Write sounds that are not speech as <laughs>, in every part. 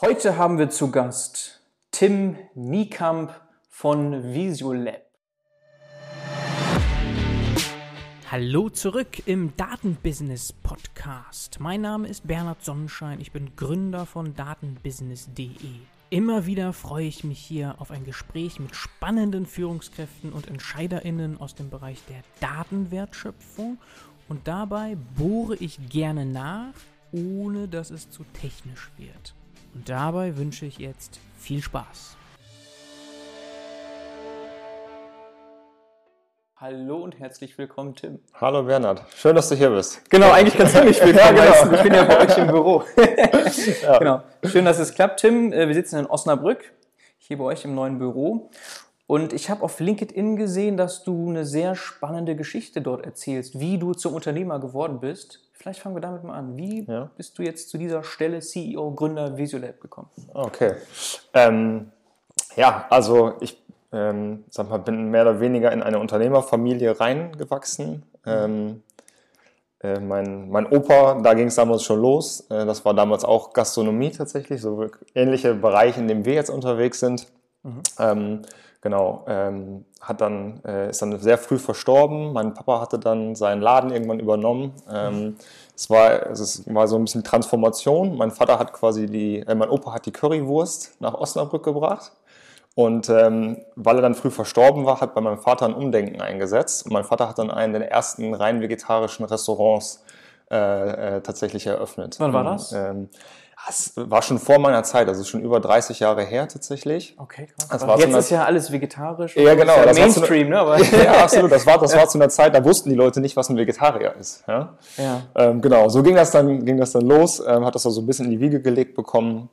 Heute haben wir zu Gast Tim Niekamp von Visiolab. Hallo zurück im Datenbusiness Podcast. Mein Name ist Bernhard Sonnenschein, ich bin Gründer von datenbusiness.de. Immer wieder freue ich mich hier auf ein Gespräch mit spannenden Führungskräften und Entscheiderinnen aus dem Bereich der Datenwertschöpfung und dabei bohre ich gerne nach, ohne dass es zu technisch wird. Und dabei wünsche ich jetzt viel Spaß. Hallo und herzlich willkommen, Tim. Hallo Bernhard, schön, dass du hier bist. Genau, eigentlich kannst du mich willkommen <laughs> Ja, genau. Ich bin ja bei euch im Büro. <laughs> Genau. Schön, dass es klappt, Tim. Äh, Wir sitzen in Osnabrück, hier bei euch im neuen Büro. Und ich habe auf LinkedIn gesehen, dass du eine sehr spannende Geschichte dort erzählst, wie du zum Unternehmer geworden bist. Vielleicht fangen wir damit mal an. Wie Ja. bist du jetzt zu dieser Stelle CEO, Gründer Visiolab gekommen? Okay. Ähm, ja, also ich ähm, sag mal, bin mehr oder weniger in eine Unternehmerfamilie reingewachsen. Ähm, äh, mein, mein Opa, da ging es damals schon los. Äh, das war damals auch Gastronomie tatsächlich, so ähnliche Bereiche, in dem wir jetzt unterwegs sind. Ähm, genau, ähm, hat dann, äh, ist dann sehr früh verstorben. Mein Papa hatte dann seinen Laden irgendwann übernommen. Ähm, es, war, also es war so ein bisschen Transformation. Mein Vater hat quasi die, äh, mein Opa hat die Currywurst nach Osnabrück gebracht. Und ähm, weil er dann früh verstorben war, hat bei meinem Vater ein Umdenken eingesetzt. Und mein Vater hat dann einen der ersten rein vegetarischen Restaurants äh, äh, tatsächlich eröffnet. Wann war das? Das war schon vor meiner Zeit, also schon über 30 Jahre her tatsächlich. Okay, krass. Das war jetzt ist ja alles vegetarisch. Ja, genau, Das Mainstream, ne? Aber, <laughs> Ja, <laughs> absolut. Das war, das war zu einer Zeit, da wussten die Leute nicht, was ein Vegetarier ist. Ja? ja. Ähm, genau, so ging das dann, ging das dann los. Ähm, hat das so ein bisschen in die Wiege gelegt bekommen.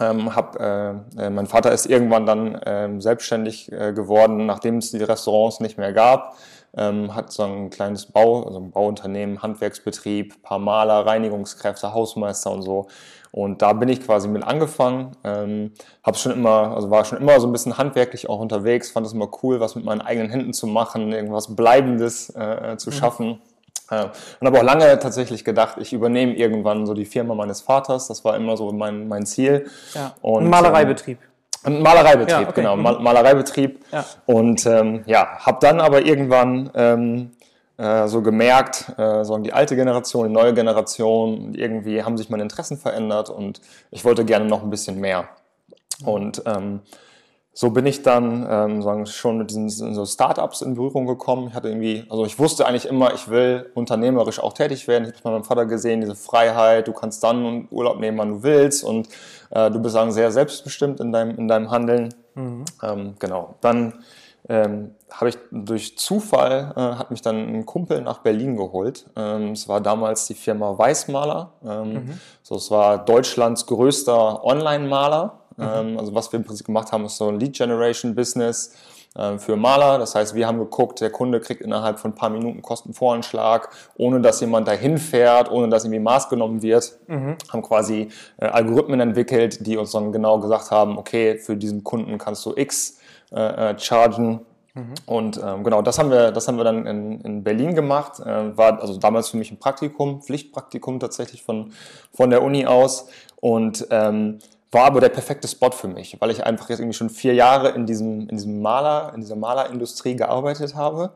Ähm, hab, äh, äh, mein Vater ist irgendwann dann ähm, selbstständig äh, geworden, nachdem es die Restaurants nicht mehr gab. Ähm, hat so ein kleines Bau, also ein Bauunternehmen, Handwerksbetrieb, paar Maler, Reinigungskräfte, Hausmeister und so. Und da bin ich quasi mit angefangen. Ähm, hab schon immer, also war schon immer so ein bisschen handwerklich auch unterwegs, fand es immer cool, was mit meinen eigenen Händen zu machen, irgendwas Bleibendes äh, zu schaffen. Äh, und habe auch lange tatsächlich gedacht, ich übernehme irgendwann so die Firma meines Vaters. Das war immer so mein, mein Ziel. ja. Und, Ein Malereibetrieb. Ein Malereibetrieb, Ja, okay. genau, Mhm. Mal Malereibetrieb. Ja. Und ähm, ja, habe dann aber irgendwann ähm, äh, so gemerkt, äh, so die alte Generation, die neue Generation, irgendwie haben sich meine Interessen verändert und ich wollte gerne noch ein bisschen mehr. Und ähm, so bin ich dann ähm, sagen, schon mit diesen so Startups in Berührung gekommen. Ich hatte irgendwie, also ich wusste eigentlich immer, ich will unternehmerisch auch tätig werden. Ich habe es bei meinem Vater gesehen, diese Freiheit, du kannst dann Urlaub nehmen, wann du willst und äh, du bist sagen, sehr selbstbestimmt in deinem, in deinem Handeln. Ähm, genau. Dann ähm, habe ich durch Zufall, äh, hat mich dann ein Kumpel nach Berlin geholt. Ähm, es war damals die Firma Weißmaler. Ähm, so, es war Deutschlands größter Online-Maler. Ähm, also was wir im Prinzip gemacht haben, ist so ein Lead-Generation-Business ähm, für Maler. Das heißt, wir haben geguckt, der Kunde kriegt innerhalb von ein paar Minuten Kostenvoranschlag, ohne dass jemand dahin fährt, ohne dass irgendwie Maß genommen wird. Haben quasi äh, Algorithmen entwickelt, die uns dann genau gesagt haben, okay, für diesen Kunden kannst du X äh, äh, chargen. Und ähm, genau, das haben wir, das haben wir dann in, in Berlin gemacht. Äh, war also damals für mich ein Praktikum, Pflichtpraktikum tatsächlich von, von der Uni aus. Und ähm, war aber der perfekte Spot für mich, weil ich einfach jetzt irgendwie schon vier Jahre in diesem, in diesem Maler, in dieser Malerindustrie gearbeitet habe.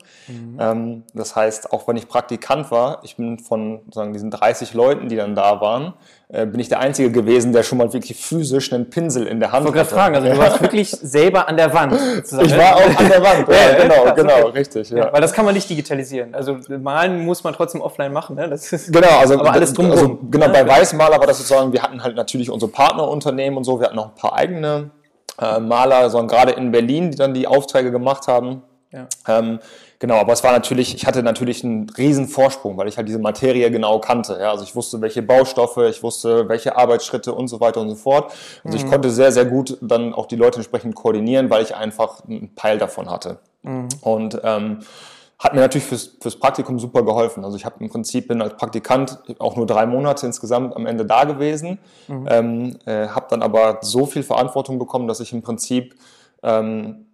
Ähm, das heißt, auch wenn ich Praktikant war, ich bin von sagen, diesen 30 Leuten, die dann da waren, äh, bin ich der Einzige gewesen, der schon mal wirklich physisch einen Pinsel in der Hand Ich wollte gerade hatte. fragen, also du <laughs> warst wirklich selber an der Wand. sozusagen, Ich ne? war auch an der Wand, <laughs> ja, genau, genau, okay. richtig, Ja, ja. weil das kann man nicht digitalisieren. Also malen muss man trotzdem offline machen. Ne? Das ist Genau, also, Aber alles drumherum. also genau, Ja, bei. Weißmaler war das sozusagen, wir hatten halt natürlich unsere Partnerunternehmen und so, wir hatten noch ein paar eigene äh, Maler, sondern gerade in Berlin, die dann die Aufträge gemacht haben. Ja. Ähm, genau, aber es war natürlich, ich hatte natürlich einen riesen Vorsprung, weil ich halt diese Materie genau kannte. Ja? Also ich wusste, welche Baustoffe, ich wusste, welche Arbeitsschritte und so weiter und so fort. Also ich konnte sehr, sehr gut dann auch die Leute entsprechend koordinieren, weil ich einfach einen Peil davon hatte. Und ähm, hat mir natürlich fürs, fürs Praktikum super geholfen. Also ich habe im Prinzip bin als Praktikant auch nur drei Monate insgesamt am Ende da gewesen, ähm, äh, habe dann aber so viel Verantwortung bekommen, dass ich im Prinzip ähm,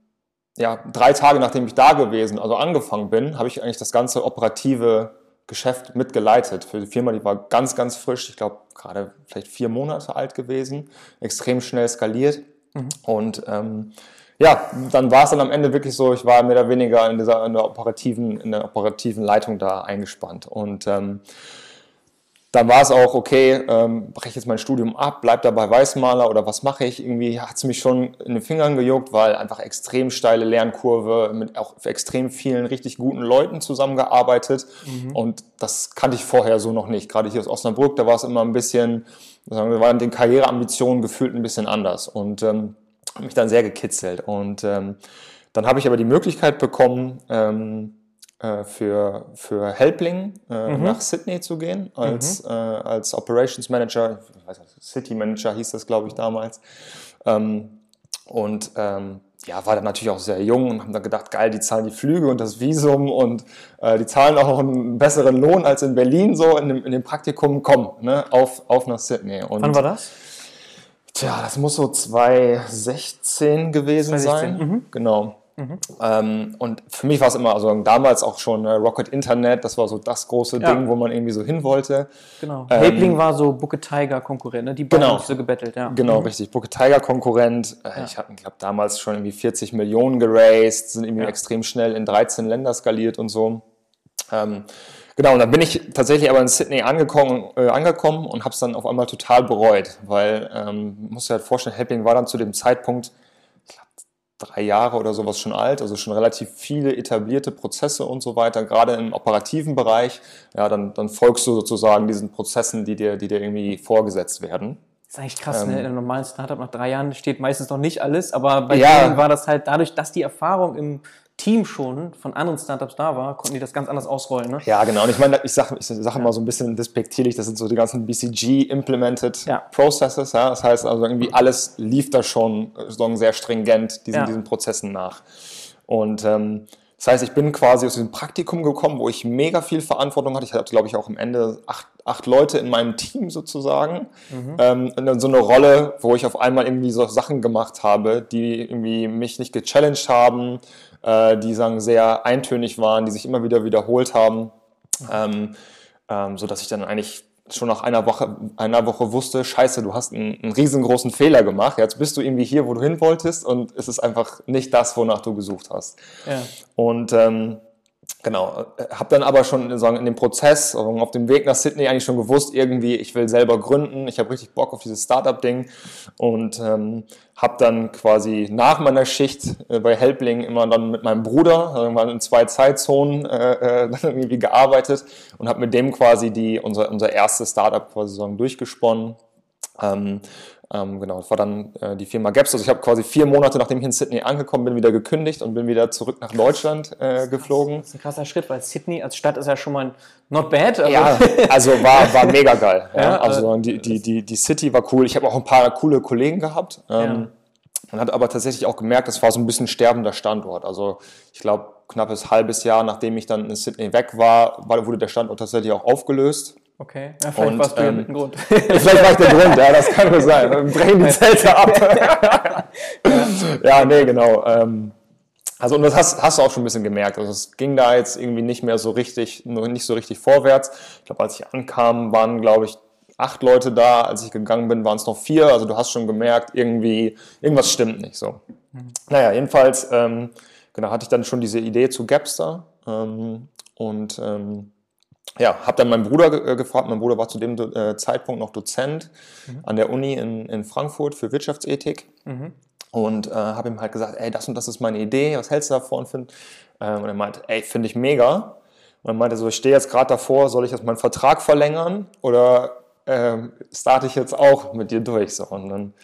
ja, drei Tage nachdem ich da gewesen, also angefangen bin, habe ich eigentlich das ganze operative Geschäft mitgeleitet für die Firma, die war ganz, ganz frisch, ich glaube gerade vielleicht vier Monate alt gewesen, extrem schnell skaliert. Mhm. Und ähm, ja, dann war es dann am Ende wirklich so, ich war mehr oder weniger in, dieser, in, der, operativen, in der operativen Leitung da eingespannt. Und ähm, dann war es auch, okay, ähm, breche jetzt mein Studium ab, bleib dabei Weißmaler oder was mache ich? Irgendwie hat es mich schon in den Fingern gejuckt, weil einfach extrem steile Lernkurve, mit auch extrem vielen richtig guten Leuten zusammengearbeitet. Mhm. Und das kannte ich vorher so noch nicht. Gerade hier aus Osnabrück, da war es immer ein bisschen, sagen wir, waren den Karriereambitionen gefühlt ein bisschen anders. Und ähm, hat mich dann sehr gekitzelt. Und ähm, dann habe ich aber die Möglichkeit bekommen, ähm, äh, für, für Helpling äh, mhm. nach Sydney zu gehen als, mhm. äh, als Operations Manager, nicht, City Manager hieß das, glaube ich, damals. Ähm, und ähm, ja, war dann natürlich auch sehr jung und haben dann gedacht, geil, die zahlen die Flüge und das Visum und äh, die zahlen auch einen besseren Lohn als in Berlin so in dem, in dem Praktikum, komm, ne, auf, auf nach Sydney. Und Wann war das? Tja, das muss so 2016 gewesen 2016. sein. Mhm. Genau. Mhm. Ähm, und für mich war es immer, also damals auch schon äh, Rocket Internet, das war so das große ja. Ding, wo man irgendwie so hin wollte. Genau. Ähm, Hebling war so Booker Tiger Konkurrent, ne? die beiden genau. so gebettelt, ja. Genau, mhm. richtig. Booker Tiger Konkurrent. Äh, ja. Ich habe, glaube damals schon irgendwie 40 Millionen geraced, sind irgendwie ja. extrem schnell in 13 Länder skaliert und so. Ähm, Genau, und dann bin ich tatsächlich aber in Sydney angekommen, äh, angekommen und habe es dann auf einmal total bereut, weil, ähm, musst du halt vorstellen, Helping war dann zu dem Zeitpunkt, drei Jahre oder sowas schon alt, also schon relativ viele etablierte Prozesse und so weiter, gerade im operativen Bereich, ja, dann, dann folgst du sozusagen diesen Prozessen, die dir, die dir irgendwie vorgesetzt werden. Das ist eigentlich krass, ähm, ne? In einem normalen Startup nach drei Jahren steht meistens noch nicht alles, aber bei ja, denen war das halt dadurch, dass die Erfahrung im Team schon von anderen Startups da war, konnten die das ganz anders ausrollen. Ne? Ja, genau. Und ich meine, ich sage ich sag immer so ein bisschen despektierlich, das sind so die ganzen BCG-implemented ja. Processes. Ja? Das heißt also irgendwie alles lief da schon so sehr stringent diesen, ja. diesen Prozessen nach. Und ähm, das heißt, ich bin quasi aus diesem Praktikum gekommen, wo ich mega viel Verantwortung hatte. Ich hatte, glaube ich, auch am Ende acht, acht Leute in meinem Team sozusagen. Mhm. Ähm, in so eine Rolle, wo ich auf einmal irgendwie so Sachen gemacht habe, die irgendwie mich nicht gechallenged haben, äh, die sagen sehr eintönig waren, die sich immer wieder wiederholt haben, ähm, ähm, so dass ich dann eigentlich schon nach einer Woche, einer Woche wusste, scheiße, du hast einen, einen, riesengroßen Fehler gemacht, jetzt bist du irgendwie hier, wo du hin wolltest und es ist einfach nicht das, wonach du gesucht hast. Ja. Und ähm, Genau, äh, habe dann aber schon sagen, in dem Prozess, auf dem Weg nach Sydney eigentlich schon gewusst, irgendwie, ich will selber gründen, ich habe richtig Bock auf dieses Startup-Ding und ähm, habe dann quasi nach meiner Schicht äh, bei Helpling immer dann mit meinem Bruder, irgendwann in zwei Zeitzonen äh, äh, <laughs> irgendwie gearbeitet und habe mit dem quasi die, unser, unser erstes Startup quasi so durchgesponnen. Ähm, ähm, genau, das war dann äh, die Firma Gaps. Also ich habe quasi vier Monate, nachdem ich in Sydney angekommen bin, wieder gekündigt und bin wieder zurück nach Deutschland äh, geflogen. Das ist ein krasser Schritt, weil Sydney als Stadt ist ja schon mal not bad. Also ja, also war, <laughs> war mega geil. Ja. Ja, also die, die, die, die City war cool. Ich habe auch ein paar coole Kollegen gehabt. Ähm, ja. Man hat aber tatsächlich auch gemerkt, es war so ein bisschen sterbender Standort. Also ich glaube, knappes halbes Jahr, nachdem ich dann in Sydney weg war, wurde der Standort tatsächlich auch aufgelöst. Okay, ja, vielleicht und, warst du ähm, ja mit dem Grund. <laughs> vielleicht war ich der Grund, ja, das kann nur sein. Wir brechen die Zelte <laughs> ab. ja, nee, genau. Ähm, also und das hast, hast du auch schon ein bisschen gemerkt. Also es ging da jetzt irgendwie nicht mehr so richtig, nicht so richtig vorwärts. Ich glaube, als ich ankam, waren, glaube ich, acht Leute da. Als ich gegangen bin, waren es noch vier. Also du hast schon gemerkt, irgendwie, irgendwas stimmt nicht so. Mhm. Naja, jedenfalls, ähm, genau, hatte ich dann schon diese Idee zu Gapster. Ähm, und ähm, ja, habe dann meinen Bruder äh, gefragt. Mein Bruder war zu dem äh, Zeitpunkt noch Dozent mhm. an der Uni in, in Frankfurt für Wirtschaftsethik. Mhm. Und äh, habe ihm halt gesagt, ey, das und das ist meine Idee, was hältst du davon? Find? Ähm, und er meinte, ey, finde ich mega. Und er meinte so, ich stehe jetzt gerade davor, soll ich jetzt meinen Vertrag verlängern oder ähm, starte ich jetzt auch mit dir durch? So, und dann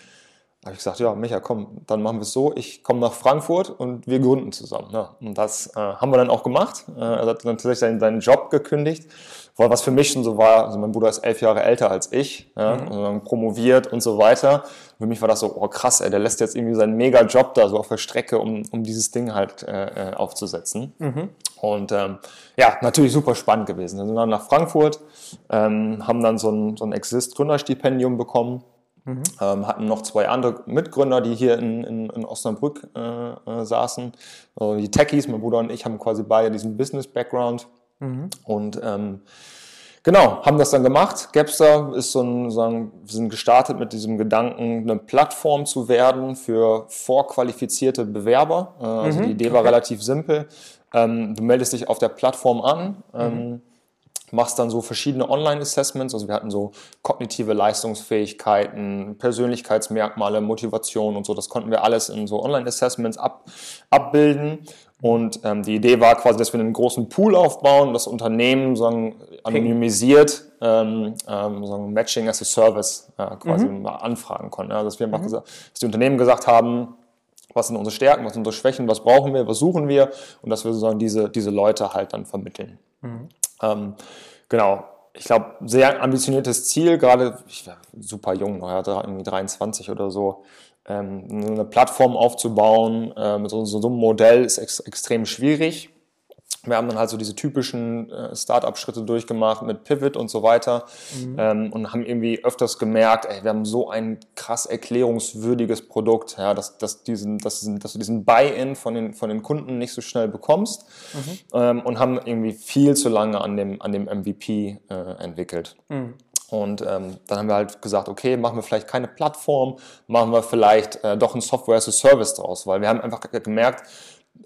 habe ich gesagt, ja, Micha, komm, dann machen wir es so, ich komme nach Frankfurt und wir gründen zusammen. Ne? Und das äh, haben wir dann auch gemacht. Äh, er hat dann tatsächlich seinen, seinen, Job gekündigt, weil was für mich schon so war, also mein Bruder ist elf Jahre älter als ich, ja, mhm. und dann promoviert und so weiter. Für mich war das so, oh krass, ey, der lässt jetzt irgendwie seinen Mega-Job da so auf der Strecke, um, um dieses Ding halt äh, äh aufzusetzen. Mhm. Und ähm, ja, natürlich super spannend gewesen. Wir sind dann nach Frankfurt, ähm, haben dann so ein, so ein Exist-Gründerstipendium bekommen Mhm. Ähm, hatten noch zwei andere Mitgründer, die hier in, in, in Osnabrück äh, äh, saßen. Also die Techies, mein Bruder und ich, haben quasi beide diesen Business-Background. Mhm. Und ähm, genau, haben das dann gemacht. Gapster ist so ein, sagen, wir sind gestartet mit diesem Gedanken, eine Plattform zu werden für vorqualifizierte Bewerber. Äh, also mhm. die Idee war okay. relativ simpel. Ähm, du meldest dich auf der Plattform an. Machst dann so verschiedene Online-Assessments. Also wir hatten so kognitive Leistungsfähigkeiten, Persönlichkeitsmerkmale, Motivation und so. Das konnten wir alles in so Online-Assessments ab, abbilden. Und ähm, die Idee war quasi, dass wir einen großen Pool aufbauen, das Unternehmen sagen, anonymisiert ähm, ähm, sagen, Matching as a Service äh, quasi mhm. mal anfragen konnten. Ja, dass wir einfach mhm. gesagt, dass die Unternehmen gesagt haben, was sind unsere Stärken, was sind unsere Schwächen, was brauchen wir, was suchen wir und dass wir sozusagen diese, diese Leute halt dann vermitteln. Mhm. Ähm, genau. Ich glaube, sehr ambitioniertes Ziel, gerade, ich war super jung, ja, irgendwie 23 oder so. Ähm, eine Plattform aufzubauen äh, mit so, so, einem Modell ist ex extrem schwierig wir haben dann halt so diese typischen äh, Start-up-Schritte durchgemacht mit Pivot und so weiter mhm. ähm, und haben irgendwie öfters gemerkt, ey, wir haben so ein krass erklärungswürdiges Produkt, ja, dass, dass, diesen, dass, dass du diesen Buy-in von den, von den Kunden nicht so schnell bekommst mhm. ähm, und haben irgendwie viel zu lange an dem, an dem MVP äh, entwickelt. Mhm. Und ähm, dann haben wir halt gesagt, okay, machen wir vielleicht keine Plattform, machen wir vielleicht äh, doch ein Software as a Service draus, weil wir haben einfach gemerkt,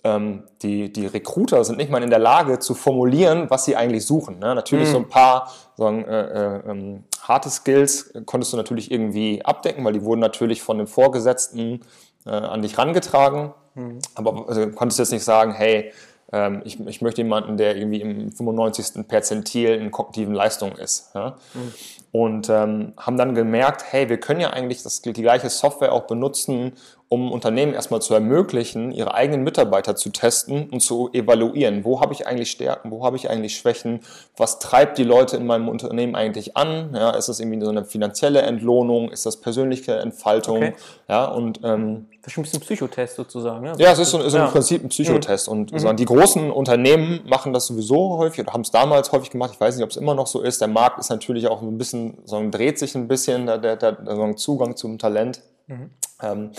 ähm, die, die Recruiter sind nicht mal in der Lage zu formulieren, was sie eigentlich suchen. Ne? Natürlich mhm. so ein paar sagen, äh, äh, ähm, harte Skills konntest du natürlich irgendwie abdecken, weil die wurden natürlich von dem Vorgesetzten äh, an dich rangetragen. Mhm. Aber also, konntest jetzt nicht sagen, hey, ähm, ich, ich möchte jemanden, der irgendwie im 95. Perzentil in kognitiven Leistungen ist. Ja? Mhm. Und ähm, haben dann gemerkt, hey, wir können ja eigentlich das, die gleiche Software auch benutzen, um Unternehmen erstmal zu ermöglichen, ihre eigenen Mitarbeiter zu testen und zu evaluieren. Wo habe ich eigentlich Stärken, wo habe ich eigentlich Schwächen, was treibt die Leute in meinem Unternehmen eigentlich an? Ja, ist das irgendwie so eine finanzielle Entlohnung, ist das persönliche Entfaltung? Okay. Ja, und, ähm, das ist schon ein bisschen Psychotest sozusagen. Ja, ja es ist, so, ist ja. im Prinzip ein Psychotest. Mhm. Und mhm. die großen Unternehmen machen das sowieso häufig oder haben es damals häufig gemacht. Ich weiß nicht, ob es immer noch so ist. Der Markt ist natürlich auch ein bisschen, so dreht sich ein bisschen, der, der, der, der Zugang zum Talent. Mhm. Ähm,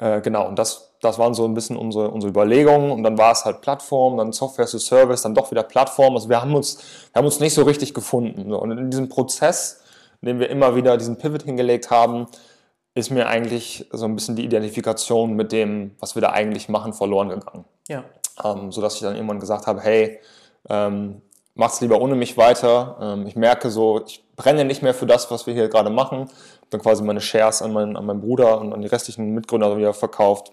äh, genau, und das, das waren so ein bisschen unsere, unsere Überlegungen. Und dann war es halt Plattform, dann Software as a Service, dann doch wieder Plattform. Also wir haben uns, wir haben uns nicht so richtig gefunden. Und in diesem Prozess, in dem wir immer wieder diesen Pivot hingelegt haben, ist mir eigentlich so ein bisschen die Identifikation mit dem, was wir da eigentlich machen, verloren gegangen. Ja. Ähm, sodass ich dann irgendwann gesagt habe, hey, ähm, mach's lieber ohne mich weiter. Ähm, ich merke so, ich brenne nicht mehr für das, was wir hier gerade machen dann quasi meine Shares an meinen, an meinen Bruder und an die restlichen Mitgründer wieder verkauft.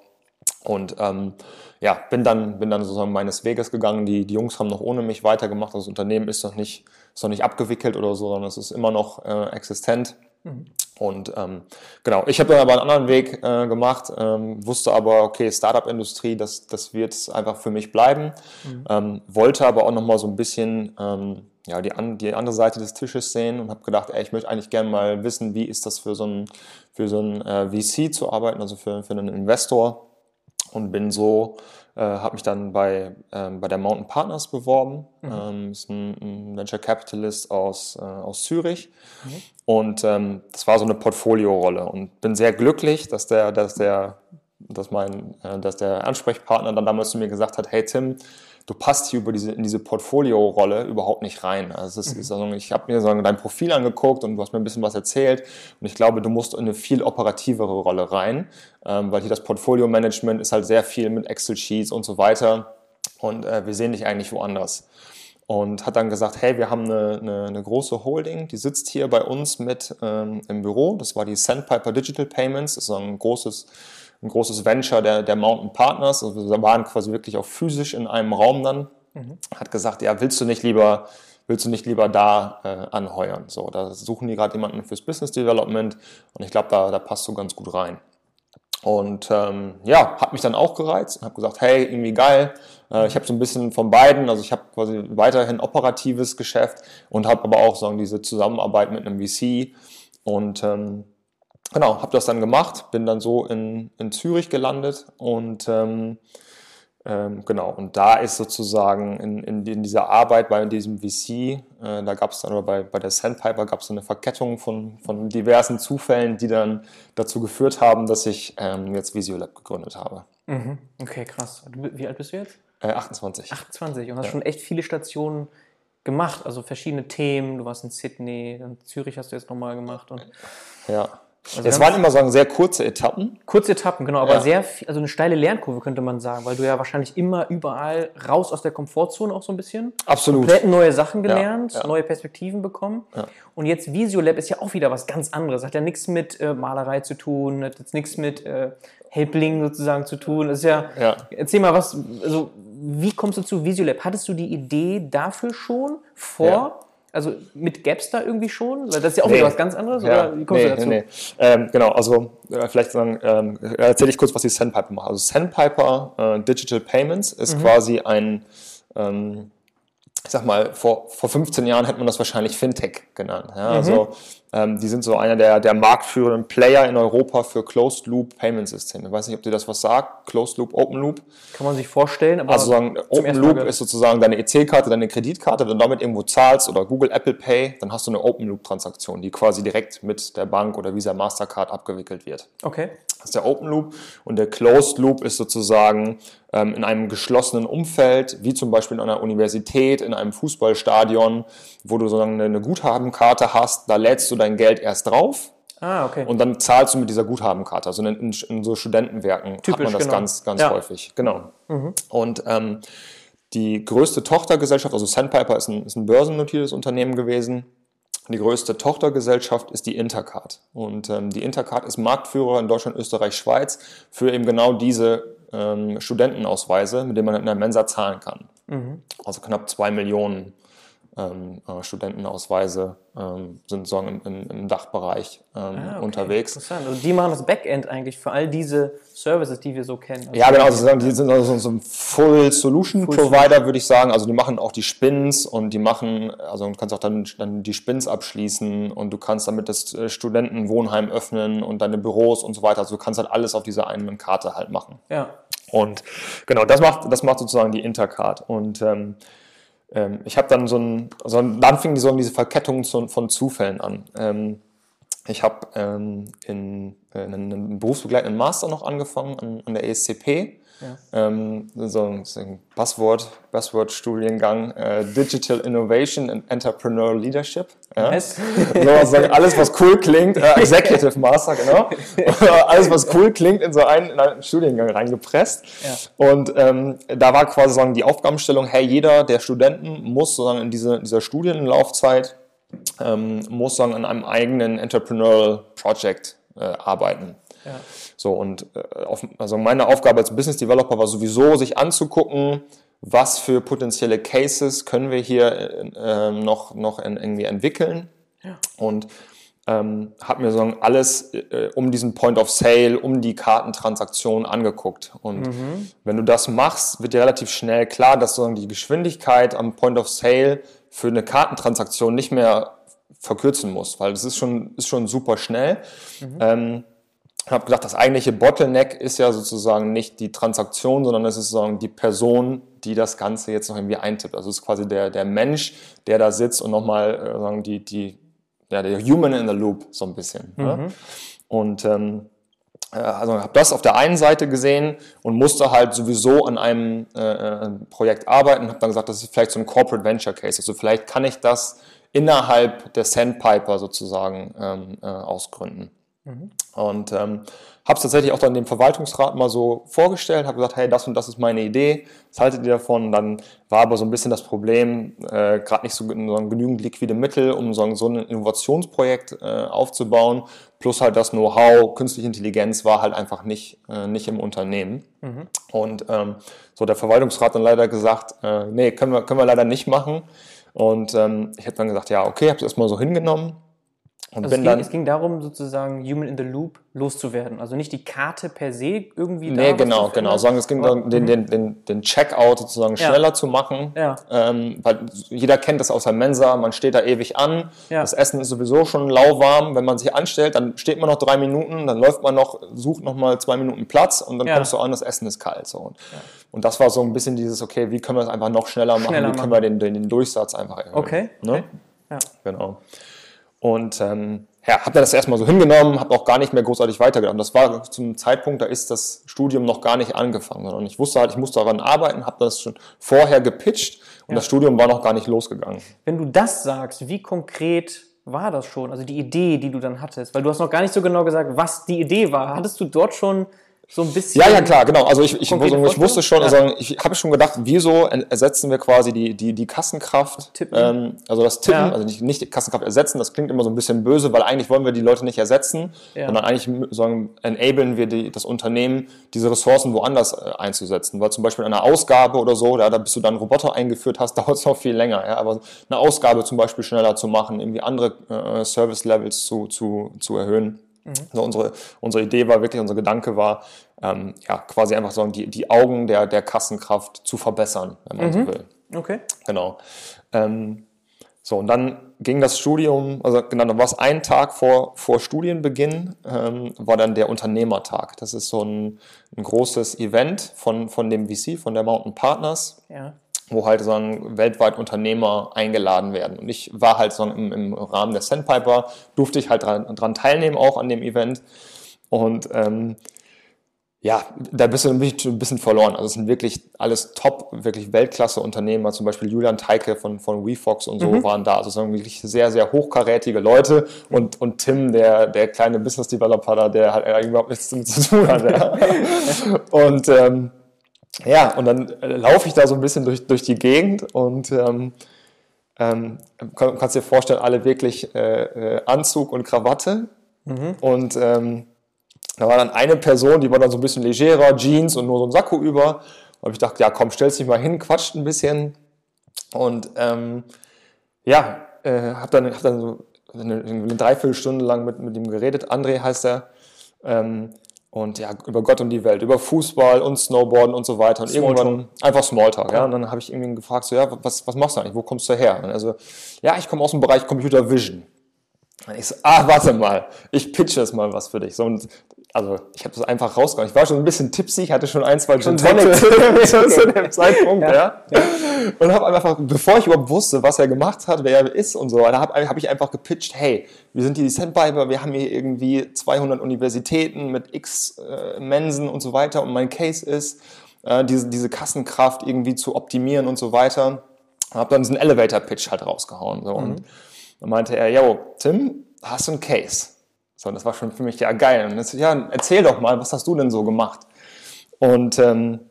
Und ähm, ja, bin dann, bin dann sozusagen meines Weges gegangen. Die, die Jungs haben noch ohne mich weitergemacht. Das Unternehmen ist noch nicht, ist noch nicht abgewickelt oder so, sondern es ist immer noch äh, existent. Mhm. Und ähm, genau, ich habe dann aber einen anderen Weg äh, gemacht, ähm, wusste aber, okay, Startup-Industrie, das, das wird einfach für mich bleiben. Mhm. Ähm, wollte aber auch nochmal so ein bisschen ähm, ja, die, an, die andere Seite des Tisches sehen und habe gedacht, ey, ich möchte eigentlich gerne mal wissen, wie ist das für so ein, für so ein äh, VC zu arbeiten, also für, für einen Investor. Und bin so, äh, habe mich dann bei, ähm, bei der Mountain Partners beworben. Mhm. Ähm, ist ein, ein, Venture Capitalist aus, äh, aus Zürich. Mhm. Und ähm, das war so eine Portfoliorolle. Und bin sehr glücklich, dass der, dass der, dass mein, äh, dass der Ansprechpartner dann damals zu mir gesagt hat, hey Tim, du passt hier über diese, in diese Portfolio-Rolle überhaupt nicht rein. Also, ist, mhm. ist also ich habe mir so dein Profil angeguckt und du hast mir ein bisschen was erzählt und ich glaube, du musst in eine viel operativere Rolle rein, ähm, weil hier das Portfolio-Management ist halt sehr viel mit Excel-Sheets und so weiter und äh, wir sehen dich eigentlich woanders. Und hat dann gesagt, hey, wir haben eine, eine, eine große Holding, die sitzt hier bei uns mit ähm, im Büro. Das war die Sandpiper Digital Payments, das ist so ein großes ein großes Venture der, der Mountain Partners. Also wir waren quasi wirklich auch physisch in einem Raum dann. Mhm. Hat gesagt, ja, willst du nicht lieber, willst du nicht lieber da äh, anheuern? So, da suchen die gerade jemanden fürs Business Development und ich glaube, da, da passt du ganz gut rein. Und ähm, ja, hat mich dann auch gereizt und habe gesagt, hey, irgendwie geil. Äh, ich habe so ein bisschen von beiden, also ich habe quasi weiterhin operatives Geschäft und habe aber auch so diese Zusammenarbeit mit einem VC. Und ähm, genau, habe das dann gemacht, bin dann so in, in Zürich gelandet und ähm, ähm, genau, und da ist sozusagen in, in, in dieser Arbeit bei diesem VC, äh, da gab es dann, oder bei, bei der Sandpiper gab es eine Verkettung von, von diversen Zufällen, die dann dazu geführt haben, dass ich ähm, jetzt Visiolab gegründet habe. Mhm. Okay, krass. Wie alt bist du jetzt? Äh, 28. 28 und hast ja. schon echt viele Stationen gemacht? Also verschiedene Themen, du warst in Sydney, in Zürich hast du jetzt nochmal gemacht und Ja. Also es waren immer so sehr kurze Etappen. Kurze Etappen, genau, aber Ja. sehr viel, also eine steile Lernkurve könnte man sagen, weil du ja wahrscheinlich immer überall raus aus der Komfortzone auch so ein bisschen. Absolut. Komplett neue Sachen gelernt, ja. neue Perspektiven bekommen. Ja. Und jetzt Visiolab ist ja auch wieder was ganz anderes. Hat ja nichts mit äh, Malerei zu tun, hat jetzt nichts mit äh, Helpling sozusagen zu tun. Das ist ja, Ja. erzähl mal was, also wie kommst du zu Visiolab? Hattest du die Idee dafür schon vor? Also mit Gaps da irgendwie schon? Weil das ist ja auch Nee. wieder was ganz anderes. Ja, oder wie kommst nee, du dazu? nee, nee. Ähm, genau, also äh, vielleicht sagen, ähm, erzähle ich kurz, was die Sandpiper macht. Also Sandpiper äh, Digital Payments ist quasi ein, ähm, ich sag mal, vor, vor 15 Jahren hätte man das wahrscheinlich Fintech genannt. Ja? Also ähm, die sind so einer der, der marktführenden Player in Europa für Closed Loop Payment Systeme. Ich weiß nicht, ob dir das was sagt. Closed Loop, Open Loop. Kann man sich vorstellen, aber Also sagen, Open Loop ist sozusagen deine EC-Karte, deine Kreditkarte. Wenn du damit irgendwo zahlst oder Google, Apple Pay, dann hast du eine Open Loop-Transaktion, die quasi direkt mit der Bank oder Visa Mastercard abgewickelt wird. okay. Das ist der Open Loop und der Closed Loop ist sozusagen in einem geschlossenen Umfeld, wie zum Beispiel in einer Universität, in einem Fußballstadion, wo du sozusagen eine Guthabenkarte hast, da lädst du dein Geld erst drauf Ah, okay. und dann zahlst du mit dieser Guthabenkarte. Also in, in, so Studentenwerken hat Typisch, man das genau. ganz, ganz Ja. häufig. Genau. Und ähm, die größte Tochtergesellschaft, also Sandpiper ist ein, ist ein börsennotiertes Unternehmen gewesen. Die größte Tochtergesellschaft ist die Intercard. Und ähm, die Intercard ist Marktführer in Deutschland, Österreich, Schweiz für eben genau diese ähm, Studentenausweise, mit denen man in der Mensa zahlen kann. Also knapp zwei Millionen ähm, äh, Studentenausweise ähm, sind so im, im, Dachbereich ähm, Ah, okay. unterwegs. Interessant. Also die machen das Backend eigentlich für all diese Services, die wir so kennen. Also Ja, genau, also die sind also so ein Full Solution Provider, würde ich sagen. Also die machen auch die Spins und die machen, also du kannst auch dann, dann die Spins abschließen und du kannst damit das äh, Studentenwohnheim öffnen und deine Büros und so weiter. Also du kannst halt alles auf dieser einen Karte halt machen. Ja. Und genau, das macht, das macht sozusagen die Intercard. Und ähm, ähm, ich habe dann so ein, so ein, dann fing so diese Verkettung zu, von Zufällen an. Ähm, ich habe ähm, in, äh, einen, einen berufsbegleitenden Master noch angefangen an, an der ESCP. Ähm, so, so ein Buzzword, Buzzword-Studiengang, äh, Digital Innovation and Entrepreneurial Leadership. Ja. Nice. So, alles, was cool klingt, äh, Executive Master, genau. <laughs> alles, was cool klingt, in so einen, in einen Studiengang reingepresst. Und ähm, da war quasi sagen, die Aufgabenstellung, hey, jeder der Studenten muss sozusagen in diese, dieser Studienlaufzeit ähm, muss dann an einem eigenen Entrepreneurial Project äh, arbeiten. Ja. So, und äh, auf, also meine Aufgabe als Business Developer war sowieso, sich anzugucken, was für potenzielle Cases können wir hier äh, äh, noch, noch in, irgendwie entwickeln. Und ähm, habe mir so alles äh, um diesen Point of Sale, um die Kartentransaktion angeguckt. Und wenn du das machst, wird dir relativ schnell klar, dass sozusagen die Geschwindigkeit am Point of Sale für eine Kartentransaktion nicht mehr verkürzen muss, weil das ist schon, ist schon super schnell. Ähm, ich habe gedacht, das eigentliche Bottleneck ist ja sozusagen nicht die Transaktion, sondern es ist sozusagen die Person, die das Ganze jetzt noch irgendwie eintippt. Also es ist quasi der, der Mensch, der da sitzt und nochmal äh, sagen die, die, ja, der Human in the Loop so ein bisschen. Ne? Und ähm, äh, also habe das auf der einen Seite gesehen und musste halt sowieso an einem äh, äh, Projekt arbeiten. Habe dann gesagt, das ist vielleicht so ein Corporate Venture Case. Also vielleicht kann ich das innerhalb der Sandpiper sozusagen ähm, äh, ausgründen. Und ähm, habe es tatsächlich auch dann dem Verwaltungsrat mal so vorgestellt, habe gesagt, hey, das und das ist meine Idee, was haltet ihr davon? Dann war aber so ein bisschen das Problem, äh, gerade nicht so, so genügend liquide Mittel, um so, so ein Innovationsprojekt äh, aufzubauen, plus halt das Know-how, künstliche Intelligenz war halt einfach nicht, äh, nicht im Unternehmen. Und ähm, so der Verwaltungsrat dann leider gesagt, äh, nee, können wir, können wir leider nicht machen. Und ähm, ich hätte dann gesagt, ja, okay, habe es erstmal so hingenommen. Und Also es ging, es ging darum, sozusagen Human in the Loop loszuwerden. Also nicht die Karte per se irgendwie da Nee, was genau, genau. Sagen, es ging darum, den, den, den, den Checkout sozusagen Ja. schneller zu machen. Ja. Ähm, weil jeder kennt das aus der Mensa, man steht da ewig an. Ja. Das Essen ist sowieso schon lauwarm. Wenn man sich anstellt, dann steht man noch drei Minuten, dann läuft man noch, sucht noch mal zwei Minuten Platz und dann kommst du an, das Essen ist kalt. So. Und, und das war so ein bisschen dieses, okay, wie können wir es einfach noch schneller machen? Schneller wie können machen. wir den, den, den Durchsatz einfach erhöhen? Okay, Ne? okay. Ja. Genau. Und ähm, ja, habe das erstmal so hingenommen, habe auch gar nicht mehr großartig weitergedacht. Das war zum Zeitpunkt, da ist das Studium noch gar nicht angefangen. Und ich wusste halt, ich muss daran arbeiten, habe das schon vorher gepitcht Und das Studium war noch gar nicht losgegangen. Wenn du das sagst, wie konkret war das schon? Also die Idee, die du dann hattest? Weil du hast noch gar nicht so genau gesagt, was die Idee war. Hattest du dort schon so ein bisschen. Ja, ja, klar, genau. Also ich, ich, ich wusste schon, Vorstellung? also ich habe schon gedacht, wieso ersetzen wir quasi die, die, die Kassenkraft, Tippen. ähm, also das Tippen, Ja. also nicht, nicht die Kassenkraft ersetzen, das klingt immer so ein bisschen böse, weil eigentlich wollen wir die Leute nicht ersetzen, Ja. sondern eigentlich sagen, enablen wir die, das Unternehmen, diese Ressourcen woanders äh, einzusetzen. Weil zum Beispiel eine Ausgabe oder so, da, da bis du dann einen Roboter eingeführt hast, <laughs> dauert es noch viel länger. Ja? Aber eine Ausgabe zum Beispiel schneller zu machen, irgendwie andere äh, Service-Levels zu, zu, zu erhöhen. Also unsere, unsere Idee war wirklich, unser Gedanke war, ähm, ja, quasi einfach so die, die Augen der, der Kassenkraft zu verbessern, wenn man so will. Okay. Genau. Ähm, so, und dann ging das Studium, also genau, dann war es ein Tag vor, vor Studienbeginn, ähm, war dann der Unternehmertag. Das ist so ein, ein großes Event von, von dem VC, von der Mountain Partners, Ja. Wo halt so weltweit Unternehmer eingeladen werden. Und ich war halt so im, im Rahmen der Sandpiper, durfte ich halt dran, dran teilnehmen auch an dem Event. Und ähm, ja, da bist du ein bisschen, ein bisschen verloren. Also es sind wirklich alles top, wirklich Weltklasse-Unternehmer, zum Beispiel Julian Teike von, von WeFox und so waren da. Also es waren wirklich sehr, sehr hochkarätige Leute und, und Tim, der, der kleine Business-Developer da, der halt eigentlich überhaupt nichts damit zu tun hat. <laughs> Ja. und ähm, ja, und dann äh, laufe ich da so ein bisschen durch, durch die Gegend und ähm, ähm, kann, kannst dir vorstellen, alle wirklich äh, äh, Anzug und Krawatte. Und ähm, da war dann eine Person, die war dann so ein bisschen legerer, Jeans und nur so ein Sakko über. Und ich dachte, ja komm, stellst dich mal hin, quatscht ein bisschen. Und ähm, ja, äh, hab dann, hab dann so eine, eine Dreiviertelstunde lang mit, mit ihm geredet. André heißt er. Ähm, und ja, über Gott und die Welt, über Fußball und Snowboarden und so weiter. Und Smalltalk. irgendwann einfach Smalltalk, ja. Und dann habe ich irgendwie gefragt, so, ja, was, was machst du eigentlich? Wo kommst du her? Und also, ja, ich komme aus dem Bereich Computer Vision. Und ich so, ah, warte mal, ich pitche jetzt mal was für dich. So, und, also, ich habe das einfach rausgehauen. Ich war schon ein bisschen tipsy, ich hatte schon ein, zwei Gin Sekt. Tonic zu, dem Zeitpunkt, Ja. ja. Und habe einfach, bevor ich überhaupt wusste, was er gemacht hat, wer er ist und so, da habe hab ich einfach gepitcht, hey, wir sind hier die Sandpiper, wir haben hier irgendwie 200 Universitäten mit x äh, Mensen und so weiter und mein Case ist, äh, diese, diese Kassenkraft irgendwie zu optimieren und so weiter. Habe dann diesen Elevator-Pitch halt rausgehauen. So. Und dann meinte er, yo, Tim, hast du einen Case? So, das war schon für mich ja geil. Und das, ja, erzähl doch mal, was hast du denn so gemacht? Und ähm,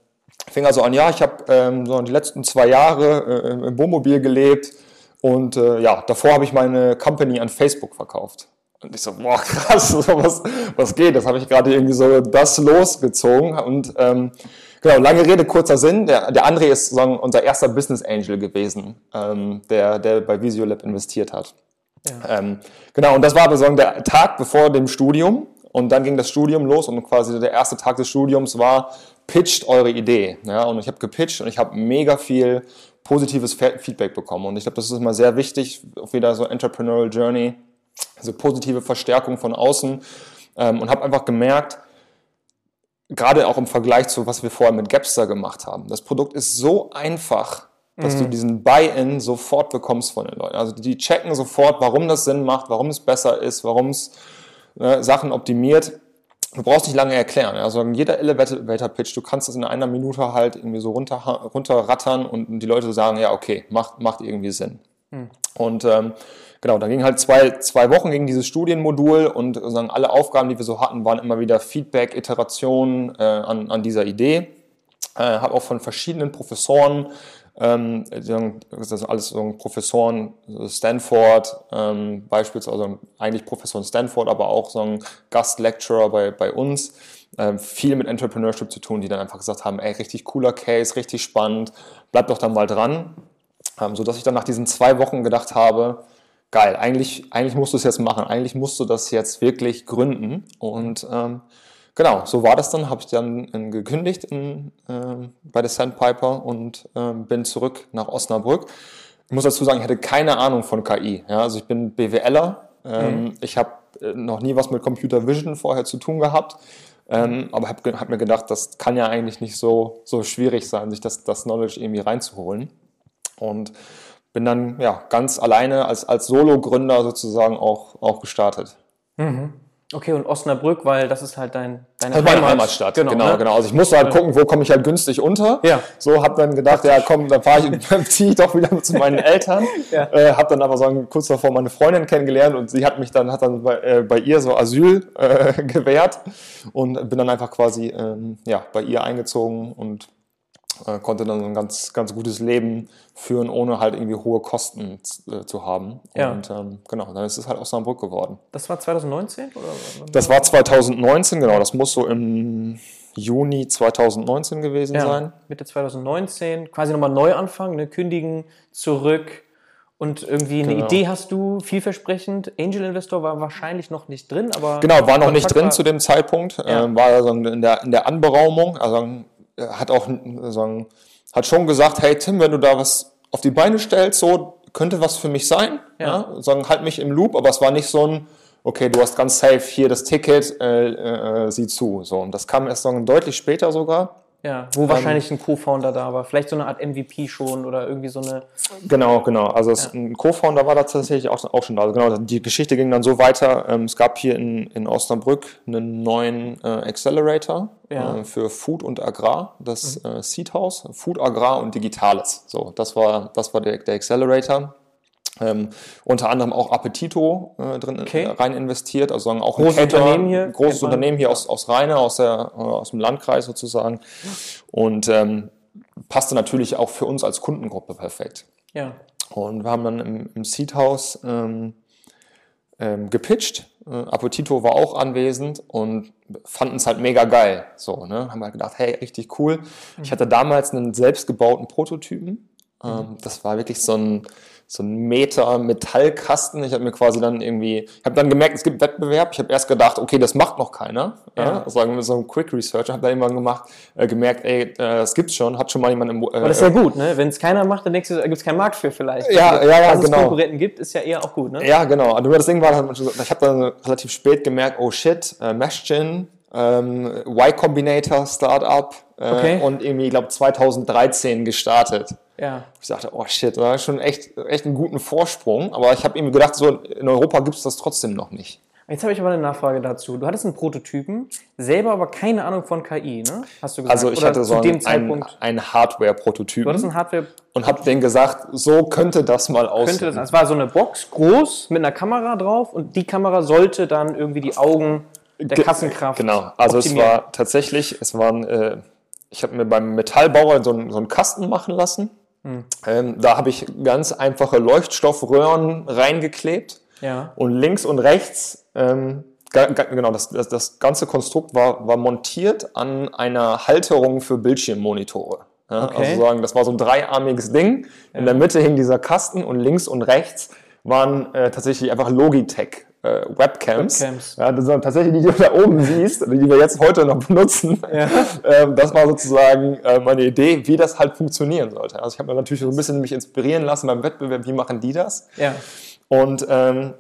fing also an, ja, ich habe ähm, so die letzten zwei Jahre äh, im Wohnmobil gelebt und äh, ja, davor habe ich meine Company an Facebook verkauft. Und ich so, boah, krass, <laughs> was, was geht? Das habe ich gerade irgendwie so das losgezogen. Und ähm, genau, lange Rede, kurzer Sinn. Der, der André ist sagen, unser erster Business Angel gewesen, ähm, der, der bei Visiolab investiert hat. Ähm, genau, und das war aber so der Tag bevor dem Studium. Und dann ging das Studium los und quasi der erste Tag des Studiums war, pitcht eure Idee. Ja, und ich habe gepitcht und ich habe mega viel positives Fe- Feedback bekommen. Und ich glaube, das ist immer sehr wichtig, auf jeder so Entrepreneurial Journey, diese positive Verstärkung von außen. Ähm, und habe einfach gemerkt, gerade auch im Vergleich zu was wir vorher mit Gapster gemacht haben, das Produkt ist so einfach, dass du diesen Buy-in sofort bekommst von den Leuten. Also die checken sofort, warum das Sinn macht, warum es besser ist, warum es äh, Sachen optimiert. Du brauchst nicht lange erklären. Also jeder Elevator-Pitch, du kannst das in einer Minute halt irgendwie so runter, runterrattern und die Leute sagen, ja, okay, macht, macht irgendwie Sinn. Und ähm, genau, dann ging halt zwei, zwei Wochen gegen dieses Studienmodul und sozusagen alle Aufgaben, die wir so hatten, waren immer wieder Feedback, Iterationen äh, an, an dieser Idee. Äh, habe auch von verschiedenen Professoren, ähm, das sind alles so Professoren, so Stanford, ähm, beispielsweise also eigentlich Professor in Stanford, aber auch so ein Gastlecturer bei, bei uns, ähm, viel mit Entrepreneurship zu tun, die dann einfach gesagt haben, ey, richtig cooler Case, richtig spannend, bleib doch dann mal dran. Ähm, so dass ich dann nach diesen zwei Wochen gedacht habe, geil, eigentlich, eigentlich musst du es jetzt machen, eigentlich musst du das jetzt wirklich gründen. Und ähm, genau, so war das dann, habe ich dann äh, gekündigt in, ähm, bei der Sandpiper und ähm, bin zurück nach Osnabrück. Ich muss dazu sagen, ich hatte keine Ahnung von KI. Ja? Also ich bin BWLer, ähm, ich habe äh, noch nie was mit Computer Vision vorher zu tun gehabt. Ähm, aber habe hab mir gedacht, das kann ja eigentlich nicht so, so schwierig sein, sich das, das Knowledge irgendwie reinzuholen. Und bin dann ja, ganz alleine als, als Solo-Gründer sozusagen auch, auch gestartet. Okay, und Osnabrück, weil das ist halt dein, deine Also meine Heimatstadt, genau, genau, ne? genau. Also ich musste halt gucken, wo komme ich halt günstig unter. Ja. So, habe dann gedacht, ja komm, dann fahre ich, <laughs> dann ziehe ich doch wieder zu meinen Eltern. Ja. Äh, habe dann aber so kurz davor meine Freundin kennengelernt und sie hat mich dann, hat dann bei, äh, bei ihr so Asyl äh, <laughs> gewährt und bin dann einfach quasi ähm, ja, bei ihr eingezogen und äh, konnte dann ein ganz, ganz gutes Leben führen, ohne halt irgendwie hohe Kosten äh, zu haben. Ja. Und ähm, genau, dann ist es halt Osnabrück geworden. Das war 2019? Oder? Das war 2019, genau. Das muss so im Juni 2019 gewesen sein. Mitte 2019, quasi nochmal neu anfangen, ne? kündigen, zurück und irgendwie eine Genau. Idee hast du, vielversprechend. Angel Investor war wahrscheinlich noch nicht drin, aber. Genau, war noch nicht Kontakt drin war- zu dem Zeitpunkt. Ja. Ähm, war also in der, in der Anberaumung. Also hat auch sagen, hat schon gesagt, hey Tim, wenn du da was auf die Beine stellst, so könnte was für mich sein. Ja. Ja. Sagen, halt mich im Loop, aber es war nicht so ein, okay, du hast ganz safe hier das Ticket, äh, äh, sieh zu. So, und das kam erst sagen, deutlich später sogar. Ja, wo wahrscheinlich ein Co-Founder da war. Vielleicht so eine Art MVP schon oder irgendwie so eine. Genau, genau. Also es, ein Co-Founder war da tatsächlich auch, auch schon da. Also genau, die Geschichte ging dann so weiter. Ähm, es gab hier in, in Osnabrück einen neuen äh, Accelerator Ja. äh, für Food und Agrar, das äh, Seed House, Food, Agrar und Digitales. So, das war, das war der, der Accelerator. Ähm, unter anderem auch Appetito äh, drin Okay. äh, rein investiert, also sagen auch ein Großes Unternehmen hier, großes. Unternehmen hier aus, aus Rheine, aus, der, äh, aus dem Landkreis sozusagen. Und ähm, passte natürlich auch für uns als Kundengruppe perfekt. Ja. Und wir haben dann im, im Seed House ähm, ähm, gepitcht. Äh, Appetito war auch anwesend und fanden es halt mega geil. So, ne? Haben halt gedacht, hey, richtig cool. Ich hatte damals einen selbstgebauten Prototypen. Ähm, das war wirklich so ein, so ein Meter Metallkasten. Ich habe mir quasi dann irgendwie, ich habe dann gemerkt, es gibt Wettbewerb. Ich habe erst gedacht, okay, das macht noch keiner. Ja. Ja. Sagen wir so ein Quick Research. Habe dann irgendwann gemacht, äh, gemerkt, ey, äh, das gibt's schon. Hat schon mal jemand im äh, Aber das ist ja gut, ne? Wenn es keiner macht, dann denkst du, da gibt es keinen Markt für vielleicht. Ja, Also, ja, ja, Dass genau. es Konkurrenten gibt, ist ja eher auch gut, ne? Ja, genau. Also das Ding war, ich habe dann relativ spät gemerkt, oh shit, äh, Meshgin, ähm, Y Combinator Startup äh, Okay. und irgendwie, ich glaube, 2013 gestartet. Ja. Ich dachte, oh shit, ist schon echt, echt einen guten Vorsprung. Aber ich habe irgendwie gedacht, so in Europa gibt es das trotzdem noch nicht. Jetzt habe ich aber eine Nachfrage dazu. Du hattest einen Prototypen, selber aber keine Ahnung von KI, ne? Hast du gesagt? Also ich Oder hatte so einen, einen, einen Du hattest Hardware-Prototypen einen Hardware. und habe denen gesagt, so könnte das mal aussehen. Könnte das, es war so eine Box, groß, mit einer Kamera drauf und die Kamera sollte dann irgendwie die Augen der Kassenkraft. Genau, also optimieren. es war tatsächlich, es waren, äh, ich habe mir beim Metallbauer so einen, so einen Kasten machen lassen. Hm. Ähm, da habe ich ganz einfache Leuchtstoffröhren reingeklebt Ja. und links und rechts, ähm, genau, das, das, das ganze Konstrukt war, war montiert an einer Halterung für Bildschirmmonitore. Ja, Okay. Also sagen, das war so ein dreiarmiges Ding. In der Mitte hing dieser Kasten und links und rechts waren äh, tatsächlich einfach Logitech äh, Webcams. Webcams. Ja, das sind tatsächlich die, die du da oben siehst, die wir jetzt heute noch benutzen. Ähm, das war sozusagen äh, meine Idee, wie das halt funktionieren sollte. Also ich habe mir natürlich so ein bisschen mich inspirieren lassen beim Wettbewerb, wie machen die das? Ja. Und ähm,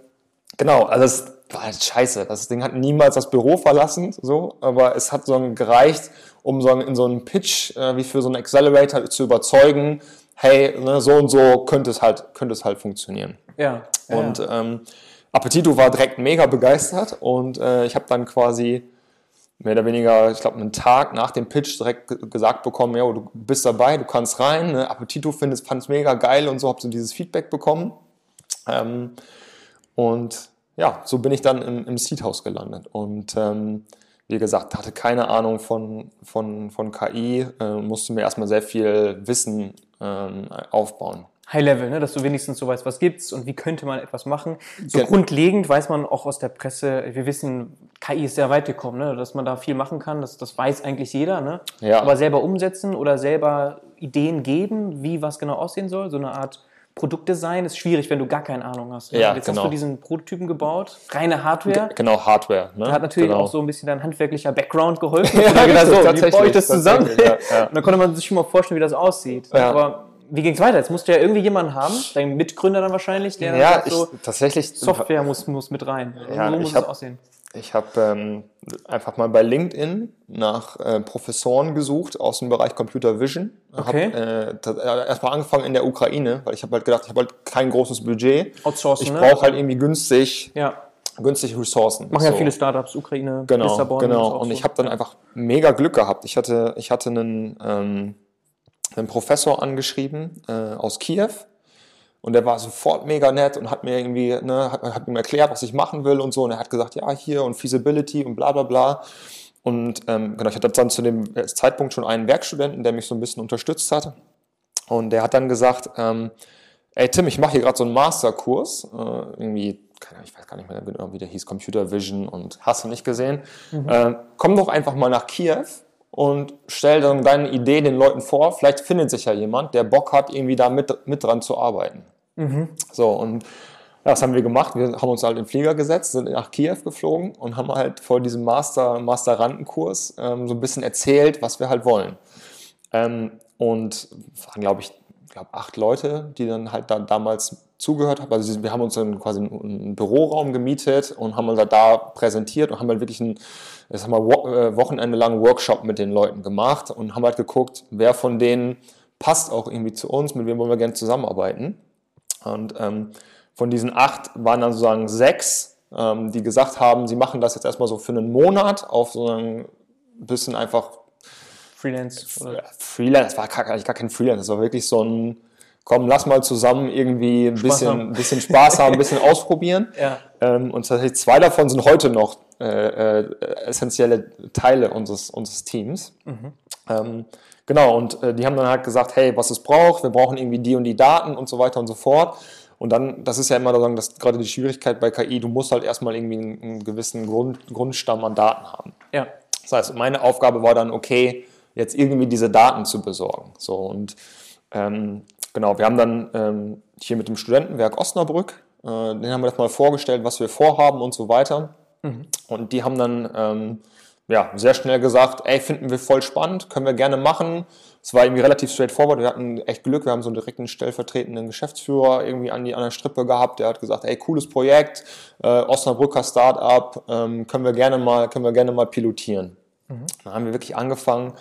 genau, also es war halt scheiße. Das Ding hat niemals das Büro verlassen, so, aber es hat so gereicht, um so in so einem Pitch äh, wie für so einen Accelerator zu überzeugen, hey, ne, so und so könnte es halt, könnte es halt funktionieren. Ja. ja. Und ähm, Appetito war direkt mega begeistert und äh, ich habe dann quasi mehr oder weniger, ich glaube, einen Tag nach dem Pitch direkt ge- gesagt bekommen, ja, du bist dabei, du kannst rein. Ne? Appetito fand es mega geil und so, habe so dieses Feedback bekommen. Ähm, und ja, so bin ich dann im, im Seed House gelandet. Und ähm, wie gesagt, hatte keine Ahnung von, von, von KI, äh, musste mir erstmal sehr viel Wissen ähm, aufbauen. High Level, ne? dass du wenigstens so weißt, was gibt's und wie könnte man etwas machen. So Ge- grundlegend weiß man auch aus der Presse, wir wissen, KI ist sehr weit gekommen, ne? dass man da viel machen kann, das, das weiß eigentlich jeder. Ne? Ja. Aber selber umsetzen oder selber Ideen geben, wie was genau aussehen soll, so eine Art Produktdesign ist schwierig, wenn du gar keine Ahnung hast. Ne? Ja, Jetzt genau. hast du diesen Prototypen gebaut, reine Hardware. Genau, Hardware. Ne? Da hat natürlich genau. auch so ein bisschen dein handwerklicher Background geholfen. <laughs> Ja, richtig, so, wie tatsächlich, baue ich das zusammen? ja, ja. Und dann konnte man sich schon mal vorstellen, wie das aussieht. Ja. Aber wie ging es weiter? Jetzt musst du ja irgendwie jemanden haben, dein Mitgründer dann wahrscheinlich, der Ja, sagt ich, so, tatsächlich. Software muss, muss mit rein. Ja, so ich muss es hab- aussehen. Ich habe ähm, einfach mal bei LinkedIn nach äh, Professoren gesucht aus dem Bereich Computer Vision. Okay. Hab, äh, äh, erstmal angefangen in der Ukraine, weil ich habe halt gedacht, ich habe halt kein großes Budget. Outsourcen, Ich ne? brauche halt irgendwie günstig Ja, günstige Ressourcen. Machen ja viele Startups, Ukraine, genau, Lissabon. Genau, und so. ich habe dann einfach mega Glück gehabt. Ich hatte, ich hatte einen, ähm, einen Professor angeschrieben äh, aus Kiew und der war sofort mega nett und hat mir irgendwie, ne, hat, hat mir erklärt, was ich machen will und so. Und er hat gesagt, ja, hier und Feasibility und bla bla bla. Und ähm, genau, ich hatte dann zu dem Zeitpunkt schon einen Werkstudenten, der mich so ein bisschen unterstützt hat. Und der hat dann gesagt, ähm, ey Tim, ich mache hier gerade so einen Masterkurs, äh, irgendwie, ich weiß gar nicht mehr genau, wie der hieß, Computer Vision und hast du nicht gesehen. Mhm. Äh, komm doch einfach mal nach Kiew und stell dann deine Idee den Leuten vor. Vielleicht findet sich ja jemand, der Bock hat, irgendwie da mit, mit dran zu arbeiten. Mhm. So, und was haben wir gemacht? Wir haben uns halt in den Flieger gesetzt, sind nach Kiew geflogen und haben halt vor diesem Master, Masterandenkurs ähm, so ein bisschen erzählt, was wir halt wollen. Ähm, und waren, glaube ich, glaub, acht Leute, die dann halt da damals zugehört haben. Also wir haben uns dann quasi einen Büroraum gemietet und haben halt da präsentiert und haben halt wirklich ein ich sag mal, äh, Wochenende lang Workshop mit den Leuten gemacht und haben halt geguckt, wer von denen passt auch irgendwie zu uns, mit wem wollen wir gerne zusammenarbeiten. Und ähm, von diesen acht waren dann sozusagen sechs, ähm, die gesagt haben, sie machen das jetzt erstmal so für einen Monat auf so ein bisschen einfach Freelance. Oder? Freelance, das war gar, gar kein Freelance, das war wirklich so ein, komm, lass mal zusammen irgendwie ein bisschen Spaß haben, bisschen Spaß haben ein bisschen <laughs> ausprobieren. Ja. Ähm, und tatsächlich zwei davon sind heute noch äh, äh, essentielle Teile unseres, unseres Teams. Mhm. Ähm, genau, und äh, die haben dann halt gesagt, hey, was es braucht, wir brauchen irgendwie die und die Daten und so weiter und so fort. Und dann, das ist ja immer sagen, dass gerade die Schwierigkeit bei KI, du musst halt erstmal irgendwie einen, einen gewissen Grund, Grundstamm an Daten haben. Ja. Das heißt, meine Aufgabe war dann, okay, jetzt irgendwie diese Daten zu besorgen. So und ähm, genau, wir haben dann ähm, hier mit dem Studentenwerk Osnabrück, äh, den haben wir das mal vorgestellt, was wir vorhaben und so weiter. Mhm. Und die haben dann ähm, ja, sehr schnell gesagt, ey, finden wir voll spannend, können wir gerne machen. Es war irgendwie relativ straightforward. Wir hatten echt Glück. Wir haben so einen direkten stellvertretenden Geschäftsführer irgendwie an die an der Strippe gehabt. Der hat gesagt, ey, cooles Projekt, äh, Osnabrücker Startup, ähm, können wir gerne mal, können wir gerne mal pilotieren. Mhm. Dann haben wir wirklich angefangen.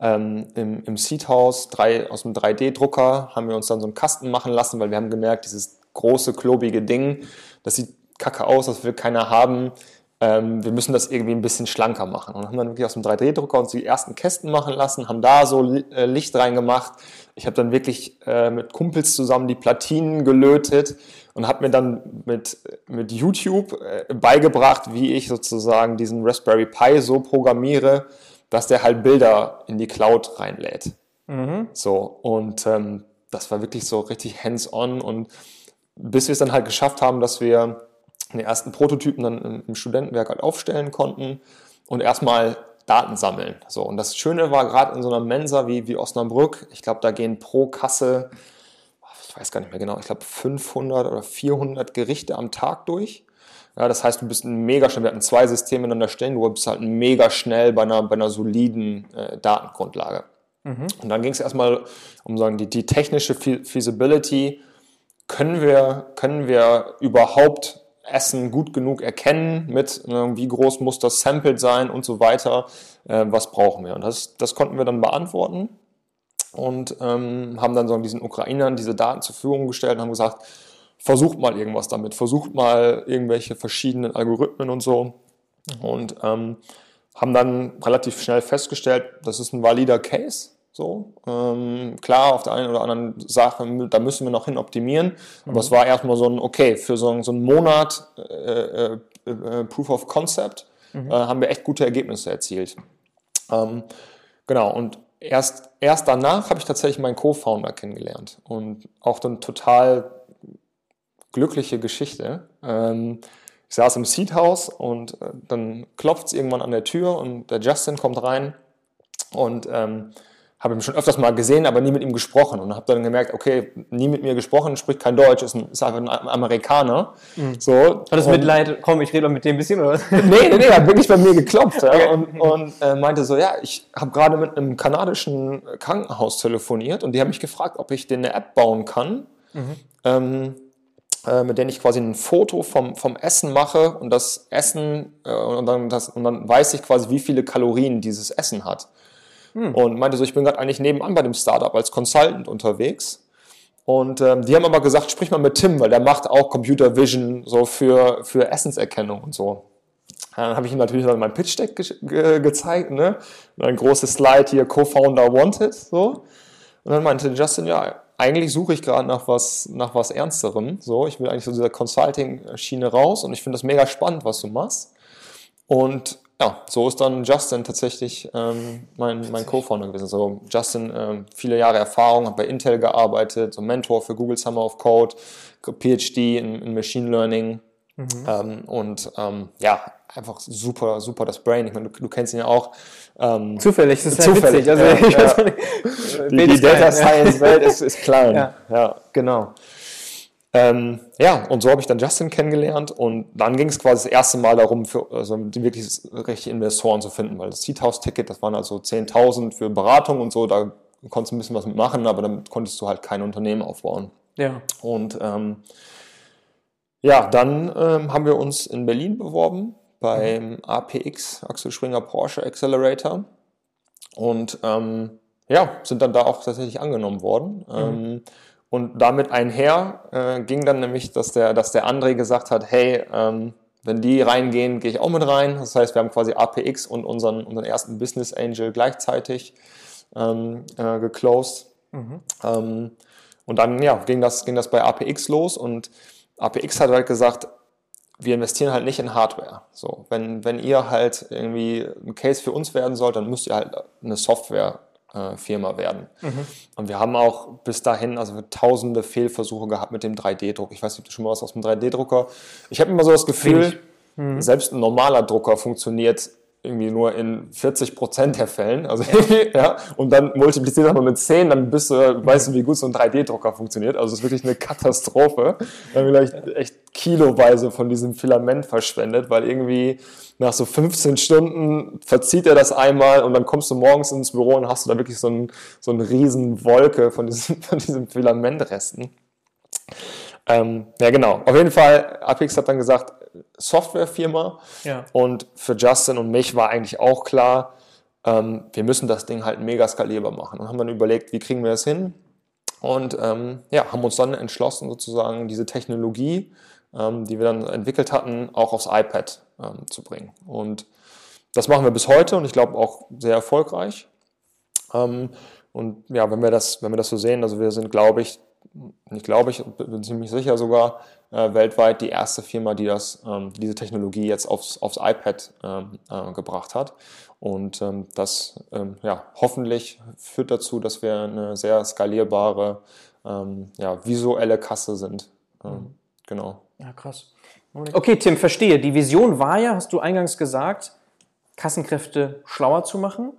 Ähm, im, im Seedhouse drei, aus dem 3D-Drucker haben wir uns dann so einen Kasten machen lassen, weil wir haben gemerkt, dieses große, klobige Ding, das sieht kacke aus, das will keiner haben ähm, wir müssen das irgendwie ein bisschen schlanker machen. Und haben dann wirklich aus dem 3D-Drucker uns die ersten Kästen machen lassen, haben da so äh, Licht reingemacht. Ich habe dann wirklich äh, mit Kumpels zusammen die Platinen gelötet und habe mir dann mit, mit YouTube äh, beigebracht, wie ich sozusagen diesen Raspberry Pi so programmiere, dass der halt Bilder in die Cloud reinlädt. Mhm. So, und ähm, das war wirklich so richtig hands-on und bis wir es dann halt geschafft haben, dass wir den ersten Prototypen dann im Studentenwerk halt aufstellen konnten und erstmal Daten sammeln. So, und das Schöne war gerade in so einer Mensa wie, wie Osnabrück, ich glaube, da gehen pro Kasse, ich weiß gar nicht mehr genau, ich glaube 500 oder 400 Gerichte am Tag durch. Ja, das heißt, du bist mega schnell, wir hatten zwei Systeme ineinander stellen, du bist halt mega schnell bei einer, bei einer soliden äh, Datengrundlage. Mhm. Und dann ging es erstmal um sagen, die, die technische Feasibility. Können wir, können wir überhaupt Essen gut genug erkennen mit, äh, wie groß muss das Sample sein und so weiter, äh, was brauchen wir. Und das, das konnten wir dann beantworten und ähm, haben dann so diesen Ukrainern diese Daten zur Verfügung gestellt und haben gesagt, versucht mal irgendwas damit, versucht mal irgendwelche verschiedenen Algorithmen und so. Mhm. Und ähm, haben dann relativ schnell festgestellt, das ist ein valider Case. So, ähm, klar, auf der einen oder anderen Sache, da müssen wir noch hin optimieren. Mhm. Aber es war erstmal so ein, okay, für so, so einen Monat äh, äh, äh, Proof of Concept mhm. Äh, haben wir echt gute Ergebnisse erzielt. Ähm, genau, und erst, erst danach habe ich tatsächlich meinen Co-Founder kennengelernt. Und auch dann total glückliche Geschichte. Ähm, ich saß im Seed House und äh, dann klopft es irgendwann an der Tür und der Justin kommt rein und ähm, habe ihn schon öfters mal gesehen, aber nie mit ihm gesprochen und habe dann gemerkt, okay, nie mit mir gesprochen, spricht kein Deutsch, ist, ein, ist einfach ein Amerikaner. Mhm. So, Hat das Mitleid, komm, ich rede mal mit dem ein bisschen, oder? <laughs> nee, nee, nee, er hat wirklich bei mir geklopft ja, okay. und, und äh, meinte so, ja, ich habe gerade mit einem kanadischen Krankenhaus telefoniert und die haben mich gefragt, ob ich denen eine App bauen kann, mhm. ähm, äh, mit der ich quasi ein Foto vom, vom Essen mache und das Essen, äh, und, dann das, und dann weiß ich quasi, wie viele Kalorien dieses Essen hat. Hm. Und meinte so, ich bin gerade eigentlich nebenan bei dem Startup als Consultant unterwegs. Und ähm, die haben aber gesagt, sprich mal mit Tim, weil der macht auch Computer Vision so für, für Essenserkennung und so. Dann habe ich ihm natürlich mein Pitch-Deck ge ge gezeigt, ne? Und ein großes Slide hier, Co-Founder Wanted, so. Und dann meinte Justin, ja, eigentlich suche ich gerade nach was, nach was Ernsterem. So, ich will eigentlich so dieser Consulting-Schiene raus und ich finde das mega spannend, was du machst. Und ja, so ist dann Justin tatsächlich ähm, mein, mein Co-Founder gewesen. So, Justin, ähm, viele Jahre Erfahrung, hat bei Intel gearbeitet, so Mentor für Google Summer of Code, PhD in, in Machine Learning. Mhm. Ähm, und ähm, ja, einfach super, super das Brain. Ich meine, du, du kennst ihn ja auch. Ähm, zufällig, das ist zufällig. Ja also, ja, <laughs> ja. Die, die Data Science Welt ist, ist klein. <laughs> Ja, ja genau. Ähm, ja, und so habe ich dann Justin kennengelernt und dann ging es quasi das erste Mal darum, für, also wirklich richtige Investoren zu finden, weil das House Ticket, das waren also 10.000 für Beratung und so, da konntest du ein bisschen was mitmachen, aber damit konntest du halt kein Unternehmen aufbauen. Ja. Und ähm, ja, dann ähm, haben wir uns in Berlin beworben beim mhm. APX, Axel Springer Porsche Accelerator und ähm, ja, sind dann da auch tatsächlich angenommen worden. Mhm. Ähm, und damit einher äh, ging dann nämlich, dass der, dass der André gesagt hat, hey, ähm, wenn die reingehen, gehe ich auch mit rein. Das heißt, wir haben quasi APX und unseren, unseren ersten Business Angel gleichzeitig ähm, äh, geclosed. Mhm. Ähm, und dann ja, ging, das, ging das bei APX los und APX hat halt gesagt, wir investieren halt nicht in Hardware. So, wenn, wenn ihr halt irgendwie ein Case für uns werden sollt, dann müsst ihr halt eine Software äh, Firma werden. Mhm. Und wir haben auch bis dahin also tausende Fehlversuche gehabt mit dem 3D-Druck. Ich weiß nicht, ob du schon mal was aus dem 3D-Drucker. Ich habe immer so das Gefühl, mhm. selbst ein normaler Drucker funktioniert irgendwie nur in 40 Prozent der Fällen. Also, <laughs> ja, und dann multipliziert das mal mit 10, dann bist du, weißt du, wie gut so ein 3D-Drucker funktioniert. Also, es ist wirklich eine Katastrophe. Haben vielleicht echt kiloweise von diesem Filament verschwendet, weil irgendwie nach so 15 Stunden verzieht er das einmal und dann kommst du morgens ins Büro und hast du da wirklich so, ein, so eine riesen Wolke von diesen, <laughs> von diesen Filamentresten. Ähm, ja, genau. Auf jeden Fall, Apex hat dann gesagt, Softwarefirma. Ja. Und für Justin und mich war eigentlich auch klar, ähm, wir müssen das Ding halt mega skalierbar machen. Und haben dann überlegt, wie kriegen wir das hin? Und ähm, ja, haben uns dann entschlossen, sozusagen diese Technologie, ähm, die wir dann entwickelt hatten, auch aufs iPad ähm, zu bringen. Und das machen wir bis heute und ich glaube auch sehr erfolgreich. Ähm, und ja, wenn wir das, wenn wir das so sehen, also wir sind, glaube ich, ich glaube, ich bin ziemlich sicher sogar äh, weltweit die erste Firma, die das, ähm, diese Technologie jetzt aufs, aufs iPad ähm, äh, gebracht hat. Und ähm, das ähm, ja, hoffentlich führt dazu, dass wir eine sehr skalierbare, ähm, ja, visuelle Kasse sind. Ähm, mhm. Genau. Ja, krass. Okay, Tim, verstehe. Die Vision war ja, hast du eingangs gesagt, Kassenkräfte schlauer zu machen.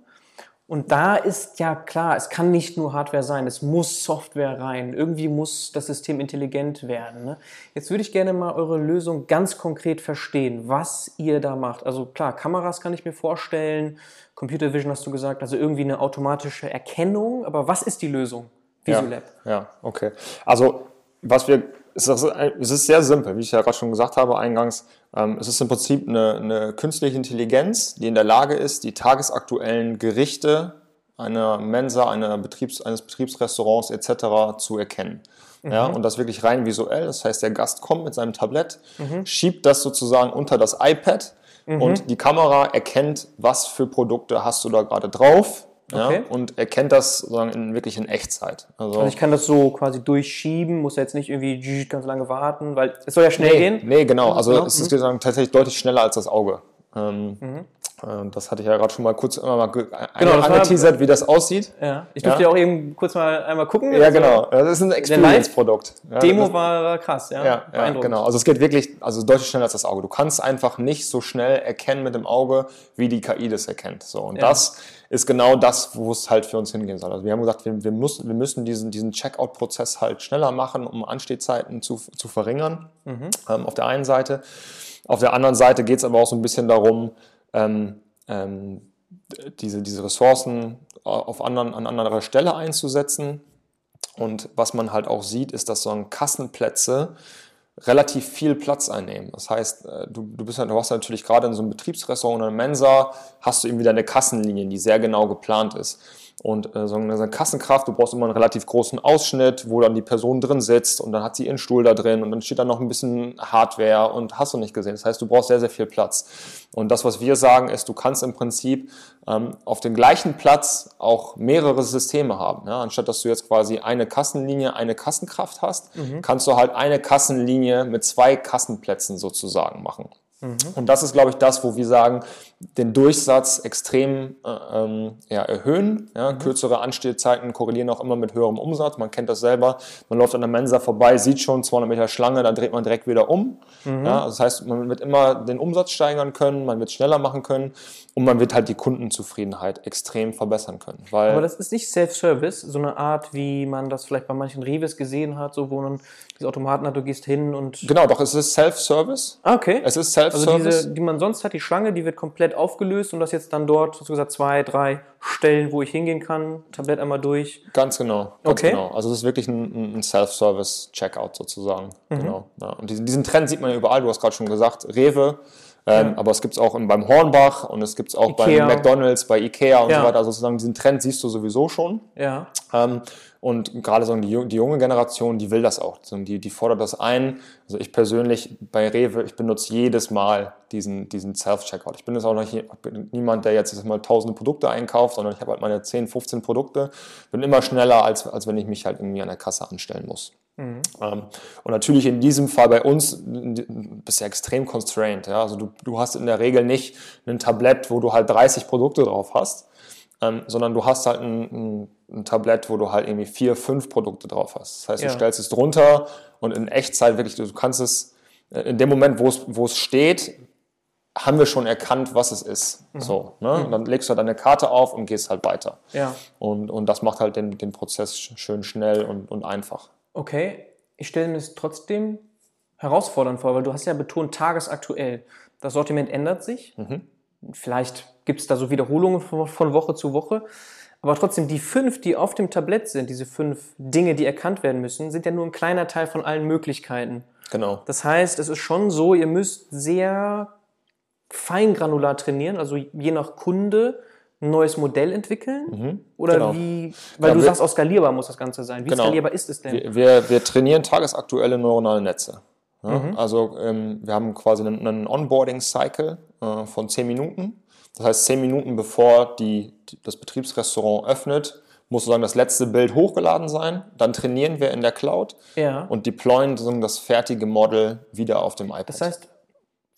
Und da ist ja klar, es kann nicht nur Hardware sein, es muss Software rein. Irgendwie muss das System intelligent werden. Ne? Jetzt würde ich gerne mal eure Lösung ganz konkret verstehen, was ihr da macht. Also klar, Kameras kann ich mir vorstellen, Computer Vision hast du gesagt, also irgendwie eine automatische Erkennung. Aber was ist die Lösung? Visulab. Ja, ja, okay. Also was wir es ist sehr simpel, wie ich ja gerade schon gesagt habe eingangs. Ähm, es ist im Prinzip eine, eine, künstliche Intelligenz, die in der Lage ist, die tagesaktuellen Gerichte einer Mensa, einer Betriebs, eines Betriebsrestaurants etc. zu erkennen. Mhm. Ja, und das wirklich rein visuell. Das heißt, der Gast kommt mit seinem Tablett, mhm. schiebt das sozusagen unter das iPad mhm. und die Kamera erkennt, was für Produkte hast du da gerade drauf Okay. Ja, und erkennt das sozusagen in, wirklich in Echtzeit. Also, also, ich kann das so quasi durchschieben, muss jetzt nicht irgendwie ganz lange warten, weil es soll ja schnell nee, gehen. Nee, genau. Also genau. es ist mhm. tatsächlich deutlich schneller als das Auge. Ähm, mhm. Ähm, das hatte ich ja gerade schon mal kurz immer mal genau, angeteasert, wie das aussieht. Ja. Ich durfte ja. auch eben kurz mal einmal gucken. Ja, also genau. Das ist ein Experience-Produkt. Ja, Demo war, war, krass, ja. Ja, ja, genau. Also es geht wirklich, also deutlich schneller als das Auge. Du kannst einfach nicht so schnell erkennen mit dem Auge, wie die KI das erkennt. So. Und ja. das ist genau das, wo es halt für uns hingehen soll. Also wir haben gesagt, wir, wir, müssen, wir müssen diesen, diesen Checkout-Prozess halt schneller machen, um Anstehzeiten zu, zu verringern. Mhm. Ähm, auf der einen Seite. Auf der anderen Seite geht es aber auch so ein bisschen darum, ähm, ähm, diese, diese Ressourcen auf anderen, an anderer Stelle einzusetzen. Und was man halt auch sieht, ist, dass so ein Kassenplätze relativ viel Platz einnehmen. Das heißt, äh, du, du, bist, du hast natürlich gerade in so einem Betriebsrestaurant oder Mensa, hast du eben wieder eine Kassenlinie, die sehr genau geplant ist. Und äh, so eine Kassenkraft, du brauchst immer einen relativ großen Ausschnitt, wo dann die Person drin sitzt und dann hat sie ihren Stuhl da drin und dann steht da noch ein bisschen Hardware und hast du nicht gesehen. Das heißt, du brauchst sehr, sehr viel Platz. Und das, was wir sagen, ist, du kannst im Prinzip ähm, auf dem gleichen Platz auch mehrere Systeme haben. Ja? Anstatt dass du jetzt quasi eine Kassenlinie, eine Kassenkraft hast, mhm. kannst du halt eine Kassenlinie mit zwei Kassenplätzen sozusagen machen. Mhm. Und das ist, glaube ich, das, wo wir sagen, den Durchsatz extrem äh, ähm, ja, erhöhen. Ja, mhm. Kürzere Anstehzeiten korrelieren auch immer mit höherem Umsatz. Man kennt das selber. Man läuft an der Mensa vorbei, sieht schon 200 Meter Schlange, dann dreht man direkt wieder um. Mhm. Ja, das heißt, man wird immer den Umsatz steigern können, man wird schneller machen können und man wird halt die Kundenzufriedenheit extrem verbessern können. Weil Aber das ist nicht Self-Service, so eine Art, wie man das vielleicht bei manchen Revis gesehen hat, so wo man diese Automaten hat, du gehst hin und... Genau, doch, es ist Self-Service. Ah, okay. Es ist Self-Service. Also diese, die man sonst hat, die Schlange, die wird komplett aufgelöst und das jetzt dann dort, so gesagt, zwei, drei Stellen, wo ich hingehen kann, Tablett einmal durch. Ganz genau. Ganz okay. Genau. Also es ist wirklich ein, ein Self-Service-Checkout sozusagen. Mhm. Genau. Ja. Und diesen, diesen Trend sieht man ja überall, du hast gerade schon gesagt, Rewe, ähm, ja. Aber es gibt es auch beim Hornbach und es gibt es auch Ikea. bei McDonalds, bei Ikea und ja. so weiter. Also sozusagen diesen Trend siehst du sowieso schon. Ja. Ähm, und gerade so die, die, junge Generation, die will das auch. Die, die fordert das ein. Also ich persönlich bei Rewe, ich benutze jedes Mal diesen, diesen Self-Checkout. Ich bin jetzt auch noch hier, niemand, der jetzt mal tausende Produkte einkauft, sondern ich habe halt meine 10, 15 Produkte. Bin immer schneller, als, als wenn ich mich halt irgendwie an der Kasse anstellen muss. Mhm. Ähm, und natürlich in diesem Fall bei uns bist du extrem constrained. Ja? Also du, du hast in der Regel nicht ein Tablett, wo du halt 30 Produkte drauf hast, ähm, sondern du hast halt ein, ein, ein, Tablett, wo du halt irgendwie vier, fünf Produkte drauf hast. Das heißt, ja. du stellst es drunter und in Echtzeit wirklich, du kannst es äh, in dem Moment, wo es, wo es steht, haben wir schon erkannt, was es ist. Mhm. So, ne? Mhm. Dann legst du halt deine Karte auf und gehst halt weiter. Ja. Und, und das macht halt den, den Prozess schön schnell und, und einfach. Okay, ich stelle mir es trotzdem herausfordernd vor, weil du hast ja betont tagesaktuell. Das Sortiment ändert sich. Mhm. Vielleicht gibt es da so Wiederholungen von Woche zu Woche. Aber trotzdem, die fünf, die auf dem Tablett sind, diese fünf Dinge, die erkannt werden müssen, sind ja nur ein kleiner Teil von allen Möglichkeiten. Genau. Das heißt, es ist schon so, ihr müsst sehr feingranular trainieren, also je nach Kunde ein neues Modell entwickeln? Mhm, Oder genau. wie, weil ja, du wir, sagst, auch skalierbar muss das Ganze sein. Wie genau. skalierbar ist es denn? Wir, wir, wir trainieren tagesaktuelle neuronale Netze. Ja? Mhm. Also ähm, wir haben quasi einen, einen Onboarding-Cycle äh, von 10 Minuten. Das heißt, 10 Minuten bevor die, das Betriebsrestaurant öffnet, muss sozusagen das letzte Bild hochgeladen sein. Dann trainieren wir in der Cloud ja. und deployen sozusagen das fertige Model wieder auf dem iPad. Das heißt,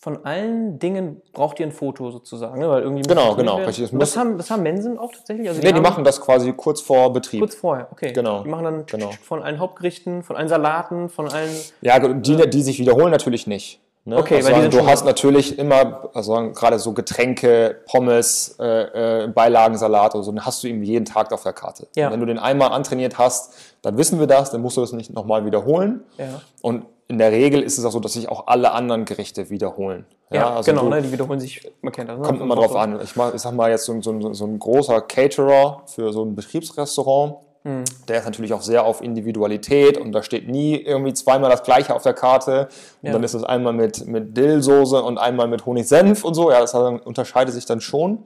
von allen Dingen braucht ihr ein Foto sozusagen, ne? weil irgendwie genau, genau, richtig. Das haben, das haben Mensen auch tatsächlich. Also die nee, die machen das quasi kurz vor Betrieb. Kurz vorher, okay. Genau. Die machen dann genau. von allen Hauptgerichten, von allen Salaten, von allen. Ja, die, die sich wiederholen natürlich nicht. Ne? Okay, also weil du hast natürlich immer, also gerade so Getränke, Pommes, äh, äh, Beilagensalat oder so, den hast du eben jeden Tag auf der Karte. Ja. wenn du den einmal antrainiert hast, dann wissen wir das, dann musst du das nicht nochmal wiederholen. Ja. Und in der Regel ist es auch so, dass sich auch alle anderen Gerichte wiederholen. Ja, ja also genau, ne, die wiederholen sich, man kennt das. Ne? Kommt immer drauf an. Ich, mach, ich sag mal jetzt so, so, so ein großer Caterer für so ein Betriebsrestaurant, hm. der ist natürlich auch sehr auf Individualität und da steht nie irgendwie zweimal das gleiche auf der Karte und ja. dann ist es einmal mit, mit Dillsoße und einmal mit Honigsenf und so. Ja, das unterscheidet sich dann schon.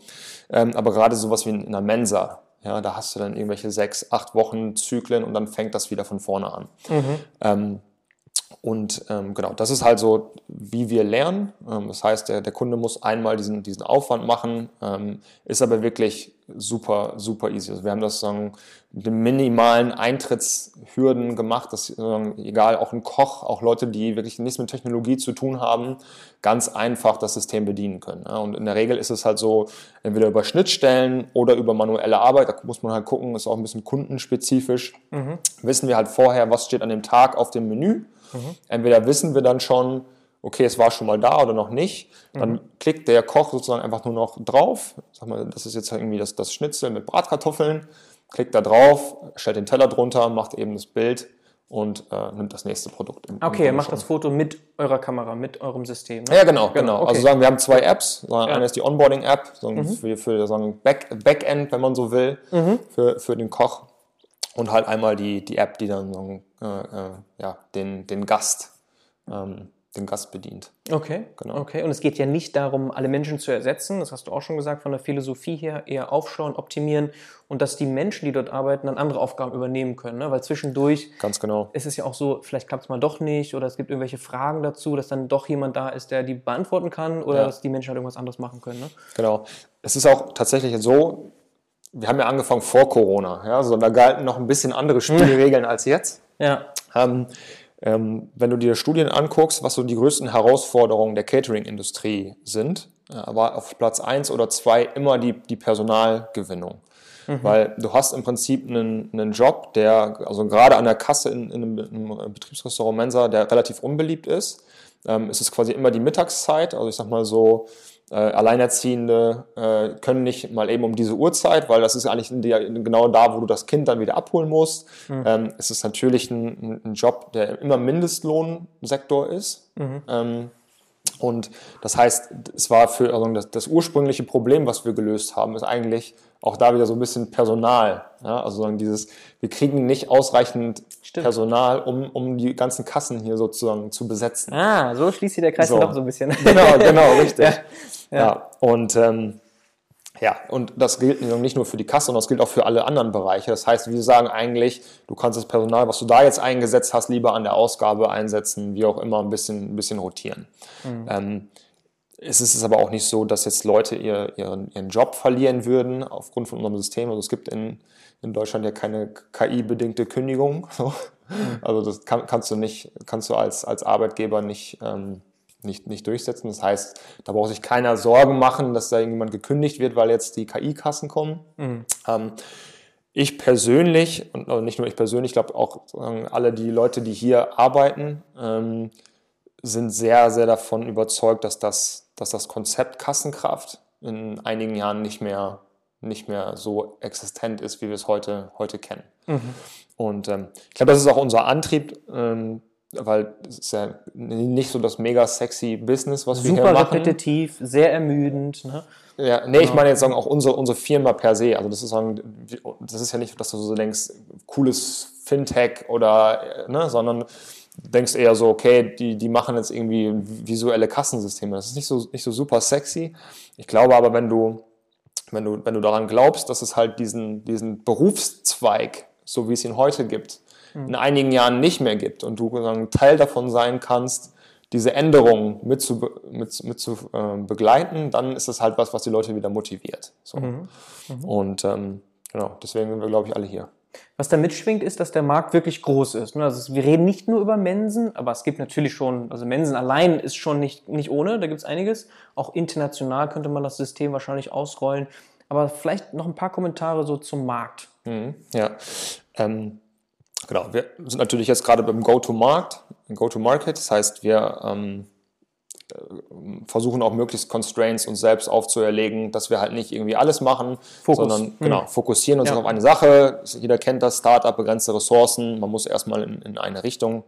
Ähm, aber gerade sowas wie in einer Mensa, ja, da hast du dann irgendwelche sechs, acht Wochen Zyklen und dann fängt das wieder von vorne an. Mhm. Ähm, und ähm, genau, das ist halt so, wie wir lernen. Ähm, das heißt, der, der Kunde muss einmal diesen, diesen Aufwand machen, ähm, ist aber wirklich super, super easy. Also wir haben das sagen, mit den minimalen Eintrittshürden gemacht, dass sagen, egal, auch ein Koch, auch Leute, die wirklich nichts mit Technologie zu tun haben, ganz einfach das System bedienen können. Ja. Und in der Regel ist es halt so, entweder über Schnittstellen oder über manuelle Arbeit, da muss man halt gucken, ist auch ein bisschen kundenspezifisch. Mhm. Wissen wir halt vorher, was steht an dem Tag auf dem Menü Mhm. Entweder wissen wir dann schon, okay, es war schon mal da oder noch nicht. Dann mhm. klickt der Koch sozusagen einfach nur noch drauf. Sag mal, das ist jetzt irgendwie das, das Schnitzel mit Bratkartoffeln. Klickt da drauf, stellt den Teller drunter, macht eben das Bild und äh, nimmt das nächste Produkt. Im, okay, er macht das Foto mit eurer Kamera, mit eurem System. Ne? Ja, genau, genau. genau. Okay. Also sagen wir haben zwei Apps. Ja. Eine ist die Onboarding-App mhm. für, für sagen Back, Backend, wenn man so will, mhm. für, für den Koch. Und halt einmal die, die App, die dann so, äh, äh, ja, den, den Gast ähm, den Gast bedient. Okay, genau. Okay, und es geht ja nicht darum, alle Menschen zu ersetzen, das hast du auch schon gesagt, von der Philosophie her eher aufschauen, optimieren und dass die Menschen, die dort arbeiten, dann andere Aufgaben übernehmen können, ne? weil zwischendurch Ganz genau. ist es ja auch so, vielleicht klappt es mal doch nicht oder es gibt irgendwelche Fragen dazu, dass dann doch jemand da ist, der die beantworten kann oder ja. dass die Menschen halt irgendwas anderes machen können. Ne? Genau. Es ist auch tatsächlich so, wir haben ja angefangen vor Corona, ja, also da galten noch ein bisschen andere Spielregeln als jetzt. Ja. Ähm, ähm, wenn du dir Studien anguckst, was so die größten Herausforderungen der Catering-Industrie sind, äh, war auf Platz 1 oder 2 immer die, die Personalgewinnung. Mhm. Weil du hast im Prinzip einen, einen Job, der, also gerade an der Kasse in, in einem, in einem Betriebsrestaurant Mensa, der relativ unbeliebt ist. Ähm, es ist quasi immer die Mittagszeit, also ich sag mal so, Alleinerziehende äh, können nicht mal eben um diese Uhrzeit, weil das ist eigentlich genau da, wo du das Kind dann wieder abholen musst. Mhm. Ähm, es ist natürlich ein, ein, Job, der immer Mindestlohnsektor ist. Mhm. Ähm, und das heißt, es war für also das, das, ursprüngliche Problem, was wir gelöst haben, ist eigentlich auch da wieder so ein bisschen Personal. Ja? Also dieses, wir kriegen nicht ausreichend Stimmt. Personal, um, um die ganzen Kassen hier sozusagen zu besetzen. Ah, so schließt sich der Kreis so. doch so ein bisschen. Genau, genau, <laughs> richtig. ja. Ja. ja. Und ähm, ja, und das gilt nicht nur für die Kasse, sondern das gilt auch für alle anderen Bereiche. Das heißt, wir sagen eigentlich, du kannst das Personal, was du da jetzt eingesetzt hast, lieber an der Ausgabe einsetzen, wie auch immer, ein bisschen, ein bisschen rotieren. Mhm. Ähm, es ist aber auch nicht so, dass jetzt Leute ihr, ihren, ihren Job verlieren würden aufgrund von unserem System. Also es gibt in, in Deutschland ja keine KI-bedingte Kündigung. <laughs> Mhm. Also das kann, kannst du nicht, kannst du als, als Arbeitgeber nicht ähm, nicht, nicht durchsetzen. Das heißt, da braucht sich keiner Sorgen machen, dass da irgendjemand gekündigt wird, weil jetzt die KI-Kassen kommen. Mhm. Ähm, ich persönlich, und nicht nur ich persönlich, ich glaube auch alle die Leute, die hier arbeiten, ähm, sind sehr, sehr davon überzeugt, dass das, dass das Konzept Kassenkraft in einigen Jahren nicht mehr, nicht mehr so existent ist, wie wir es heute, heute kennen. Mhm. Und ähm, ich glaube, das ist auch unser Antrieb, ähm, weil es ist ja nicht so das mega sexy Business, was Super wir hier machen. Super repetitiv, sehr ermüdend. Ne? Ja, nee, ich genau. meine jetzt sagen auch unsere, unsere Firma per se. Also das ist sagen, das ist ja nicht, dass du so denkst, cooles Fintech oder, ne, sondern denkst eher so, okay, die, die machen jetzt irgendwie visuelle Kassensysteme. Das ist nicht so, nicht so super sexy. Ich glaube aber, wenn du, wenn du, wenn du daran glaubst, dass es halt diesen, diesen Berufszweig, so wie es ihn heute gibt, in einigen Jahren nicht mehr gibt und du Teil davon sein kannst, diese Änderungen mit zu, mit, mit zu äh, begleiten, dann ist das halt was, was die Leute wieder motiviert. So. Mhm. Mhm. Und ähm, genau, deswegen sind wir, glaube ich, alle hier. Was da mitschwingt, ist, dass der Markt wirklich groß ist. Ne? Also wir reden nicht nur über Mensen, aber es gibt natürlich schon, also Mensen allein ist schon nicht, nicht ohne, da gibt es einiges. Auch international könnte man das System wahrscheinlich ausrollen. Aber vielleicht noch ein paar Kommentare so zum Markt. Mhm, ja, ähm, Genau, wir sind natürlich jetzt gerade beim Go-to-Market, Go-to-Market, das heißt, wir ähm, äh, versuchen auch möglichst Constraints uns selbst aufzuerlegen, dass wir halt nicht irgendwie alles machen, Fokus. sondern hm. genau, fokussieren uns ja. auf eine Sache. Jeder kennt das, Startup, begrenzte Ressourcen, man muss erstmal in, in eine Richtung.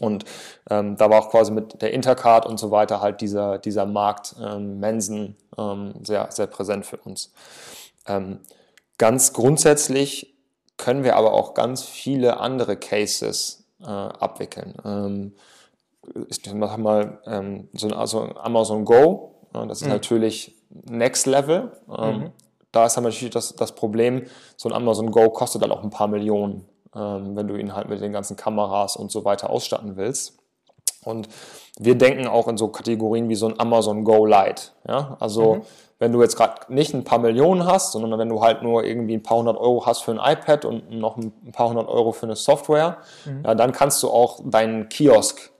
Und ähm, da war auch quasi mit der Intercard und so weiter halt dieser, dieser Markt ähm, Mensen ähm, sehr, sehr präsent für uns. Ähm, ganz grundsätzlich können wir aber auch ganz viele andere Cases äh, abwickeln. Ähm, ich mache mal ähm, so ein, also Amazon Go, äh, das ist mhm. natürlich Next Level. Ähm, mhm. Da ist dann natürlich das, das Problem, so ein Amazon Go kostet dann auch ein paar Millionen, ähm, wenn du ihn halt mit den ganzen Kameras und so weiter ausstatten willst. Und wir denken auch in so Kategorien wie so ein Amazon Go Lite. Ja? Also mhm wenn du jetzt gerade nicht ein paar Millionen hast, sondern wenn du halt nur irgendwie ein paar hundert Euro hast für ein iPad und noch ein paar hundert Euro für eine Software, mhm. ja, dann kannst du auch deinen Kiosk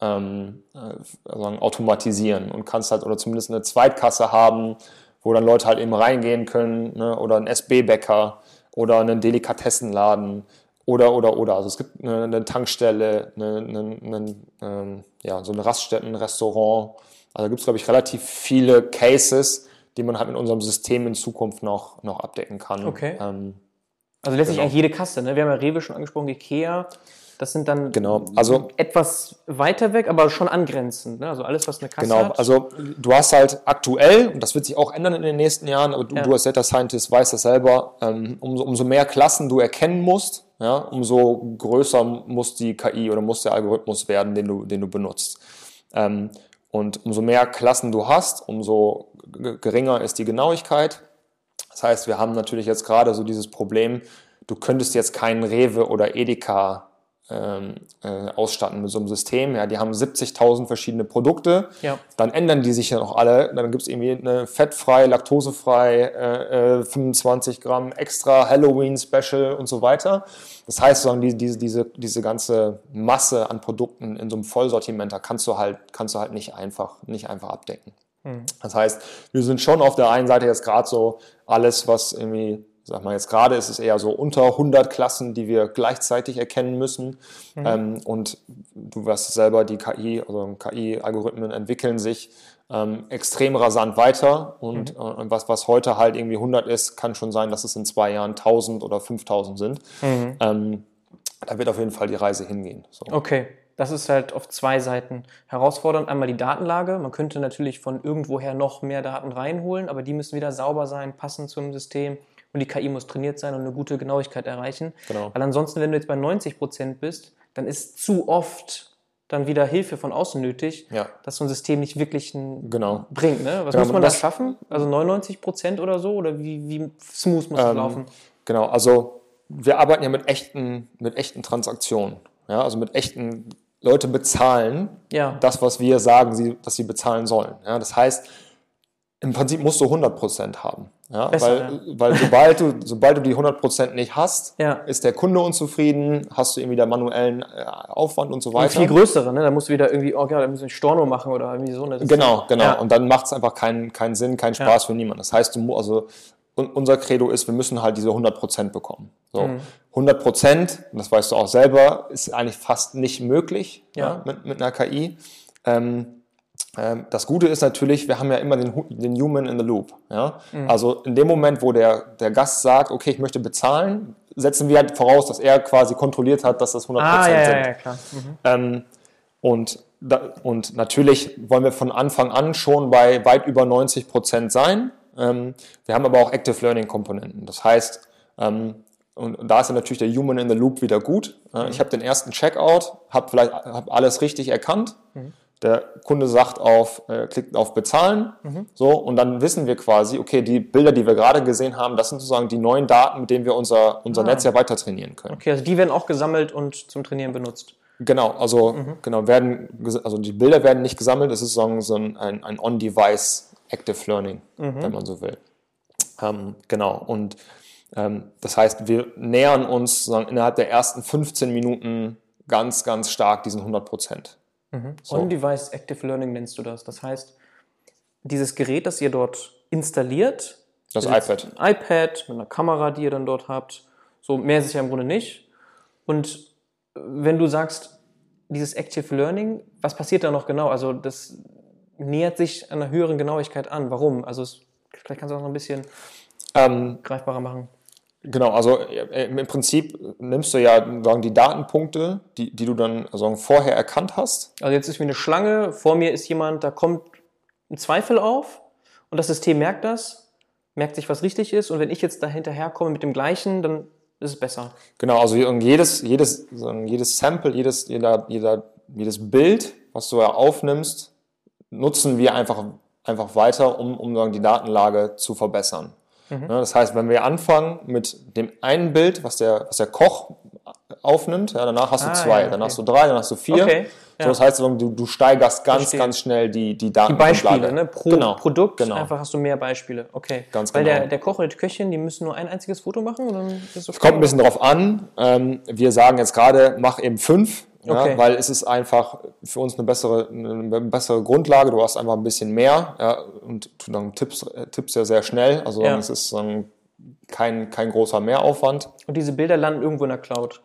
ähm, also automatisieren und kannst halt oder zumindest eine Zweitkasse haben, wo dann Leute halt eben reingehen können ne, oder ein SB-Bäcker oder einen Delikatessenladen oder oder oder. Also es gibt eine, eine Tankstelle, eine, eine, eine ähm, ja, so ein Raststätten-Restaurant. Also gibt es, glaube ich, relativ viele Cases, die man halt mit unserem System in Zukunft noch, noch abdecken kann. Okay. Ähm, also letztlich genau. eigentlich jede Kasse. Ne? Wir haben ja Rewe schon angesprochen, Ikea. Das sind dann genau. also, etwas weiter weg, aber schon angrenzend. Ne? Also alles, was eine Kasse genau. hat. Also du hast halt aktuell, und das wird sich auch ändern in den nächsten Jahren, aber du, ja. du als Data Scientist weißt das selber, ähm, umso, umso mehr Klassen du erkennen musst, ja, umso größer muss die KI oder muss der Algorithmus werden, den du, den du benutzt. Ähm, und umso mehr Klassen du hast, umso geringer ist die Genauigkeit. Das heißt, wir haben natürlich jetzt gerade so dieses Problem, du könntest jetzt keinen Rewe oder Edeka ähm, äh, ausstatten mit so einem System. Ja, die haben 70.000 verschiedene Produkte. Ja. Dann ändern die sich ja noch alle. Dann gibt es irgendwie eine fettfrei, laktosefrei, äh, 25 äh, Gramm extra, Halloween-Special und so weiter. Das heißt, sozusagen, die, diese, diese, diese ganze Masse an Produkten in so einem Vollsortiment, da kannst du halt, kannst du halt nicht einfach, nicht einfach abdecken. Mhm. Das heißt, wir sind schon auf der einen Seite jetzt gerade so alles, was irgendwie sag mal jetzt gerade ist es eher so unter 100 Klassen, die wir gleichzeitig erkennen müssen. Mhm. Ähm, und du weißt selber, die KI, also KI-Algorithmen entwickeln sich ähm, extrem rasant weiter. Und, mhm. äh, was, was heute halt irgendwie 100 ist, kann schon sein, dass es in zwei Jahren 1000 oder 5000 sind. Mhm. Ähm, da wird auf jeden Fall die Reise hingehen. So. Okay. Das ist halt auf zwei Seiten herausfordernd. Einmal die Datenlage. Man könnte natürlich von irgendwoher noch mehr Daten reinholen, aber die müssen wieder sauber sein, passend zum System und die KI muss trainiert sein und eine gute Genauigkeit erreichen. Genau. Weil ansonsten, wenn du jetzt bei 90 Prozent bist, dann ist zu oft dann wieder Hilfe von außen nötig, ja. dass so ein System nicht wirklich ein genau. bringt. Ne? Was genau, muss man da schaffen? Also 99 Prozent oder so? Oder wie, wie smooth muss ähm, das laufen? Genau, also wir arbeiten ja mit echten, mit echten Transaktionen. Ja? Also mit echten Leute bezahlen ja. das, was wir sagen, sie, dass sie bezahlen sollen. Ja? Das heißt, im Prinzip musst du 100% haben. Ja, Besser, weil, ja. weil sobald du, sobald du die 100% nicht hast, ja. ist der Kunde unzufrieden, hast du irgendwie da manuellen äh, Aufwand und so weiter. Und viel größere, ne? Da musst du wieder irgendwie, oh ja, da müssen wir Storno machen oder irgendwie so. Ne? Genau, genau. Ja. Und dann macht es einfach keinen, keinen Sinn, keinen Spaß für niemanden. Das heißt, du also unser Credo ist, wir müssen halt diese 100% bekommen. So, mhm. 100%, das weißt du auch selber, ist eigentlich fast nicht möglich ja. mit, mit einer KI. Ähm, das Gute ist natürlich, wir haben ja immer den, den Human in the Loop. Ja? Mhm. Also in dem Moment, wo der, der Gast sagt, okay, ich möchte bezahlen, setzen wir halt voraus, dass er quasi kontrolliert hat, dass das 100% ah, ja, sind. Ja, ja, klar. Mhm. Ähm, und, da, und natürlich wollen wir von Anfang an schon bei weit über 90% sein. Ähm, wir haben aber auch Active Learning Komponenten. Das heißt, ähm, und, da ist ja natürlich der Human in the Loop wieder gut. Mhm. Ich habe den ersten Checkout, habe vielleicht hab alles richtig erkannt. Der Kunde sagt auf, äh, klickt auf Bezahlen, mhm. so, und dann wissen wir quasi, okay, die Bilder, die wir gerade gesehen haben, das sind sozusagen die neuen Daten, mit denen wir unser, unser ah. Netz ja weiter trainieren können. Okay, also die werden auch gesammelt und zum Trainieren benutzt. Genau, also, mhm. genau, werden, also die Bilder werden nicht gesammelt, es ist sozusagen so ein, ein On-Device Active Learning, mhm. wenn man so will. Ähm, genau, und ähm, das heißt, wir nähern uns sozusagen innerhalb der ersten 15 Minuten ganz, ganz stark diesen 100 Prozent. Mhm. So. On-Device Active Learning nennst du das. Das heißt, dieses Gerät, das ihr dort installiert, das iPad. Ein iPad mit einer Kamera, die ihr dann dort habt. So mehr ist es ja im Grunde nicht. Und wenn du sagst, dieses Active Learning, was passiert da noch genau? Also das nähert sich einer höheren Genauigkeit an. Warum? Also es, vielleicht kannst du auch noch ein bisschen ähm, greifbarer machen. Genau, also äh, im Prinzip nimmst du ja sagen, die Datenpunkte, die, die du dann sagen, vorher erkannt hast. Also jetzt ist wie eine Schlange, vor mir ist jemand, da kommt ein Zweifel auf und das System merkt das, merkt sich, was richtig ist und wenn ich jetzt da hinterherkomme mit dem gleichen, dann ist es besser. Genau, also jedes, jedes, jedes Sample, jedes, jeder, jeder, jedes Bild, was du ja aufnimmst, nutzen wir einfach, einfach weiter, um, um die Datenlage zu verbessern. Mhm. Das heißt, wenn wir anfangen mit dem einen Bild, was der, was der Koch aufnimmt, ja, danach hast du ah, zwei, ja, okay. dann hast du drei, dann hast du vier. Okay. So, das heißt, du, du steigerst ganz, Verstehe. ganz schnell die, die Daten. Die Beispiele, ne? pro genau. Produkt genau. einfach hast du mehr Beispiele. Okay. Ganz Weil genau. der, der Koch oder die Köchin, die müssen nur ein einziges Foto machen? Oder es kommt ein bisschen drauf an. Ähm, wir sagen jetzt gerade, mach eben fünf. Ja, okay. Weil es ist einfach für uns eine bessere, eine bessere Grundlage. Du hast einfach ein bisschen mehr ja, und du dann tippst, tippst ja sehr schnell. Also ja. es ist dann kein, kein großer Mehraufwand. Und diese Bilder landen irgendwo in der Cloud?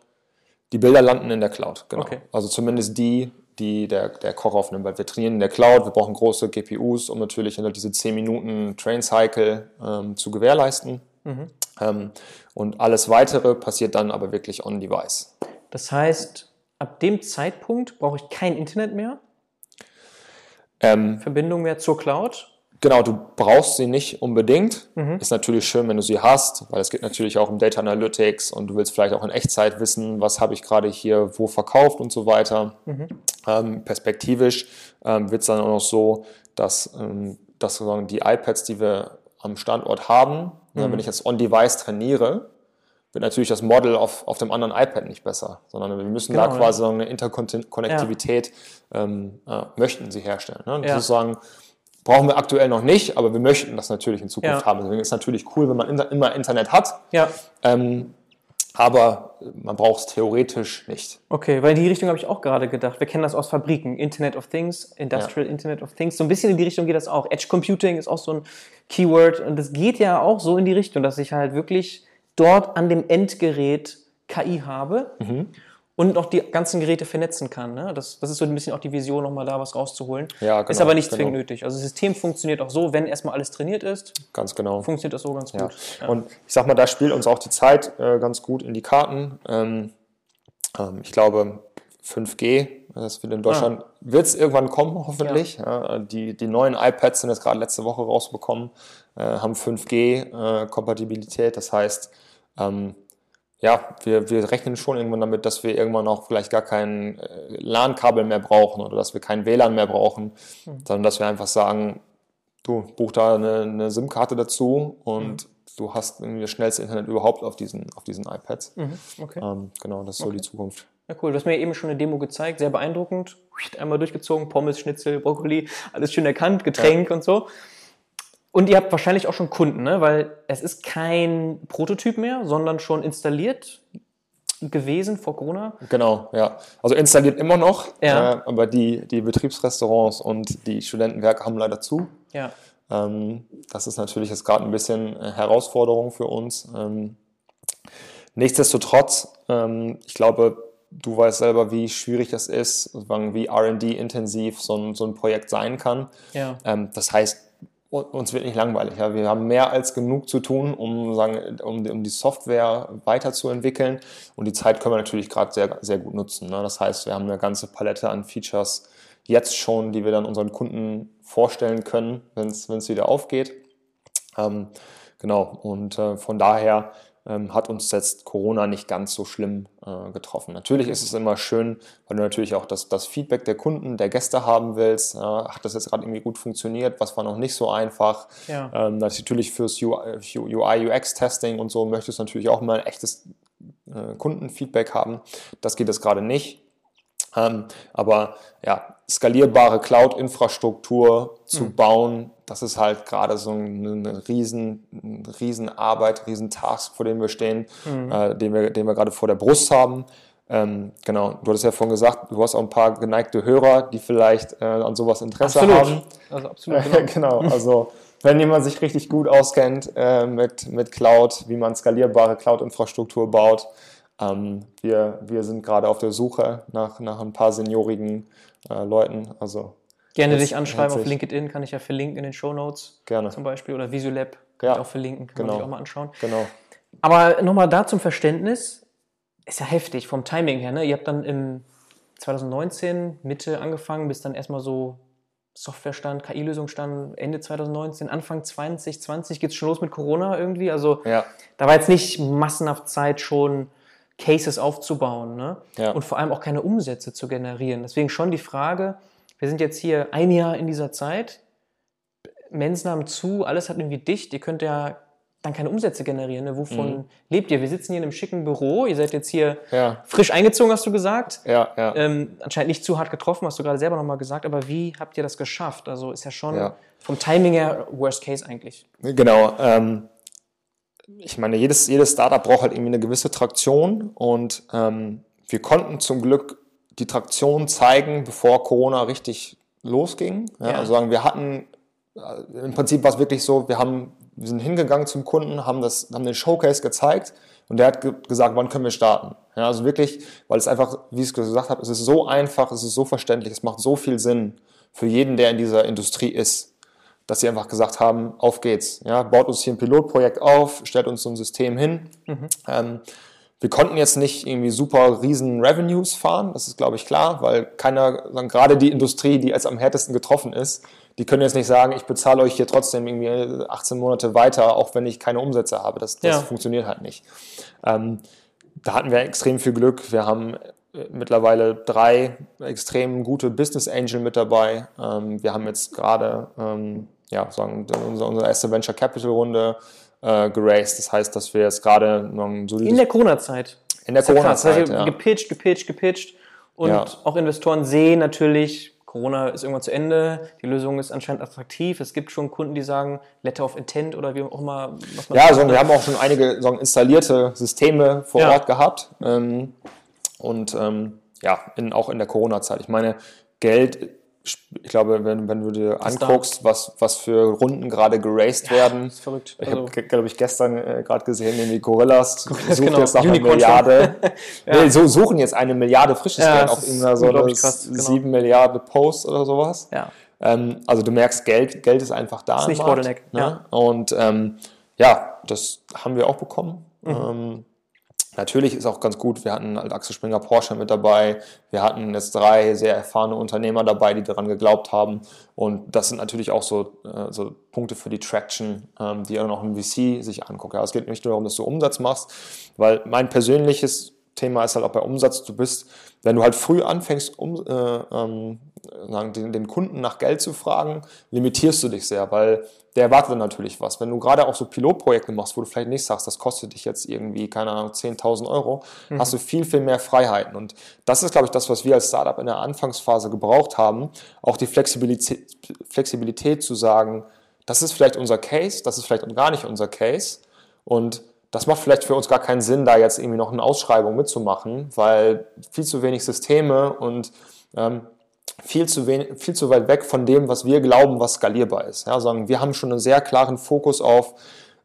Die Bilder landen in der Cloud, genau. Okay. Also zumindest die, die der, der Koch aufnimmt, weil wir trainieren in der Cloud, wir brauchen große GPUs, um natürlich diese 10 Minuten Train Cycle ähm, zu gewährleisten. Mhm. Ähm, und alles weitere passiert dann aber wirklich on-device. Das heißt, ab dem Zeitpunkt brauche ich kein Internet mehr, ähm, Verbindung mehr zur Cloud. Genau, du brauchst sie nicht unbedingt. Mhm. Ist natürlich schön, wenn du sie hast, weil es geht natürlich auch um Data Analytics und du willst vielleicht auch in Echtzeit wissen, was habe ich gerade hier wo verkauft und so weiter. Mhm. Ähm, perspektivisch ähm, wird es dann auch noch so, dass, ähm, dass sozusagen die iPads, die wir am Standort haben, ne, mhm. wenn ich jetzt on-device trainiere, wird natürlich das Model auf, auf dem anderen iPad nicht besser, sondern wir müssen genau, da quasi ja. eine Interkonnektivität ja. ähm, äh, möchten sie herstellen. Ne? Ja. Sozusagen brauchen wir aktuell noch nicht, aber wir möchten das natürlich in Zukunft haben. Deswegen ist es natürlich cool, wenn man in, immer Internet hat. Ja. Ähm, aber man braucht es theoretisch nicht. Okay, weil in die Richtung habe ich auch gerade gedacht. Wir kennen das aus Fabriken, Internet of Things, Industrial ja. Internet of Things. So ein bisschen in die Richtung geht das auch. Edge Computing ist auch so ein Keyword und das geht ja auch so in die Richtung, dass ich halt wirklich dort an dem Endgerät KI habe mhm. und auch die ganzen Geräte vernetzen kann. Ne? Das, das ist so ein bisschen auch die Vision, nochmal da was rauszuholen. Ja, genau, ist aber nicht genau. zwingend nötig. Also das System funktioniert auch so, wenn erstmal alles trainiert ist. Ganz genau. Funktioniert das so ganz ja. gut. Ja. Und ich sag mal, da spielt uns auch die Zeit äh, ganz gut in die Karten. Ähm, ähm, ich glaube, 5G, das wird in Deutschland, ah. wird es irgendwann kommen, hoffentlich. Ja. die, die neuen iPads sind jetzt gerade letzte Woche rausbekommen, äh, haben 5G-Kompatibilität. Äh, das heißt, ähm, ja, wir, wir rechnen schon irgendwann damit, dass wir irgendwann auch vielleicht gar kein äh, LAN-Kabel mehr brauchen oder dass wir kein WLAN mehr brauchen, mhm. sondern dass wir einfach sagen, du buch da eine, eine SIM-Karte dazu und mhm. du hast irgendwie das schnellste Internet überhaupt auf diesen, auf diesen iPads. Mhm. Okay. Ähm, genau, das ist okay. so die Zukunft. Ja, cool. Du hast mir eben schon eine Demo gezeigt, sehr beeindruckend. Einmal durchgezogen, Pommes, Schnitzel, Brokkoli, alles schön erkannt, Getränk ja. und so. Und ihr habt wahrscheinlich auch schon Kunden, ne? weil es ist kein Prototyp mehr, sondern schon installiert gewesen vor Corona. Genau, ja. Also installiert immer noch, ja. äh, aber die, die Betriebsrestaurants und die Studentenwerke haben leider zu. Ja. Ähm, das ist natürlich jetzt gerade ein bisschen Herausforderung für uns. Ähm, nichtsdestotrotz, ähm, ich glaube, du weißt selber, wie schwierig es ist, wie RD-intensiv so ein, so ein Projekt sein kann. Ja. Ähm, das heißt, uns wird nicht langweilig. Ja. Wir haben mehr als genug zu tun, um, sagen, um, um die Software weiterzuentwickeln. Und die Zeit können wir natürlich gerade sehr, sehr gut nutzen. Ne. Das heißt, wir haben eine ganze Palette an Features jetzt schon, die wir dann unseren Kunden vorstellen können, wenn es wieder aufgeht. Ähm, genau. Und äh, von daher hat uns jetzt Corona nicht ganz so schlimm äh, getroffen. Natürlich ist es immer schön, weil du natürlich auch das, das Feedback der Kunden, der Gäste haben willst. Äh, hat das jetzt gerade irgendwie gut funktioniert? Was war noch nicht so einfach? Ja. Ähm, natürlich fürs UI, UX-Testing und so möchtest du natürlich auch mal echtes äh, Kundenfeedback haben. Das geht jetzt gerade nicht. Ähm, aber ja, skalierbare Cloud-Infrastruktur zu mhm. bauen, das ist halt gerade so eine, riesen, eine riesen Arbeit, riesen Task, vor dem wir stehen, mhm. äh, den wir, den wir gerade vor der Brust haben. Ähm, genau, du hattest ja vorhin gesagt, du hast auch ein paar geneigte Hörer, die vielleicht äh, an sowas Interesse absolut. haben. Also absolut. <laughs> Genau. genau, also wenn jemand sich richtig gut auskennt äh, mit, mit Cloud, wie man skalierbare Cloud-Infrastruktur baut, ähm, wir, wir sind gerade auf der Suche nach, nach ein paar seniorigen äh, Leuten. Also Gerne dich anschreiben auf LinkedIn, kann ich ja verlinken in den Show Notes. Gerne. Zum Beispiel. Oder Visulab kann ja. ich auch verlinken, kann genau. man sich auch mal anschauen. Genau. Aber nochmal da zum Verständnis, ist ja heftig vom Timing her. Ne? Ihr habt dann im 2019 Mitte angefangen, bis dann erstmal so Softwarestand, KI-Lösung stand Ende 2019, Anfang 2020 geht es schon los mit Corona irgendwie. Also ja. da war jetzt nicht massenhaft Zeit schon Cases aufzubauen ne? ja. und vor allem auch keine Umsätze zu generieren. Deswegen schon die Frage, wir sind jetzt hier ein Jahr in dieser Zeit, Mensen haben zu, alles hat irgendwie dicht, ihr könnt ja dann keine Umsätze generieren. Ne? Wovon mhm. lebt ihr? Wir sitzen hier in einem schicken Büro, ihr seid jetzt hier ja. frisch eingezogen, hast du gesagt. Ja, ja. Ähm, anscheinend nicht zu hart getroffen, hast du gerade selber nochmal gesagt, aber wie habt ihr das geschafft? Also ist ja schon ja. vom Timing her Worst Case eigentlich. Genau. Ähm, ich meine, jedes, jedes Startup braucht halt irgendwie eine gewisse Traktion und ähm, wir konnten zum Glück die Traktion zeigen, bevor Corona richtig losging. Ja, ja. Also sagen, wir hatten äh, im Prinzip war es wirklich so, wir haben, wir sind hingegangen zum Kunden, haben das, haben den Showcase gezeigt und der hat ge gesagt, wann können wir starten. Ja, also wirklich, weil es einfach, wie ich es gesagt habe, es ist so einfach, es ist so verständlich, es macht so viel Sinn für jeden, der in dieser Industrie ist dass sie einfach gesagt haben, auf geht's. Ja, baut uns hier ein Pilotprojekt auf, stellt uns so ein System hin. Mhm. Ähm, wir konnten jetzt nicht irgendwie super riesen Revenues fahren, das ist glaube ich klar, weil keiner, gerade die Industrie, die als am härtesten getroffen ist, die können jetzt nicht sagen, ich bezahle euch hier trotzdem irgendwie 18 Monate weiter, auch wenn ich keine Umsätze habe. Das, das Ja. funktioniert halt nicht. Ähm, da hatten wir extrem viel Glück. Wir haben äh, mittlerweile drei extrem gute Business Angel mit dabei. Ähm, wir haben jetzt gerade ähm, ja, sagen, unsere, unsere erste Venture Capital Runde äh, geraced. Das heißt, dass wir jetzt gerade noch ein In solides der Corona-Zeit. in der krass. Das heißt, Corona-Zeit. Ja. Gepitcht, gepitcht, gepitcht. Und Ja. auch Investoren sehen natürlich, Corona ist irgendwann zu Ende, die Lösung ist anscheinend attraktiv. Es gibt schon Kunden, die sagen, Letter of Intent oder wie auch immer. Ja, also wir haben auch schon einige sagen, installierte Systeme vor Ja. Ort gehabt. Ähm, und ähm, ja, in, auch in der Corona-Zeit. Ich meine, Geld, ich glaube, wenn, wenn du dir da. anguckst, was, was für Runden gerade geraced werden. Das ist verrückt. Ich Also, habe, glaube ich, gestern äh, gerade gesehen, irgendwie Gorillas <laughs> sucht genau. jetzt nach einer Milliarde. <laughs> nee, so suchen jetzt eine Milliarde frisches Ja, Geld das auf irgendeiner so krass, genau. 7 Milliarden Post oder sowas. ja. Ähm, also du merkst, Geld, Geld ist einfach da. Ist nicht Bottleneck, Ne? ja. Und ähm, ja, das haben wir auch bekommen. Mhm. Ähm, natürlich ist auch ganz gut, wir hatten halt Axel Springer Porsche mit dabei. Wir hatten jetzt drei sehr erfahrene Unternehmer dabei, die daran geglaubt haben. Und das sind natürlich auch so, äh, so Punkte für die Traction, ähm, die auch ein VC sich anguckt. Ja, es geht nicht nur darum, dass du Umsatz machst, weil mein persönliches Thema ist halt auch bei Umsatz, du bist, wenn du halt früh anfängst, um, äh, ähm, den, den Kunden nach Geld zu fragen, limitierst du dich sehr, weil der erwartet dann natürlich was. Wenn du gerade auch so Pilotprojekte machst, wo du vielleicht nicht sagst, das kostet dich jetzt irgendwie, keine Ahnung, 10.000 Euro, hast du viel, viel mehr Freiheiten. Und das ist, glaube ich, das, was wir als Startup in der Anfangsphase gebraucht haben, auch die Flexibilität, Flexibilität zu sagen, das ist vielleicht unser Case, das ist vielleicht gar nicht unser Case. Und das macht vielleicht für uns gar keinen Sinn, da jetzt irgendwie noch eine Ausschreibung mitzumachen, weil viel zu wenig Systeme und ähm, viel zu, wenig, viel zu weit weg von dem, was wir glauben, was skalierbar ist. Ja, sagen, wir haben schon einen sehr klaren Fokus auf,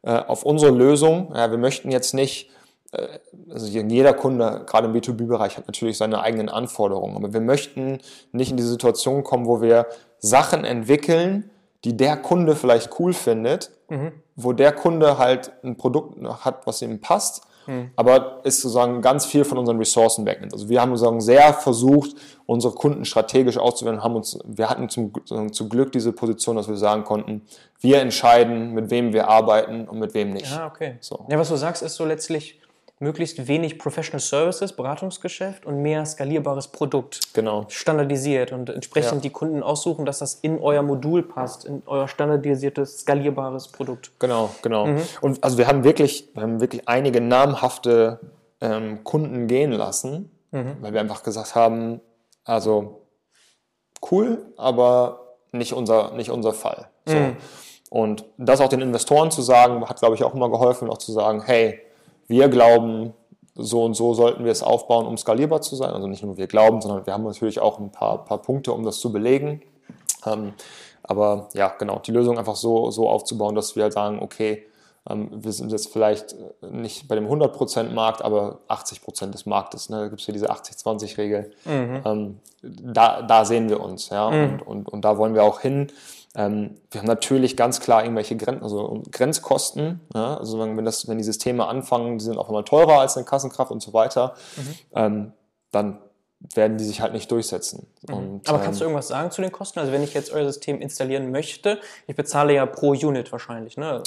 äh, auf unsere Lösung. Ja, wir möchten jetzt nicht, äh, also jeder Kunde, gerade im B2B-Bereich, hat natürlich seine eigenen Anforderungen, aber wir möchten nicht in die Situation kommen, wo wir Sachen entwickeln, die der Kunde vielleicht cool findet, wo der Kunde halt ein Produkt hat, was ihm passt, aber ist sozusagen ganz viel von unseren Ressourcen wegnimmt. Also wir haben sozusagen sehr versucht, unsere Kunden strategisch auszuwählen, haben uns, wir hatten zum, zum Glück diese Position, dass wir sagen konnten, wir entscheiden, mit wem wir arbeiten und mit wem nicht. Ah, okay. So. Ja, was du sagst, ist so letztlich möglichst wenig Professional Services, Beratungsgeschäft und mehr skalierbares Produkt. Genau. Standardisiert und entsprechend Ja. die Kunden aussuchen, dass das in euer Modul passt, in euer standardisiertes, skalierbares Produkt. Genau, genau. Mhm. Und also wir haben wirklich, wir haben wirklich einige namhafte ähm, Kunden gehen lassen, Mhm. weil wir einfach gesagt haben, also cool, aber nicht unser, nicht unser Fall. So. Mhm. Und das auch den Investoren zu sagen, hat, glaube ich, auch immer geholfen, auch zu sagen, hey, wir glauben, so und so sollten wir es aufbauen, um skalierbar zu sein. Also nicht nur wir glauben, sondern wir haben natürlich auch ein paar, paar Punkte, um das zu belegen. Ähm, aber ja, genau, die Lösung einfach so, so aufzubauen, dass wir halt sagen, okay, ähm, wir sind jetzt vielleicht nicht bei dem 100% Markt, aber 80% des Marktes. Ne? Da gibt es ja diese 80-20-Regel. Ähm, da, da sehen wir uns. Ja? Und, und, und da wollen wir auch hin. Ähm, wir haben natürlich ganz klar irgendwelche Gren also Grenzkosten. Ja? Also wenn, das, wenn die Systeme anfangen, die sind auch immer teurer als eine Kassenkraft und so weiter, ähm, dann werden die sich halt nicht durchsetzen. Und, Aber kannst du ähm, irgendwas sagen zu den Kosten? Also wenn ich jetzt euer System installieren möchte, ich bezahle ja pro Unit wahrscheinlich, ne?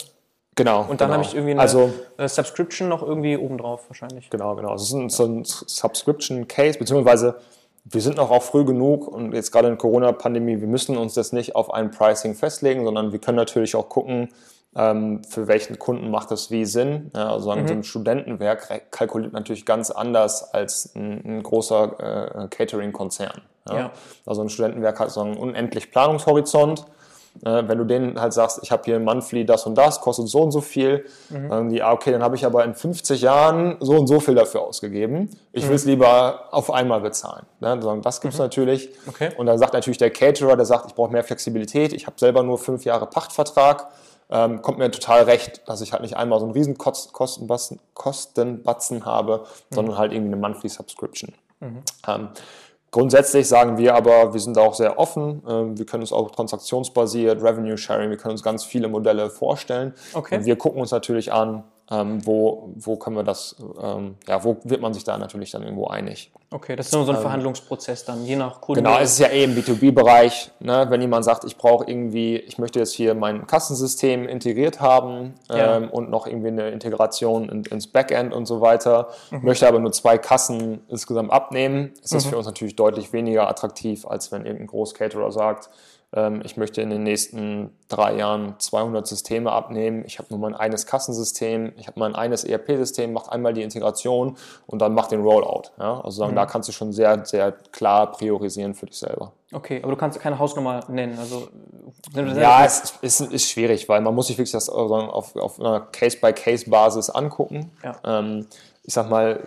genau. Und dann genau. habe ich irgendwie eine also, äh, Subscription noch irgendwie obendrauf wahrscheinlich. Genau, genau. Es ist ein, so ein Subscription Case, beziehungsweise wir sind noch auch früh genug und jetzt gerade in der Corona-Pandemie, wir müssen uns das nicht auf ein Pricing festlegen, sondern wir können natürlich auch gucken, ähm, für welchen Kunden macht das wie Sinn. Ja, also sagen, so ein Studentenwerk re- kalkuliert natürlich ganz anders als ein, ein großer äh, Catering-Konzern. Ja? Ja. Also ein Studentenwerk hat so einen unendlich Planungshorizont. Äh, wenn du denen halt sagst, ich habe hier monthly das und das, kostet so und so viel, dann sagen die, ah, okay, dann habe ich aber in 50 Jahren so und so viel dafür ausgegeben. Ich will es lieber auf einmal bezahlen. Ne? Das gibt es natürlich. Okay. Und dann sagt natürlich der Caterer, der sagt, ich brauche mehr Flexibilität, ich habe selber nur fünf Jahre Pachtvertrag. Ähm, kommt mir total recht, dass ich halt nicht einmal so einen riesen Kost- Kostenbatzen, Kostenbatzen habe, sondern halt irgendwie eine Monthly Subscription. Ähm, Grundsätzlich sagen wir aber, wir sind da auch sehr offen. Ähm, Wir können uns auch transaktionsbasiert, Revenue Sharing, wir können uns ganz viele Modelle vorstellen. Okay. Und wir gucken uns natürlich an, ähm, wo, wo können wir das, ähm, ja, wo wird man sich da natürlich dann irgendwo einig. Okay, das ist nur so ein ähm, Verhandlungsprozess dann, je nach Kunde. Genau, es ist ja eh im B2B-Bereich, ne? wenn jemand sagt, ich brauche irgendwie, ich möchte jetzt hier mein Kassensystem integriert haben ja. ähm, und noch irgendwie eine Integration in, ins Backend und so weiter, mhm. möchte aber nur zwei Kassen insgesamt abnehmen, ist das mhm. für uns natürlich deutlich weniger attraktiv, als wenn irgendein Großcaterer sagt, ich möchte in den nächsten drei Jahren 200 Systeme abnehmen. Ich habe nur mein eines Kassensystem, ich habe mein eines ERP-System, mache einmal die Integration und dann mache den Rollout. Ja? Also sagen, mhm. da kannst du schon sehr, sehr klar priorisieren für dich selber. Okay, aber du kannst keine Hausnummer nennen. Also, ja, es ist, ist, schwierig, weil man muss sich wirklich das auf, auf einer Case-by-Case-Basis angucken. Ja. Ähm, ich sag mal,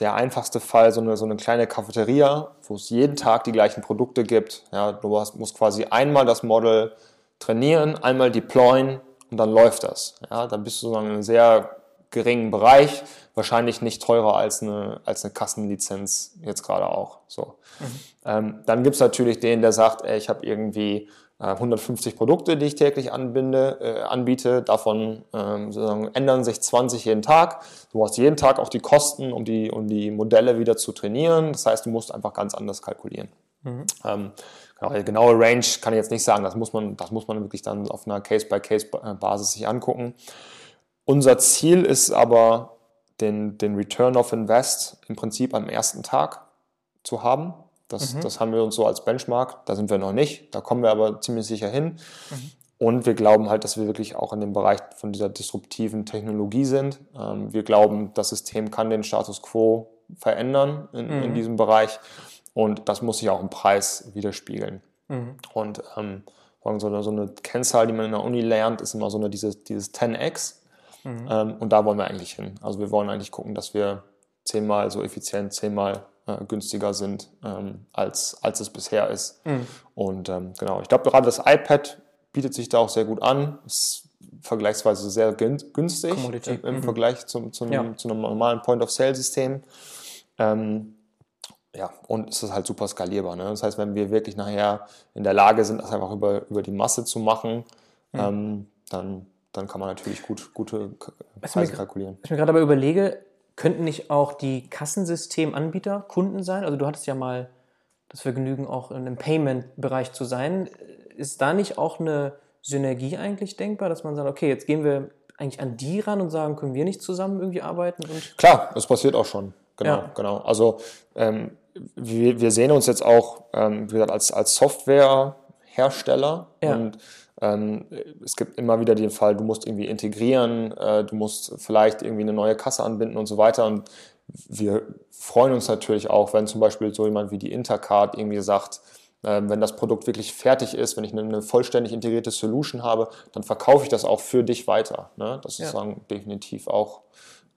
der einfachste Fall, so eine, so eine kleine Cafeteria, wo es jeden Tag die gleichen Produkte gibt. Ja, du hast, musst quasi einmal das Model trainieren, einmal deployen und dann läuft das. Ja, dann bist du so in einem sehr geringen Bereich, wahrscheinlich nicht teurer als eine, als eine Kassenlizenz jetzt gerade auch. So. Mhm. Ähm, dann gibt es natürlich den, der sagt, ey, ich habe irgendwie 150 äh, Produkte, die ich täglich anbinde, äh, anbiete. Davon ähm, ändern sich 20 jeden Tag. Du hast jeden Tag auch die Kosten, um die, um die Modelle wieder zu trainieren. Das heißt, du musst einfach ganz anders kalkulieren. Mhm. Ähm, genau, genaue Range kann ich jetzt nicht sagen. Das muss man, das muss man wirklich dann auf einer Case-by-Case-Basis sich angucken. Unser Ziel ist aber, den, den Return of Invest im Prinzip am ersten Tag zu haben. Das, mhm. das haben wir uns so als Benchmark. Da sind wir noch nicht. Da kommen wir aber ziemlich sicher hin. Mhm. Und wir glauben halt, dass wir wirklich auch in dem Bereich von dieser disruptiven Technologie sind. Ähm, wir glauben, das System kann den Status quo verändern in, mhm. in diesem Bereich. Und das muss sich auch im Preis widerspiegeln. Mhm. Und ähm, so, eine, so eine Kennzahl, die man in der Uni lernt, ist immer so eine, dieses, dieses 10x. Mhm. Ähm, und da wollen wir eigentlich hin. Also wir wollen eigentlich gucken, dass wir zehnmal so effizient, zehnmal äh, günstiger sind, ähm, als, als es bisher ist. Mhm. Und ähm, genau, ich glaube gerade das iPad bietet sich da auch sehr gut an. Ist vergleichsweise sehr günstig im, im mhm. Vergleich zum, zum, ja. zu einem normalen Point-of-Sale-System. Ähm, ja, und es ist halt super skalierbar. Ne? Das heißt, wenn wir wirklich nachher in der Lage sind, das einfach über, über die Masse zu machen, mhm. ähm, dann, dann kann man natürlich gut, gute Preise kalkulieren. Was ich mir gerade aber überlege, Könnten nicht auch die Kassensystemanbieter Kunden sein? Also du hattest ja mal das Vergnügen, auch in einem Payment-Bereich zu sein. Ist da nicht auch eine Synergie eigentlich denkbar, dass man sagt, okay, jetzt gehen wir eigentlich an die ran und sagen, können wir nicht zusammen irgendwie arbeiten? Klar, das passiert auch schon. Genau, ja. genau. Also ähm, wir, wir, sehen uns jetzt auch, ähm, wie gesagt, als, als Softwarehersteller ja. und es gibt immer wieder den Fall, du musst irgendwie integrieren, äh, du musst vielleicht irgendwie eine neue Kasse anbinden und so weiter. Und wir freuen uns natürlich auch, wenn zum Beispiel so jemand wie die Intercard irgendwie sagt, äh, wenn das Produkt wirklich fertig ist, wenn ich eine, eine, vollständig integrierte Solution habe, dann verkaufe ich das auch für dich weiter. Ne? Das ist ja. definitiv auch,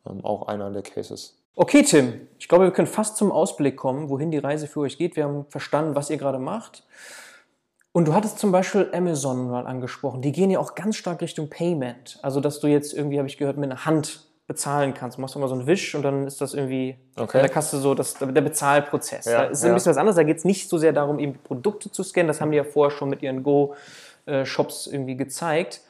ähm, auch einer der Cases. Okay, Tim, ich glaube, wir können fast zum Ausblick kommen, wohin die Reise für euch geht. Wir haben verstanden, was ihr gerade macht. Und du hattest zum Beispiel Amazon mal angesprochen. Die gehen ja auch ganz stark Richtung Payment. Also, dass du jetzt irgendwie, habe ich gehört, mit einer Hand bezahlen kannst. Du machst immer so einen Wisch und dann ist das irgendwie okay. in der Kasse so das, der Bezahlprozess. Ja, da ist ja. ein bisschen was anderes. Da geht es nicht so sehr darum, eben Produkte zu scannen. Das haben die ja vorher schon mit ihren Go-Shops irgendwie gezeigt.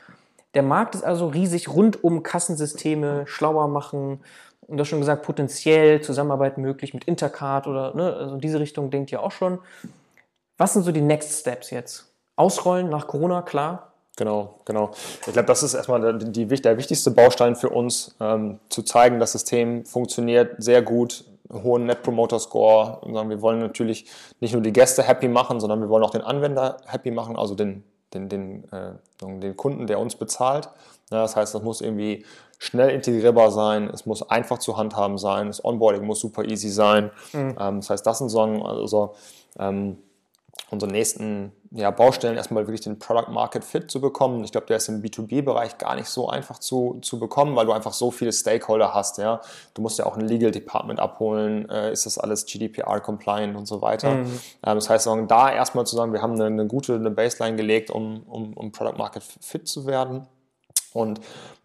Der Markt ist also riesig rund um Kassensysteme, schlauer machen. Und du hast schon gesagt, potenziell Zusammenarbeit möglich mit Intercard oder ne, also in diese Richtung denkt ihr auch schon. Was sind so die Next Steps jetzt? Ausrollen nach Corona, klar. Genau, genau. Ich glaube, das ist erstmal die, der wichtigste Baustein für uns, ähm, zu zeigen, das System funktioniert sehr gut, hohen Net Promoter Score. wir wollen natürlich nicht nur die Gäste happy machen, sondern wir wollen auch den Anwender happy machen, also den, den, den, äh, den Kunden, der uns bezahlt. Ja, das heißt, das muss irgendwie schnell integrierbar sein, es muss einfach zu handhaben sein, das Onboarding muss super easy sein. Mhm. Ähm, das heißt, das sind so, also, ähm, unsere nächsten ja, Baustellen erstmal wirklich den Product Market Fit zu bekommen. Ich glaube, der ist im B2B-Bereich gar nicht so einfach zu, zu bekommen, weil du einfach so viele Stakeholder hast. Ja? Du musst ja auch ein Legal Department abholen, äh, ist das alles GDPR-compliant und so weiter. Mhm. Ähm, das heißt, da erstmal zu sagen, wir haben eine, eine gute eine Baseline gelegt, um, um, um Product Market Fit zu werden. Und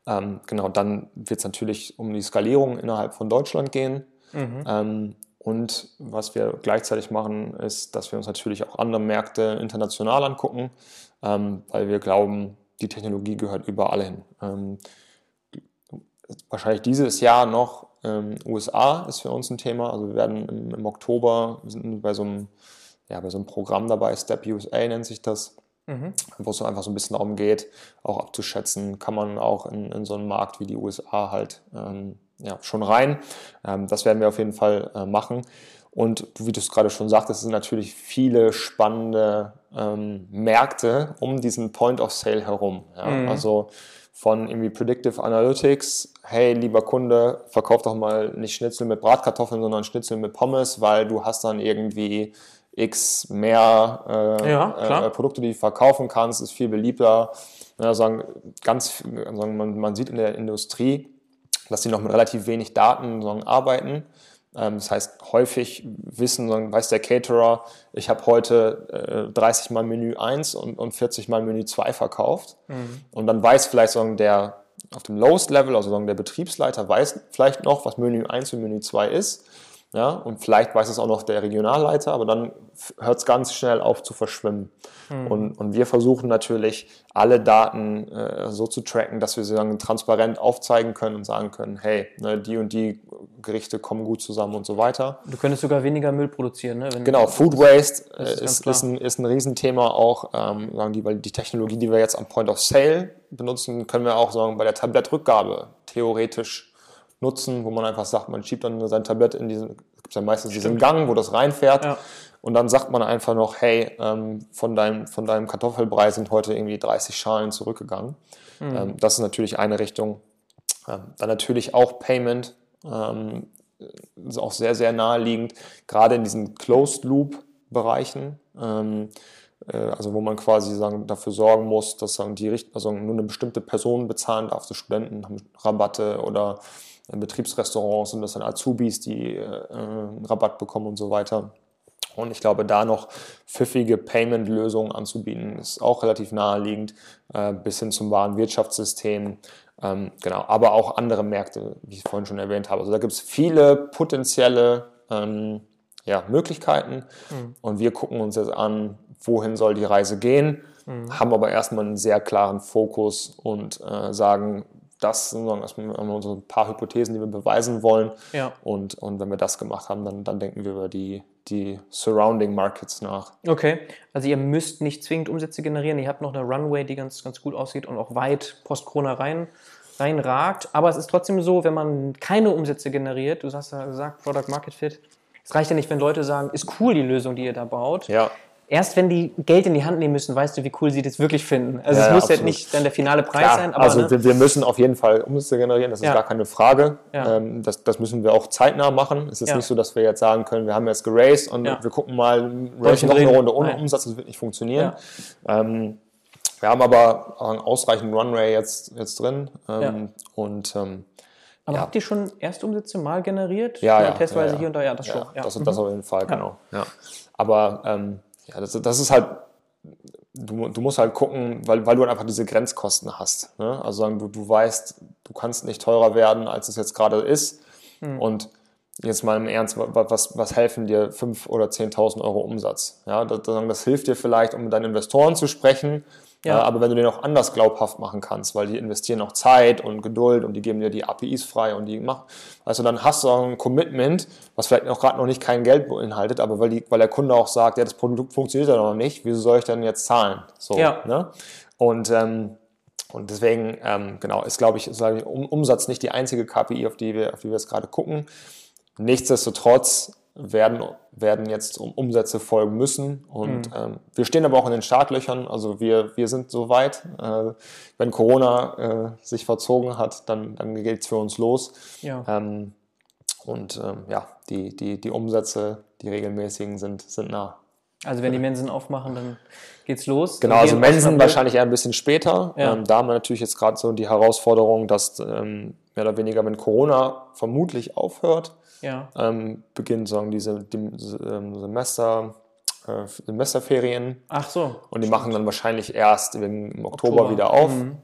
ähm, genau, dann wird es natürlich um die Skalierung innerhalb von Deutschland gehen. Mhm. Ähm, und was wir gleichzeitig machen, ist, dass wir uns natürlich auch andere Märkte international angucken, ähm, weil wir glauben, die Technologie gehört überall hin. Ähm, wahrscheinlich dieses Jahr noch ähm, USA ist für uns ein Thema. Also wir werden im, im Oktober, wir sind bei so einem, ja, bei so einem Programm dabei, Step USA nennt sich das, mhm. wo es einfach so ein bisschen darum geht, auch abzuschätzen, kann man auch in, in so einen Markt wie die USA halt ähm, ja, schon rein. Ähm, das werden wir auf jeden Fall äh, machen. Und wie du es gerade schon sagtest, sind natürlich viele spannende ähm, Märkte um diesen Point of Sale herum. Ja? Mhm. Also von irgendwie Predictive Analytics, hey, lieber Kunde, verkauf doch mal nicht Schnitzel mit Bratkartoffeln, sondern Schnitzel mit Pommes, weil du hast dann irgendwie x mehr äh, ja, äh, Produkte, die du verkaufen kannst, ist viel beliebter. Ja, sagen, ganz, sagen, man, man sieht in der Industrie, dass sie noch mit relativ wenig Daten sagen, arbeiten. Ähm, das heißt, häufig wissen, weiß der Caterer, ich habe heute äh, 30 mal Menü 1 und, und 40 mal Menü 2 verkauft. Mhm. Und dann weiß vielleicht sagen, der auf dem Lowest Level, also der Betriebsleiter weiß vielleicht noch, was Menü 1 und Menü 2 ist. Ja, und vielleicht weiß es auch noch der Regionalleiter, aber dann hört es ganz schnell auf zu verschwimmen. Mhm. Und, und wir versuchen natürlich, alle Daten äh, so zu tracken, dass wir sie dann transparent aufzeigen können und sagen können, hey, ne, die und die Gerichte kommen gut zusammen und so weiter. Du könntest sogar weniger Müll produzieren. Ne? Wenn genau, Food Waste ist, ist, ist, ein, ist ein Riesenthema auch, ähm, sagen die, weil die Technologie, die wir jetzt am Point of Sale benutzen, können wir auch sagen, bei der Tablettrückgabe theoretisch nutzen, wo man einfach sagt, man schiebt dann sein Tablett in diesen, es gibt ja meistens Stimmt. diesen Gang, wo das reinfährt. Ja. Und dann sagt man einfach noch, hey, ähm, von, deinem, von deinem Kartoffelbrei sind heute irgendwie 30 Schalen zurückgegangen. Mhm. Ähm, das ist natürlich eine Richtung. Ähm, dann natürlich auch Payment, ähm, ist auch sehr, sehr naheliegend, gerade in diesen Closed-Loop-Bereichen. Ähm, äh, also wo man quasi sagen, dafür sorgen muss, dass sagen, die also nur eine bestimmte Person bezahlen darf. So Studenten haben Rabatte oder Betriebsrestaurants sind das dann Azubis, die äh, einen Rabatt bekommen und so weiter. Und ich glaube, da noch pfiffige Payment-Lösungen anzubieten, ist auch relativ naheliegend, äh, bis hin zum Warenwirtschaftssystem. Ähm, genau, aber auch andere Märkte, wie ich vorhin schon erwähnt habe. Also da gibt es viele potenzielle ähm, ja, Möglichkeiten. Mhm. Und wir gucken uns jetzt an, wohin soll die Reise gehen, mhm. haben aber erstmal einen sehr klaren Fokus und äh, sagen, das sind erstmal ein paar Hypothesen, die wir beweisen wollen. Ja. Und, und wenn wir das gemacht haben, dann, dann denken wir über die, die Surrounding Markets nach. Okay, also ihr müsst nicht zwingend Umsätze generieren, ihr habt noch eine Runway, die ganz, ganz gut aussieht und auch weit post-Corona rein, reinragt. Aber es ist trotzdem so, wenn man keine Umsätze generiert, du hast ja gesagt, Product Market Fit, es reicht ja nicht, wenn Leute sagen, ist cool die Lösung, die ihr da baut. Ja erst wenn die Geld in die Hand nehmen müssen, weißt du, wie cool sie das wirklich finden. Also ja, es muss ja, halt nicht dann der finale Preis Klar, sein. Aber, also ne? wir müssen auf jeden Fall Umsätze generieren, das ist ja. gar keine Frage. Ja. Ähm, das, das müssen wir auch zeitnah machen. Es ist nicht so, dass wir jetzt sagen können, wir haben jetzt geraced und wir gucken mal, noch eine Runde ohne Nein. Umsatz, das wird nicht funktionieren. Ähm, wir haben aber ausreichend Runway jetzt, jetzt drin ähm, und ähm, aber habt ihr schon Erstumsätze mal generiert? Ja, ja. Testweise hier und da, ja, das schon. Das, das auf jeden Fall, genau. Aber ähm, ja, das, das ist halt, du, du musst halt gucken, weil, weil du einfach diese Grenzkosten hast. Ne? Also du, du weißt, du kannst nicht teurer werden, als es jetzt gerade ist. Hm. Und jetzt mal im Ernst, was, was helfen dir 5.000 oder 10.000 Euro Umsatz? Ja, das, das hilft dir vielleicht, um mit deinen Investoren zu sprechen, ja. aber wenn du den auch anders glaubhaft machen kannst, weil die investieren auch Zeit und Geduld und die geben dir die APIs frei und die machen, also dann hast du auch ein Commitment, was vielleicht auch gerade noch nicht kein Geld beinhaltet, aber weil, die, weil der Kunde auch sagt, ja, das Produkt funktioniert ja noch nicht, wieso soll ich denn jetzt zahlen? So, ja. ne? Und, ähm, und deswegen, ähm, genau, ist, glaube ich, ist, glaube ich, Umsatz nicht die einzige KPI, auf die wir, auf die wir jetzt gerade gucken. Nichtsdestotrotz werden, werden jetzt um Umsätze folgen müssen. Und mhm. ähm, wir stehen aber auch in den Startlöchern. Also wir, wir sind soweit. Äh, wenn Corona äh, sich verzogen hat, dann, dann geht es für uns los. Ja. Ähm, und ähm, ja, die, die, die Umsätze, die regelmäßigen sind, sind nah. Also wenn die Mensen aufmachen, dann geht's los. Genau, also Mensen wahrscheinlich eher ein bisschen später. Ja. Ähm, da haben wir natürlich jetzt gerade so die Herausforderung, dass ähm, mehr oder weniger, wenn Corona vermutlich aufhört, ja. ähm, beginnen sagen diese die, ähm, Semester, äh, Semesterferien. Ach so. Und die machen dann wahrscheinlich erst im Oktober, Oktober. wieder auf. Mhm.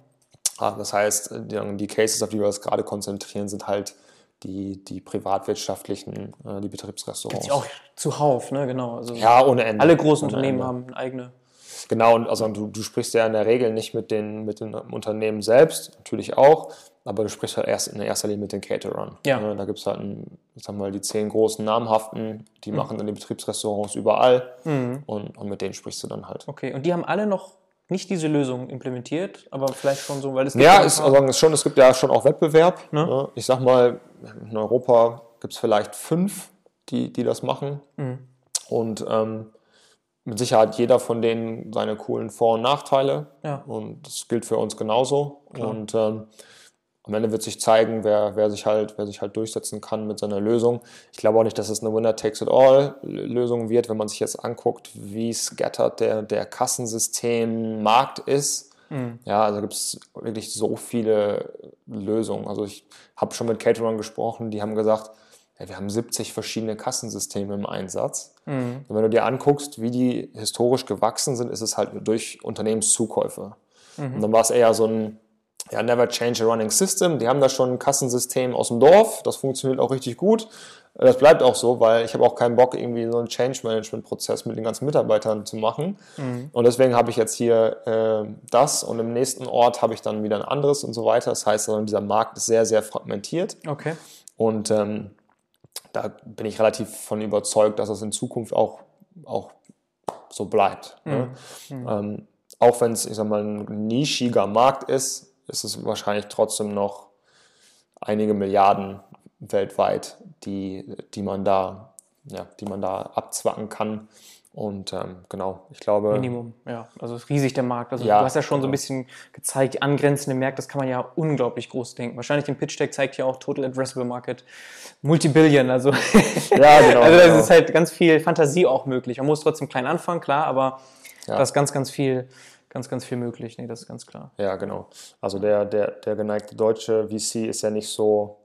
Ah, das heißt, die, die, Cases, auf die wir uns gerade konzentrieren, sind halt die, die privatwirtschaftlichen, äh, die Betriebsrestaurants. Gibt's auch zuhauf, ne? Genau. Also ja, ohne Ende. Alle großen Unternehmen Ende. haben eigene Genau, und also du, du sprichst ja in der Regel nicht mit den, mit den Unternehmen selbst, natürlich auch, aber du sprichst halt erst in erster Linie mit den Caterern. Ja. Ne, Da gibt es halt, ein, ich sag mal, die zehn großen namhaften, die machen dann die Betriebsrestaurants überall und, und mit denen sprichst du dann halt. Okay, und die haben alle noch nicht diese Lösung implementiert, aber vielleicht schon so, weil es Ja, ist, also es, schon, es gibt ja schon auch Wettbewerb. Ne? Ne? Ich sag mal, in Europa gibt es vielleicht fünf, die, die das machen. Mhm. Und ähm, mit Sicherheit jeder von denen seine coolen Vor- und Nachteile. Ja. Und das gilt für uns genauso. Und ähm, am Ende wird sich zeigen, wer, wer, sich halt, wer sich halt durchsetzen kann mit seiner Lösung. Ich glaube auch nicht, dass es eine Winner-Takes-it-all-Lösung wird, wenn man sich jetzt anguckt, wie scattert der, der Kassensystem-Markt ist. Ja, also gibt es wirklich so viele Lösungen. Also ich habe schon mit Caterern gesprochen, die haben gesagt, ja, wir haben 70 verschiedene Kassensysteme im Einsatz. Und wenn du dir anguckst, wie die historisch gewachsen sind, ist es halt durch Unternehmenszukäufe. Und dann war es eher so ein ja, Never Change a Running System. Die haben da schon ein Kassensystem aus dem Dorf. Das funktioniert auch richtig gut. Das bleibt auch so, weil ich habe auch keinen Bock, irgendwie so einen Change-Management-Prozess mit den ganzen Mitarbeitern zu machen. Und deswegen habe ich jetzt hier äh, das und im nächsten Ort habe ich dann wieder ein anderes und so weiter. Das heißt, also, dieser Markt ist sehr, sehr fragmentiert. Okay. Und ähm, da bin ich relativ von überzeugt, dass es in Zukunft auch, auch so bleibt. Ne? Ähm, auch wenn es, ich sag mal, ein nischiger Markt ist, ist es wahrscheinlich trotzdem noch einige Milliarden weltweit, die, die man da, ja, die man da abzwacken kann. Und ähm, genau, ich glaube. Minimum, ja. Also ist riesig der Markt. Also Ja, du hast ja schon so ein genau. bisschen gezeigt, die angrenzenden Märkte, das kann man ja unglaublich groß denken. Wahrscheinlich den Pitch Deck zeigt ja auch Total Addressable Market Multibillion. Also, <laughs> Ja, genau, also da genau. ist halt ganz viel Fantasie auch möglich. Man muss trotzdem klein anfangen, klar, aber Ja. da ist ganz, ganz viel, ganz, ganz viel möglich. Nee, das ist ganz klar. Ja, genau. Also der, der, der geneigte deutsche VC ist ja nicht so,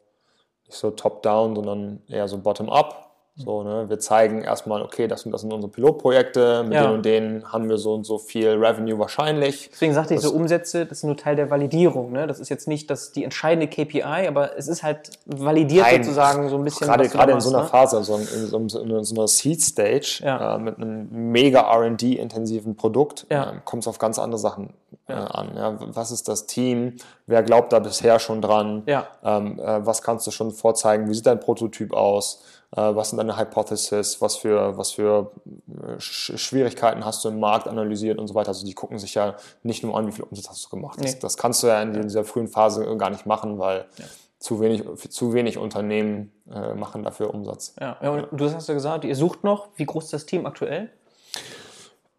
nicht so top-down, sondern eher so bottom-up. So, ne? Wir zeigen erstmal, okay, das sind, das sind unsere Pilotprojekte, mit Ja. denen und denen haben wir so und so viel Revenue wahrscheinlich. Deswegen sagte ich so, Umsätze, das ist nur Teil der Validierung. Ne? Das ist jetzt nicht das, die entscheidende KPI, aber es ist halt validiert Nein, sozusagen so ein bisschen. Gerade, gerade in so einer ne? Phase, so in, in, so- in so einer Seed-Stage Ja. äh, mit einem mega RD-intensiven Produkt, Ja. äh, kommt es auf ganz andere Sachen äh, an. Was ist das Team? Wer glaubt da bisher schon dran? Ja. Ähm, äh, was kannst du schon vorzeigen? Wie sieht dein Prototyp aus? Äh, was sind deine Hypothesis? Was für, was für äh, Sch Schwierigkeiten hast du im Markt analysiert und so weiter? Also die gucken sich ja nicht nur an, wie viel Umsatz hast du gemacht. Das, Nee. das kannst du ja in dieser frühen Phase gar nicht machen, weil zu, wenig, zu wenig Unternehmen äh, machen dafür Umsatz. Ja, ja, und du hast ja gesagt, ihr sucht noch. Wie groß ist das Team aktuell?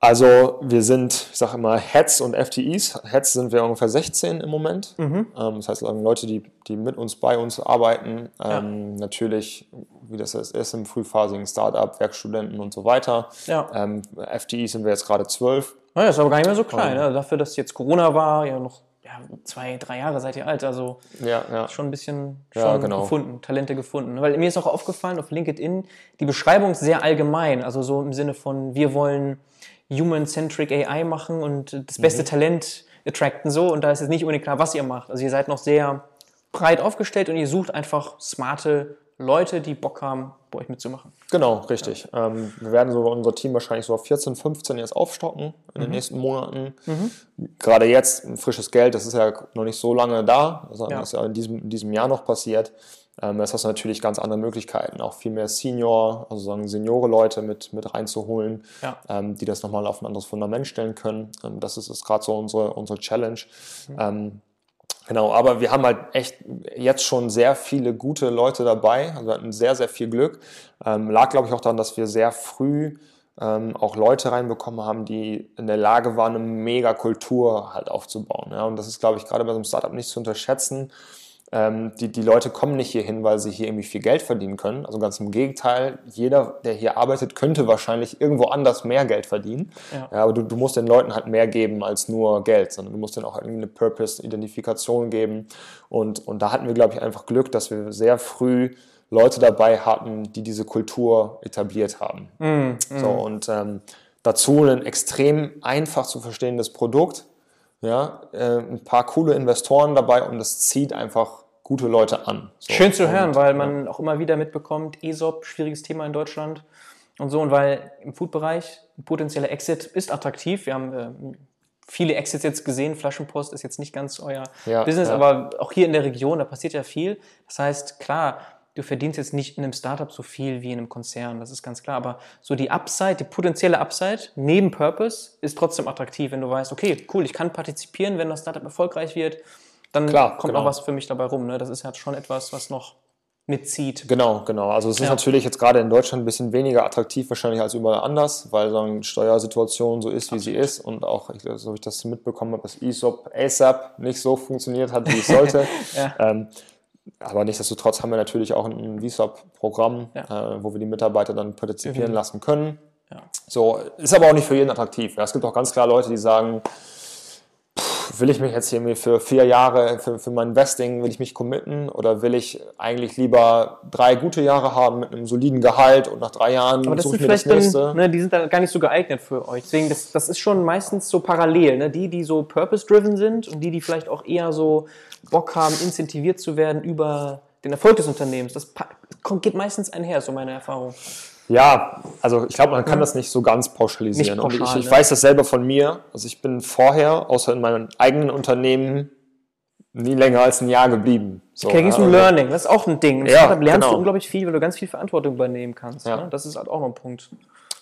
Also wir sind, ich sage immer, Heads und FTEs. Heads sind wir ungefähr 16 im Moment. Mhm. Ähm, das heißt, Leute, die, die mit uns, bei uns arbeiten. Ähm, Natürlich, wie das ist im frühphasigen Startup, Werkstudenten und so weiter. Ja. Ähm, FTEs sind wir jetzt gerade 12. Ja, das ist aber gar nicht mehr so klein. Ne? Dafür, dass jetzt Corona war, ja noch ja, zwei, drei Jahre seid ihr alt. Also Ja, ja. schon ein bisschen Ja, schon genau. gefunden, Talente gefunden. Weil mir ist auch aufgefallen auf LinkedIn, die Beschreibung ist sehr allgemein. Also so im Sinne von, wir wollen Human-Centric AI machen und das beste Talent attracten so. Und da ist jetzt nicht unbedingt klar, was ihr macht. Also ihr seid noch sehr breit aufgestellt und ihr sucht einfach smarte Leute, die Bock haben, bei euch mitzumachen. Genau, richtig. Ähm, wir werden so unser Team wahrscheinlich so auf 14, 15 jetzt aufstocken in Mhm. den nächsten Monaten. Gerade jetzt frisches Geld, das ist ja noch nicht so lange da, sondern Ja. das ist ja in diesem, in diesem Jahr noch passiert. Ähm, jetzt hast du natürlich ganz andere Möglichkeiten, auch viel mehr Senior, also sagen Seniore-Leute mit, mit reinzuholen, Ja. ähm, die das nochmal auf ein anderes Fundament stellen können. Ähm, das ist, ist gerade so unsere, unsere Challenge. Ähm, Genau, aber wir haben halt echt jetzt schon sehr viele gute Leute dabei. Also wir hatten sehr, sehr viel Glück. Ähm, lag, glaube ich, auch daran, dass wir sehr früh ähm, auch Leute reinbekommen haben, die in der Lage waren, eine mega Kultur halt aufzubauen. Ja? Und das ist, glaube ich, gerade bei so einem Startup nicht zu unterschätzen. Ähm, die, die Leute kommen nicht hier hin, weil sie hier irgendwie viel Geld verdienen können. Also ganz im Gegenteil, jeder, der hier arbeitet, könnte wahrscheinlich irgendwo anders mehr Geld verdienen. Ja. aber du, du musst den Leuten halt mehr geben als nur Geld, sondern du musst denen auch irgendwie eine Purpose-Identifikation geben. Und, und da hatten wir, glaube ich, einfach Glück, dass wir sehr früh Leute dabei hatten, die diese Kultur etabliert haben. So, und ähm, dazu ein extrem einfach zu verstehendes Produkt, ja, äh, ein paar coole Investoren dabei und das zieht einfach gute Leute an. So. Schön zu Und, hören, weil man auch immer wieder mitbekommt, ESOP, schwieriges Thema in Deutschland. und so. Und weil im Food-Bereich ein potenzieller Exit ist attraktiv. Wir haben äh, viele Exits jetzt gesehen. Flaschenpost ist jetzt nicht ganz euer Ja, Business, ja. aber auch hier in der Region, da passiert ja viel. Das heißt, klar, du verdienst jetzt nicht in einem Startup so viel wie in einem Konzern, das ist ganz klar. Aber so die Upside, die potenzielle Upside neben Purpose ist trotzdem attraktiv, wenn du weißt, okay, cool, ich kann partizipieren, wenn das Startup erfolgreich wird, dann Klar, kommt genau. auch was für mich dabei rum. Ne? Das ist halt schon etwas, was noch mitzieht. Genau, genau. Also es ist Ja. natürlich jetzt gerade in Deutschland ein bisschen weniger attraktiv wahrscheinlich als überall anders, weil so eine Steuersituation so ist, wie sie ist und auch, ich, so wie ich das mitbekommen habe, dass ESOP ASAP nicht so funktioniert hat, wie es sollte. <laughs> Ja. ähm, aber nichtsdestotrotz haben wir natürlich auch ein VSOP-Programm, Ja. äh, wo wir die Mitarbeiter dann partizipieren Mhm. lassen können. Ja. So, ist aber auch nicht für jeden attraktiv. Ja, es gibt auch ganz klar Leute, die sagen, will ich mich jetzt hier mir für vier Jahre, für, für mein Investing, will ich mich committen oder will ich eigentlich lieber drei gute Jahre haben mit einem soliden Gehalt und nach drei Jahren Aber das suche ich mir das nächste? dann, ne, die sind dann gar nicht so geeignet für euch. Deswegen, das, das ist schon meistens so parallel. Ne? Die, die so purpose-driven sind und die, die vielleicht auch eher so Bock haben, incentiviert zu werden über den Erfolg des Unternehmens. Das geht meistens einher, so meine Erfahrung. Ja, also ich glaube, man kann das nicht so ganz pauschalisieren. Nicht pauschal, ich, ich ne? weiß das selber von mir. Also ich bin vorher, außer in meinem eigenen Unternehmen, nie länger als ein Jahr geblieben. So, Okay, ging es ja, um also- Learning. Das ist auch ein Ding. Ja, Startup lernst genau. du unglaublich viel, weil du ganz viel Verantwortung übernehmen kannst. Ja. Ne? Das ist halt auch noch ein Punkt.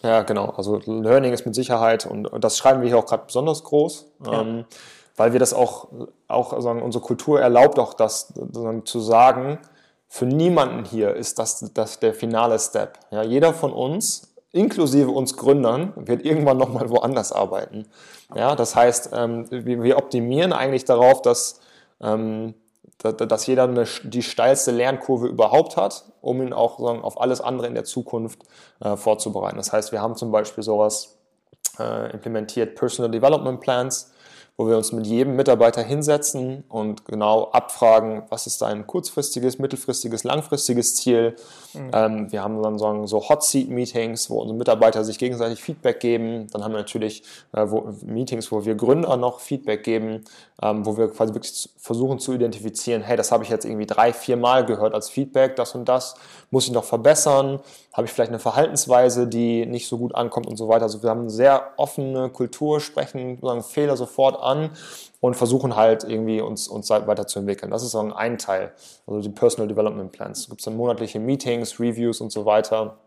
Ja, genau. Also Learning ist mit Sicherheit und, das schreiben wir hier auch gerade besonders groß, ähm, weil wir das auch, auch sagen, unsere Kultur erlaubt auch das zu sagen, für niemanden hier ist das, das der finale Step. Ja, jeder von uns, inklusive uns Gründern, wird irgendwann nochmal woanders arbeiten. Ja, das heißt, ähm, wir, wir optimieren eigentlich darauf, dass ähm, da- da- dass jeder eine, die steilste Lernkurve überhaupt hat, um ihn auch sagen, auf alles andere in der Zukunft äh, vorzubereiten. Das heißt, wir haben zum Beispiel sowas äh, implementiert, Personal Development Plans, wo wir uns mit jedem Mitarbeiter hinsetzen und genau abfragen, was ist dein kurzfristiges, mittelfristiges, langfristiges Ziel. Ähm, wir haben dann so, so Hot Seat Meetings, wo unsere Mitarbeiter sich gegenseitig Feedback geben. Dann haben wir natürlich äh, wo, Meetings, wo wir Gründer noch Feedback geben, ähm, wo wir quasi wirklich versuchen zu identifizieren, hey, das habe ich jetzt irgendwie drei, vier Mal gehört als Feedback, das und das muss ich noch verbessern, habe ich vielleicht eine Verhaltensweise, die nicht so gut ankommt und so weiter. Also wir haben eine sehr offene Kultur, sprechen sozusagen Fehler sofort an und versuchen halt irgendwie uns, uns weiterzuentwickeln. Das ist so ein Teil, also die Personal Development Plans. Es gibt dann monatliche Meetings, Reviews und so weiter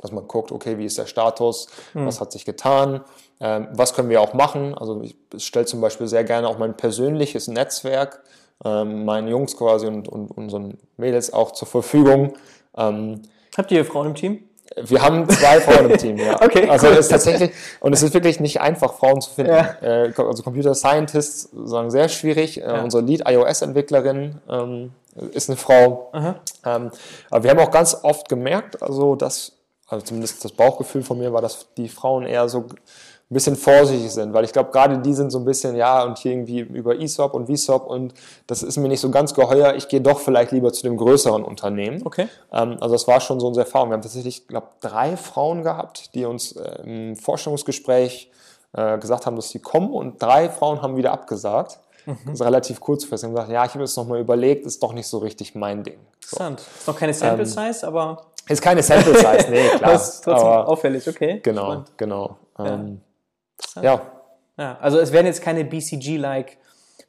dass man guckt, okay, wie ist der Status, was hat sich getan, ähm, was können wir auch machen. Also ich stelle zum Beispiel sehr gerne auch mein persönliches Netzwerk ähm, meinen Jungs quasi und, und unseren Mädels auch zur Verfügung. Ähm, Habt ihr Frauen im Team? wir haben zwei Frauen im Team, ja. <laughs> Okay, also cool. es ist tatsächlich, und es ist wirklich nicht einfach, Frauen zu finden. Ja. Äh, also Computer Scientists sagen sehr schwierig. Äh, Unsere Lead-iOS-Entwicklerin ähm, ist eine Frau. Ähm, aber wir haben auch ganz oft gemerkt, also dass, also zumindest das Bauchgefühl von mir war, dass die Frauen eher so ein bisschen vorsichtig sind, weil ich glaube, gerade die sind so ein bisschen, ja, und hier irgendwie über ESOP und VSOP und das ist mir nicht so ganz geheuer, ich gehe doch vielleicht lieber zu dem größeren Unternehmen. Okay. Ähm, also das war schon so unsere Erfahrung. Wir haben tatsächlich, glaube drei Frauen gehabt, die uns äh, im Vorstellungsgespräch äh, gesagt haben, dass sie kommen und drei Frauen haben wieder abgesagt. Mhm. Das ist relativ kurzfristig. Und gesagt, ja, ich habe es nochmal überlegt, ist doch nicht so richtig mein Ding. So. Interessant. Ist noch keine Sample Size, aber Ist keine Sample Size, nee, <laughs> klar. das ist trotzdem aber auffällig, okay. genau, Spannend. genau. Ähm, Interessant. Ja. Ja, also es werden jetzt keine BCG-like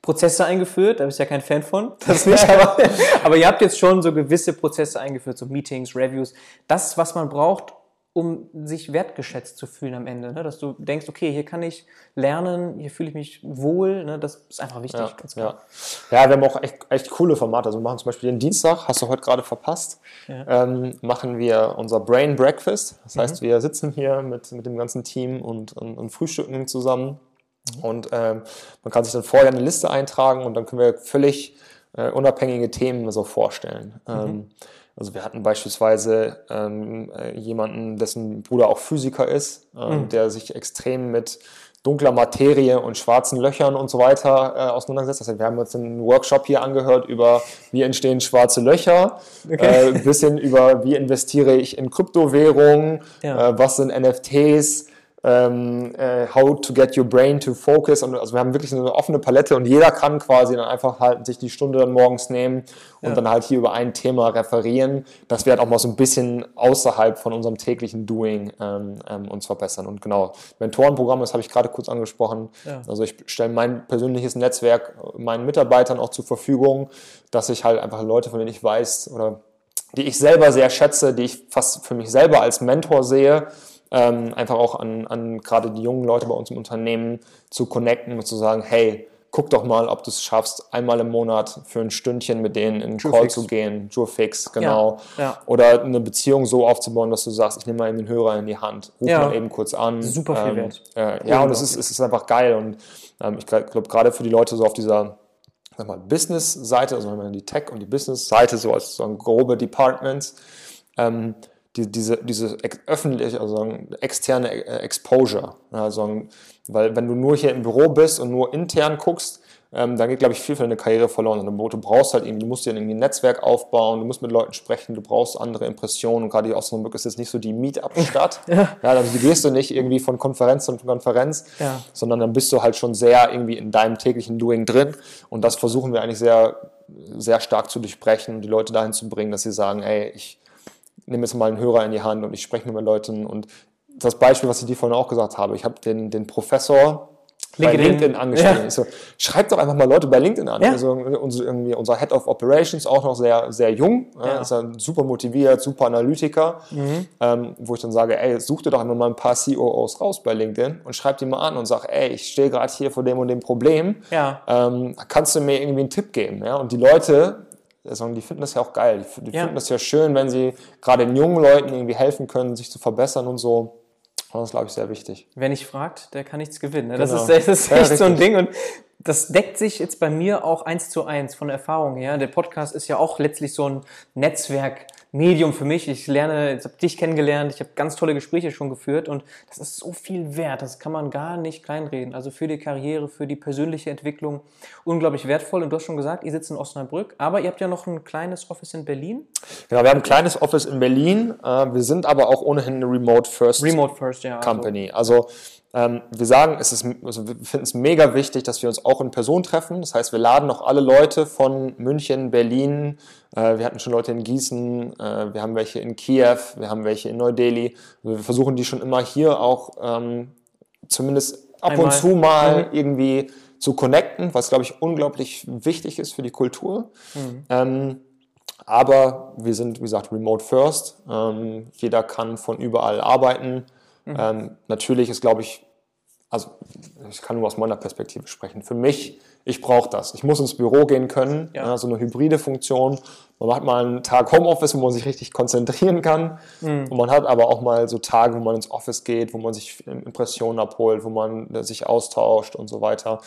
Prozesse eingeführt, da bist du ja kein Fan von, das nicht, <laughs> aber, aber ihr habt jetzt schon so gewisse Prozesse eingeführt, so Meetings, Reviews, das, was man braucht, um sich wertgeschätzt zu fühlen am Ende, ne? dass du denkst, okay, hier kann ich lernen, hier fühle ich mich wohl, ne? das ist einfach wichtig, Ja, ganz klar. ja. ja, wir haben auch echt, echt coole Formate. Also wir machen zum Beispiel den Dienstag, hast du heute gerade verpasst, ähm, machen wir unser Brain Breakfast. Das heißt, wir sitzen hier mit, mit dem ganzen Team und, und, und frühstücken zusammen. Und ähm, man kann sich dann vorher eine Liste eintragen und dann können wir völlig äh, unabhängige Themen so vorstellen. Ähm, also wir hatten beispielsweise ähm, äh, jemanden, dessen Bruder auch Physiker ist, ähm, der sich extrem mit dunkler Materie und schwarzen Löchern und so weiter äh, auseinandergesetzt. Das heißt, wir haben uns einen Workshop hier angehört über, wie entstehen schwarze Löcher, äh, ein bisschen über, wie investiere ich in Kryptowährungen, Ja. äh, was sind NFTs, ähm, äh, How to get your brain to focus. Und, also wir haben wirklich eine offene Palette und jeder kann quasi dann einfach halt sich die Stunde dann morgens nehmen und ja. dann halt hier über ein Thema referieren, dass wir halt auch mal so ein bisschen außerhalb von unserem täglichen Doing ähm, ähm, uns verbessern. Und genau, Mentorenprogramm, das habe ich gerade kurz angesprochen. Ja. Also ich stelle mein persönliches Netzwerk meinen Mitarbeitern auch zur Verfügung, dass ich halt einfach Leute, von denen ich weiß oder die ich selber sehr schätze, die ich fast für mich selber als Mentor sehe, ähm, einfach auch an, an gerade die jungen Leute bei uns im Unternehmen zu connecten und zu sagen, hey, guck doch mal, ob du es schaffst, einmal im Monat für ein Stündchen mit denen in einen Call Fix. zu gehen, Fix, genau. Ja, ja. Oder eine Beziehung so aufzubauen, dass du sagst, ich nehme mal den Hörer in die Hand, ruf ja. mal eben kurz an. Super viel ähm, wert. Äh, ja, und es ist, es ist einfach geil und ähm, ich glaube, gerade für die Leute so auf dieser sag mal, Business-Seite, also wenn man die Tech- und die Business-Seite so als so grobe Departments, ähm, die, diese, diese öffentliche, also externe äh, Exposure. Also, weil wenn du nur hier im Büro bist und nur intern guckst, ähm, dann geht, glaube ich, viel für deine Karriere verloren. Du brauchst halt irgendwie, du musst dir irgendwie ein Netzwerk aufbauen, du musst mit Leuten sprechen, du brauchst andere Impressionen. Und gerade die Osnabrück ist jetzt nicht so die Meetup-Stadt. <laughs> ja. ja, du gehst du nicht irgendwie von Konferenz zu Konferenz, ja. sondern dann bist du halt schon sehr irgendwie in deinem täglichen Doing drin. Und das versuchen wir eigentlich sehr, sehr stark zu durchbrechen und die Leute dahin zu bringen, dass sie sagen, ey, ich nehme jetzt mal einen Hörer in die Hand und ich spreche mit Leuten. Und das Beispiel, was ich dir vorhin auch gesagt habe, ich habe den, den Professor LinkedIn. bei LinkedIn angeschrieben. Ja. Ich so, schreibt doch einfach mal Leute bei LinkedIn an. Ja. Also unser, Head of Operations auch noch sehr, sehr jung, ja. ist ein super motiviert, super Analytiker, mhm. ähm, wo ich dann sage, ey, such dir doch einfach mal ein paar COOs raus bei LinkedIn und schreib die mal an und sag, ey, ich stehe gerade hier vor dem und dem Problem. Ähm, kannst du mir irgendwie einen Tipp geben? Ja? Und die Leute, die finden das ja auch geil. Die, die finden das ja schön, wenn sie gerade den jungen Leuten irgendwie helfen können, sich zu verbessern und so. Das ist, glaube ich, sehr wichtig. Wer nicht fragt, der kann nichts gewinnen. Ne? Das, genau. ist, das ist echt ja, so ein Ding. Und das deckt sich jetzt bei mir auch eins zu eins von der Erfahrung her. Der Podcast ist ja auch letztlich so ein Netzwerk Medium für mich. Ich lerne, ich habe dich kennengelernt, ich habe ganz tolle Gespräche schon geführt und das ist so viel wert. Das kann man gar nicht kleinreden. Also für die Karriere, für die persönliche Entwicklung unglaublich wertvoll. Und du hast schon gesagt, ihr sitzt in Osnabrück, aber ihr habt ja noch ein kleines Office in Berlin. Genau, wir haben ein kleines Office in Berlin. Äh, wir sind aber auch ohnehin eine Remote First, Remote First ja, also Company. Also, wir sagen, es ist, also wir finden es mega wichtig, dass wir uns auch in Person treffen. Das heißt, wir laden noch alle Leute von München, Berlin. Äh, wir hatten schon Leute in Gießen, äh, wir haben welche in Kiew, wir haben welche in Neu-Delhi. Also wir versuchen die schon immer hier auch ähm, zumindest ab Einmal. und zu mal mhm. irgendwie zu connecten, was glaube ich unglaublich wichtig ist für die Kultur. Mhm. Ähm, aber wir sind, wie gesagt, remote first. Ähm, jeder kann von überall arbeiten. Mhm. Ähm, natürlich ist, glaube ich, also ich kann nur aus meiner Perspektive sprechen. Für mich, ich brauche das. Ich muss ins Büro gehen können, ja. ja. so eine hybride Funktion. Man hat mal einen Tag Homeoffice, wo man sich richtig konzentrieren kann. Mhm. Und man hat aber auch mal so Tage, wo man ins Office geht, wo man sich Impressionen abholt, wo man sich austauscht und so weiter.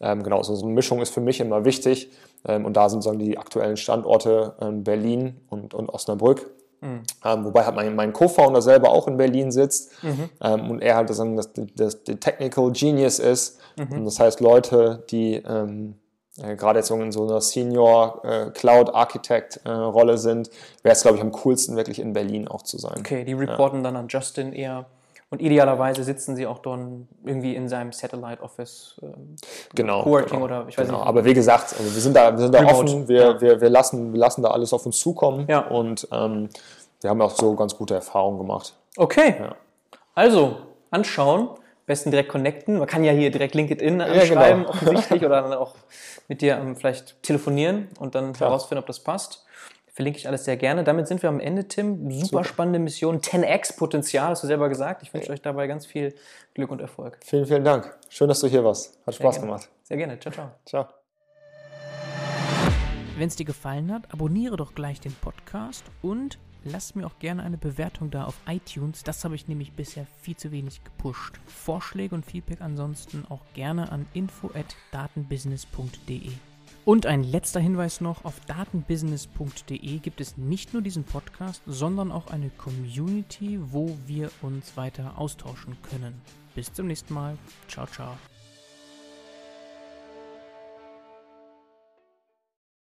Ähm, genau, so eine Mischung ist für mich immer wichtig. Ähm, und da sind sozusagen die aktuellen Standorte ähm, Berlin und, und Osnabrück. Mhm. Ähm, wobei halt mein, mein Co-Founder selber auch in Berlin sitzt mhm. ähm, und er halt das, das, das, das Technical Genius ist. Mhm. Und das heißt, Leute, die ähm, äh, gerade jetzt in so einer Senior äh, Cloud Architect äh, Rolle sind, wäre es, glaube ich, am coolsten, wirklich in Berlin auch zu sein. Okay, die reporten ja. dann an Justin eher. Und idealerweise sitzen sie auch dort irgendwie in seinem Satellite Office. Ähm, genau. Coworking genau, oder ich weiß genau. nicht. Aber wie gesagt, also wir sind da, wir sind da offen, wir, ja. wir, wir, lassen, wir lassen da alles auf uns zukommen. Ja. Und ähm, wir haben auch so ganz gute Erfahrungen gemacht. Okay. Ja. Also, anschauen, besten direkt connecten. Man kann ja hier direkt LinkedIn anschreiben, genau. offensichtlich, oder dann auch mit dir ähm, vielleicht telefonieren und dann Klar. herausfinden, ob das passt. Verlinke ich alles sehr gerne. Damit sind wir am Ende, Tim. Super, Super. spannende Mission. 10x Potenzial, hast du selber gesagt. Ich wünsche euch dabei ganz viel Glück und Erfolg. Vielen, vielen Dank. Schön, dass du hier warst. Hat Spaß gemacht. Sehr gerne. Ciao, ciao. Ciao. Wenn es dir gefallen hat, abonniere doch gleich den Podcast und lass mir auch gerne eine Bewertung da auf iTunes. Das habe ich nämlich bisher viel zu wenig gepusht. Vorschläge und Feedback ansonsten auch gerne an info@datenbusiness.de. Und ein letzter Hinweis noch, auf datenbusiness.de gibt es nicht nur diesen Podcast, sondern auch eine Community, wo wir uns weiter austauschen können. Bis zum nächsten Mal. Ciao, ciao.